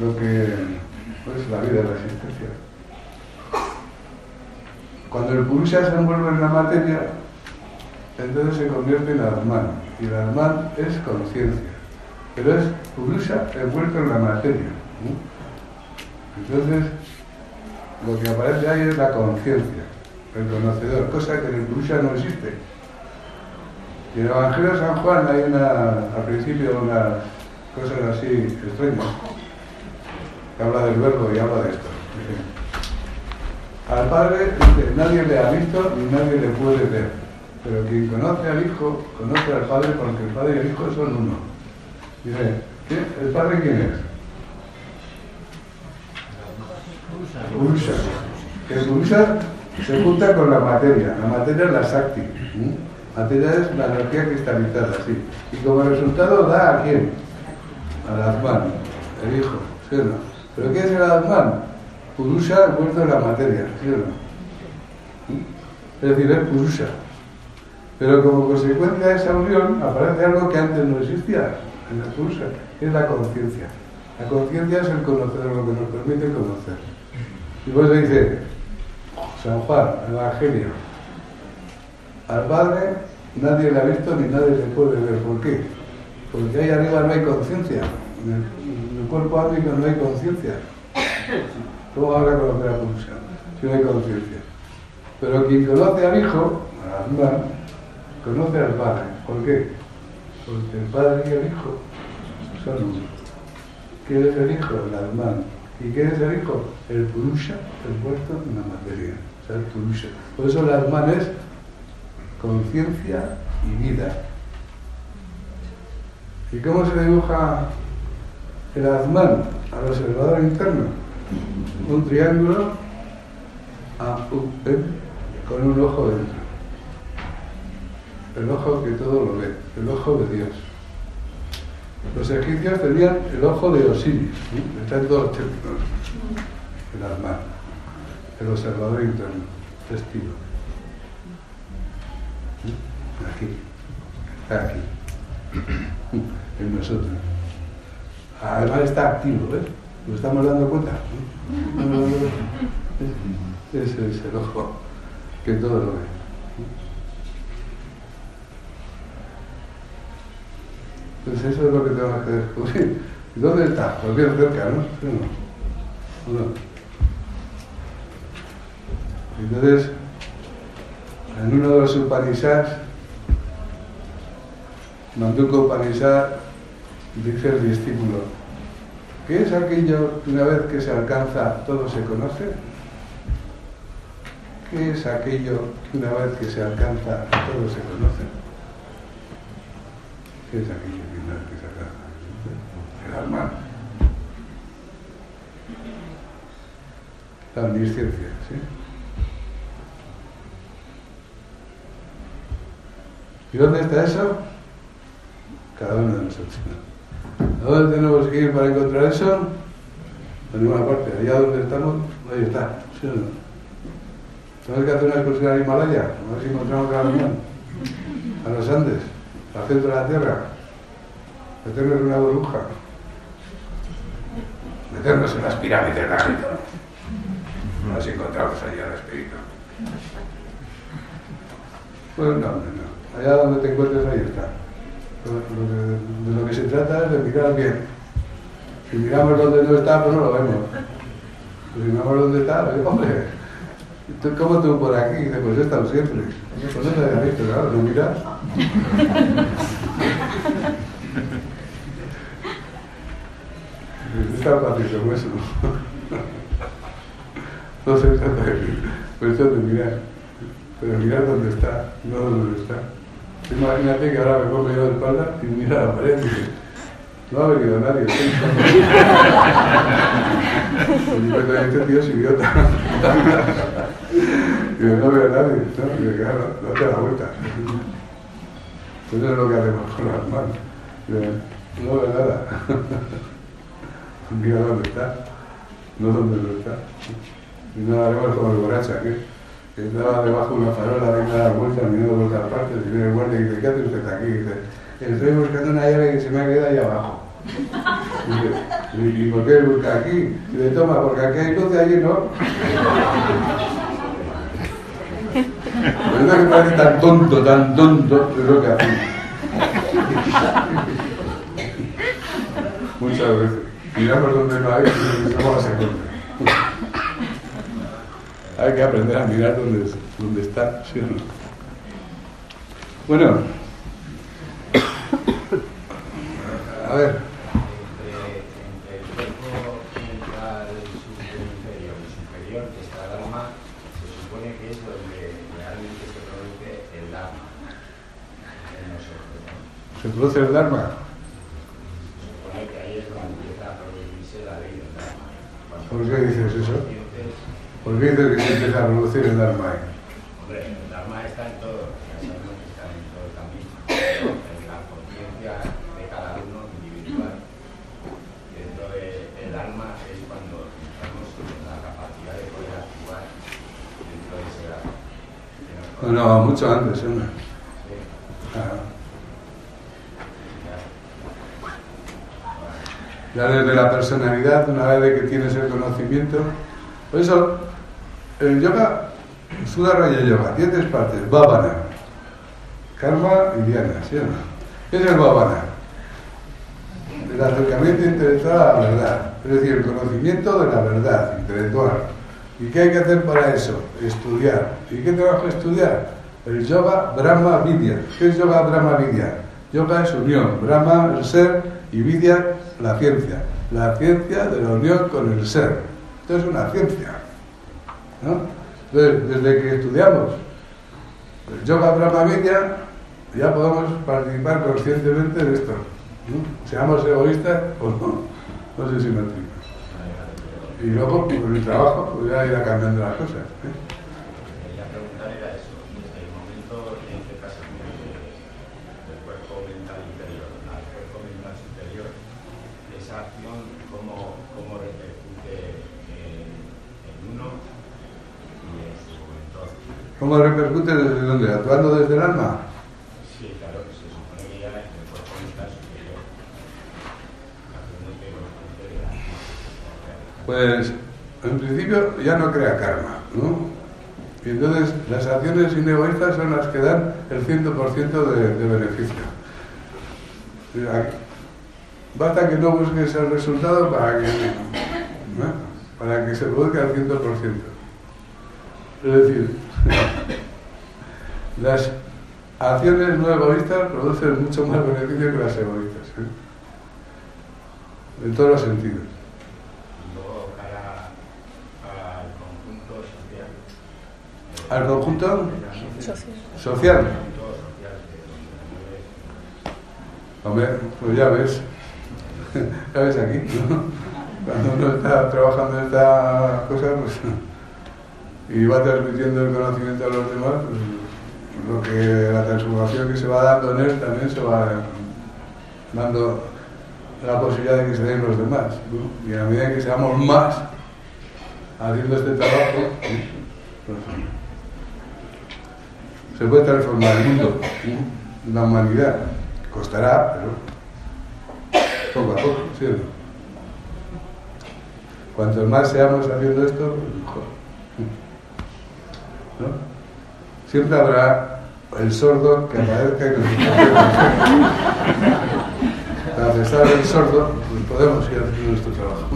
lo que es la vida, la existencia. Cuando el Purusha se envuelve en la materia, entonces se convierte en Atman. Y el Atman es conciencia. Pero es Purusha envuelto en la materia. Entonces, lo que aparece ahí es la conciencia, el conocedor, cosa que en el no existe. Y en el Evangelio de San Juan hay una, al principio unas cosas así extrañas, que habla del verbo y habla de esto. Al Padre dice, nadie le ha visto ni nadie le puede ver. Pero quien conoce al Hijo, conoce al Padre porque el Padre y el Hijo son uno. Dice, ¿qué? ¿el Padre quién es? El Purusha se junta con la materia. La materia es la Sakti. ¿m? Materia es la energía cristalizada, sí. Y como resultado da a quién? Al Atman, el Hijo, ¿sí o no? ¿Pero qué es el Atman? Purusha envuelto en la materia, ¿sí o no? Es decir, es Purusha. Pero como consecuencia de esa unión aparece algo que antes no existía en la Purusha, que es la conciencia. La conciencia es el conocer, lo que nos permite conocer. Y pues dice San Juan, Evangelio, al Padre nadie le ha visto ni nadie le puede ver. ¿Por qué? Porque ahí arriba no hay conciencia. En el, cuerpo átmico no hay conciencia. ¿Cómo van a conocer a Purusha si no hay conciencia? Pero quien conoce al Hijo, al Atman, conoce al Padre. ¿Por qué? Porque el Padre y el Hijo son uno. ¿Quién es el Hijo? El Atman. ¿Y quién es el Hijo? El Purusha, el puesto en la materia. Por eso el Atman es conciencia y vida. ¿Y cómo se dibuja el Atman al observador interno? Un triángulo A, con un ojo dentro. El ojo que todo lo ve, el ojo de Dios. Los egipcios tenían el ojo de Osiris, ¿sí? está en todos los templos. El Atman, el observador interno, testigo. Aquí, aquí, en nosotros. Además está activo, ¿ves? ¿Nos estamos dando cuenta? Ese es el ojo que todo lo ve. Entonces eso es lo que tenemos que descubrir. ¿Y dónde está? Pues bien cerca, ¿no? ¿Sí o no? ¿O no? Entonces, en uno de los Upanishads, Manduka Upanishad, dice el discípulo, ¿qué es aquello que una vez que se alcanza todo se conoce? ¿Qué es aquello que una vez que se alcanza todo se conoce? ¿Qué es aquello que una vez que se alcanza? El alma. La omnisciencia, ¿sí? ¿Y dónde está eso? Cada uno de nosotros. ¿A dónde tenemos que ir para encontrar eso? A ninguna parte. Allá donde estamos, ahí está. ¿Sí o no? Tenemos que hacer una excursión al Himalaya, a ver si encontramos cada reunión. A los Andes, al centro de la Tierra. Meternos en una burbuja. Meternos en las pirámides de Egipto. A ver si encontramos allá al espíritu. Pues no, no, no allá donde te encuentres ahí está. De lo que se trata es de mirar bien. Si miramos donde no está, pues no lo vemos. Si miramos donde está, hombre, ¿tú, ¿cómo tú por aquí? Dice, pues he estado siempre. Pues no te había visto, claro, no miras. es tan fácil como eso. no se trata de de mirar, pero mirar dónde está, no dónde está. Imagínate que ahora me pongo yo de espalda y mira la pared y dice, no ha venido nadie. Y yo digo, este tío es idiota. Y yo, no veo a nadie, ¿no? Y yo, claro, no te da vuelta. Eso es lo que hacemos con las manos. No veo nada. Mira dónde está, no dónde no está. Y no haremos como el borracha, que, que estaba debajo de una farola, venga a dar vueltas, mirando por y viene el guardia y dice, ¿qué hace usted aquí? Y dice, estoy buscando una llave que se me ha quedado ahí abajo. Y, dice, ¿y por qué busca aquí? Y le toma, porque aquí hay luz allí no. Por eso que parece tan tonto, tan tonto, es lo que hacemos. Muchas veces. Miramos donde no hay y no las encontramos. Hay que aprender a mirar dónde, dónde está, ¿sí o no? Bueno, a ver. Entre el cuerpo mental superior y superior, está el alma, se supone que es donde realmente se produce el Dharma. ¿Se produce el Dharma? Se supone que ahí es donde empieza a producirse la ley del Dharma. Cuando ¿Por qué dices eso? conscientes, ¿Por qué dices que se empieza a producir el Dharma? Hombre, el Dharma está en todo, ya sabemos que está en todo el camino. En la conciencia de cada uno individual. Dentro del alma es cuando estamos en la capacidad de poder actuar dentro de ese Dharma. Nos No, no, mucho antes, hombre. Sí, Claro. ya. Desde la personalidad, una vez que tienes el conocimiento. Por eso, el yoga, Sudaraya Yoga, tiene tres partes: Bhavana, Karma y Dhyana, ¿sí o no? ¿Qué es el Bhavana? El acercamiento intelectual a la verdad, es decir, el conocimiento de la verdad intelectual. ¿Y qué hay que hacer para eso? Estudiar. ¿Y qué tengo que estudiar? El yoga Brahma Vidya. ¿Qué es yoga Brahma Vidya? Yoga es unión, Brahma el ser y Vidya la ciencia. La ciencia de la unión con el ser. Esto es una ciencia. Entonces, desde que estudiamos el yoga Brahma ya podemos participar conscientemente de esto. Seamos egoístas o no. No sé si me explico. Y luego, pues, el trabajo, pues ya irá cambiando las cosas. ¿eh? Quería preguntar era eso, desde el momento en que pasas de- del cuerpo mental inferior al cuerpo mental superior, esa acción cómo, cómo repercute en, en uno y en su entorno. ¿Cómo repercute desde dónde? ¿Actuando desde el alma? Sí, claro, se supone que ya el cuerpo superior, la Pues en principio ya no crea karma, ¿no? Y entonces las acciones inegoístas son las que dan el 100% de, de beneficio. Aquí- Basta que no busques el resultado para que, ¿no? para que se produzca el 100%. Es decir, las acciones no egoístas producen mucho más beneficio que las egoístas, ¿eh? en todos los sentidos. Y luego cara al conjunto social. Hombre, pues ya ves, ya ves aquí, ¿no? Cuando uno está trabajando en esta cosa, pues, y va transmitiendo el conocimiento a los demás, pues, lo que la transformación que se va dando en él también se va dando la posibilidad de que se den los demás. ¿no? Y a medida que seamos más haciendo este trabajo, pues, se puede transformar el mundo, ¿no? la humanidad. Costará, pero poco a poco, ¿sí o no? Cuanto más seamos haciendo esto, pues mejor. ¿No? Siempre habrá el sordo que aparezca y nos A pesar del sordo, pues podemos ir haciendo nuestro trabajo.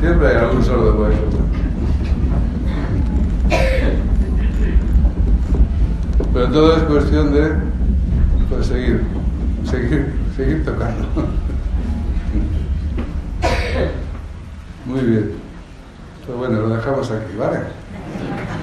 Siempre hay algún sordo por ahí. Pero todo es cuestión de pues, seguir, seguir, seguir tocando. Muy bien. Pues bueno, lo dejamos aquí, ¿vale? Thank you.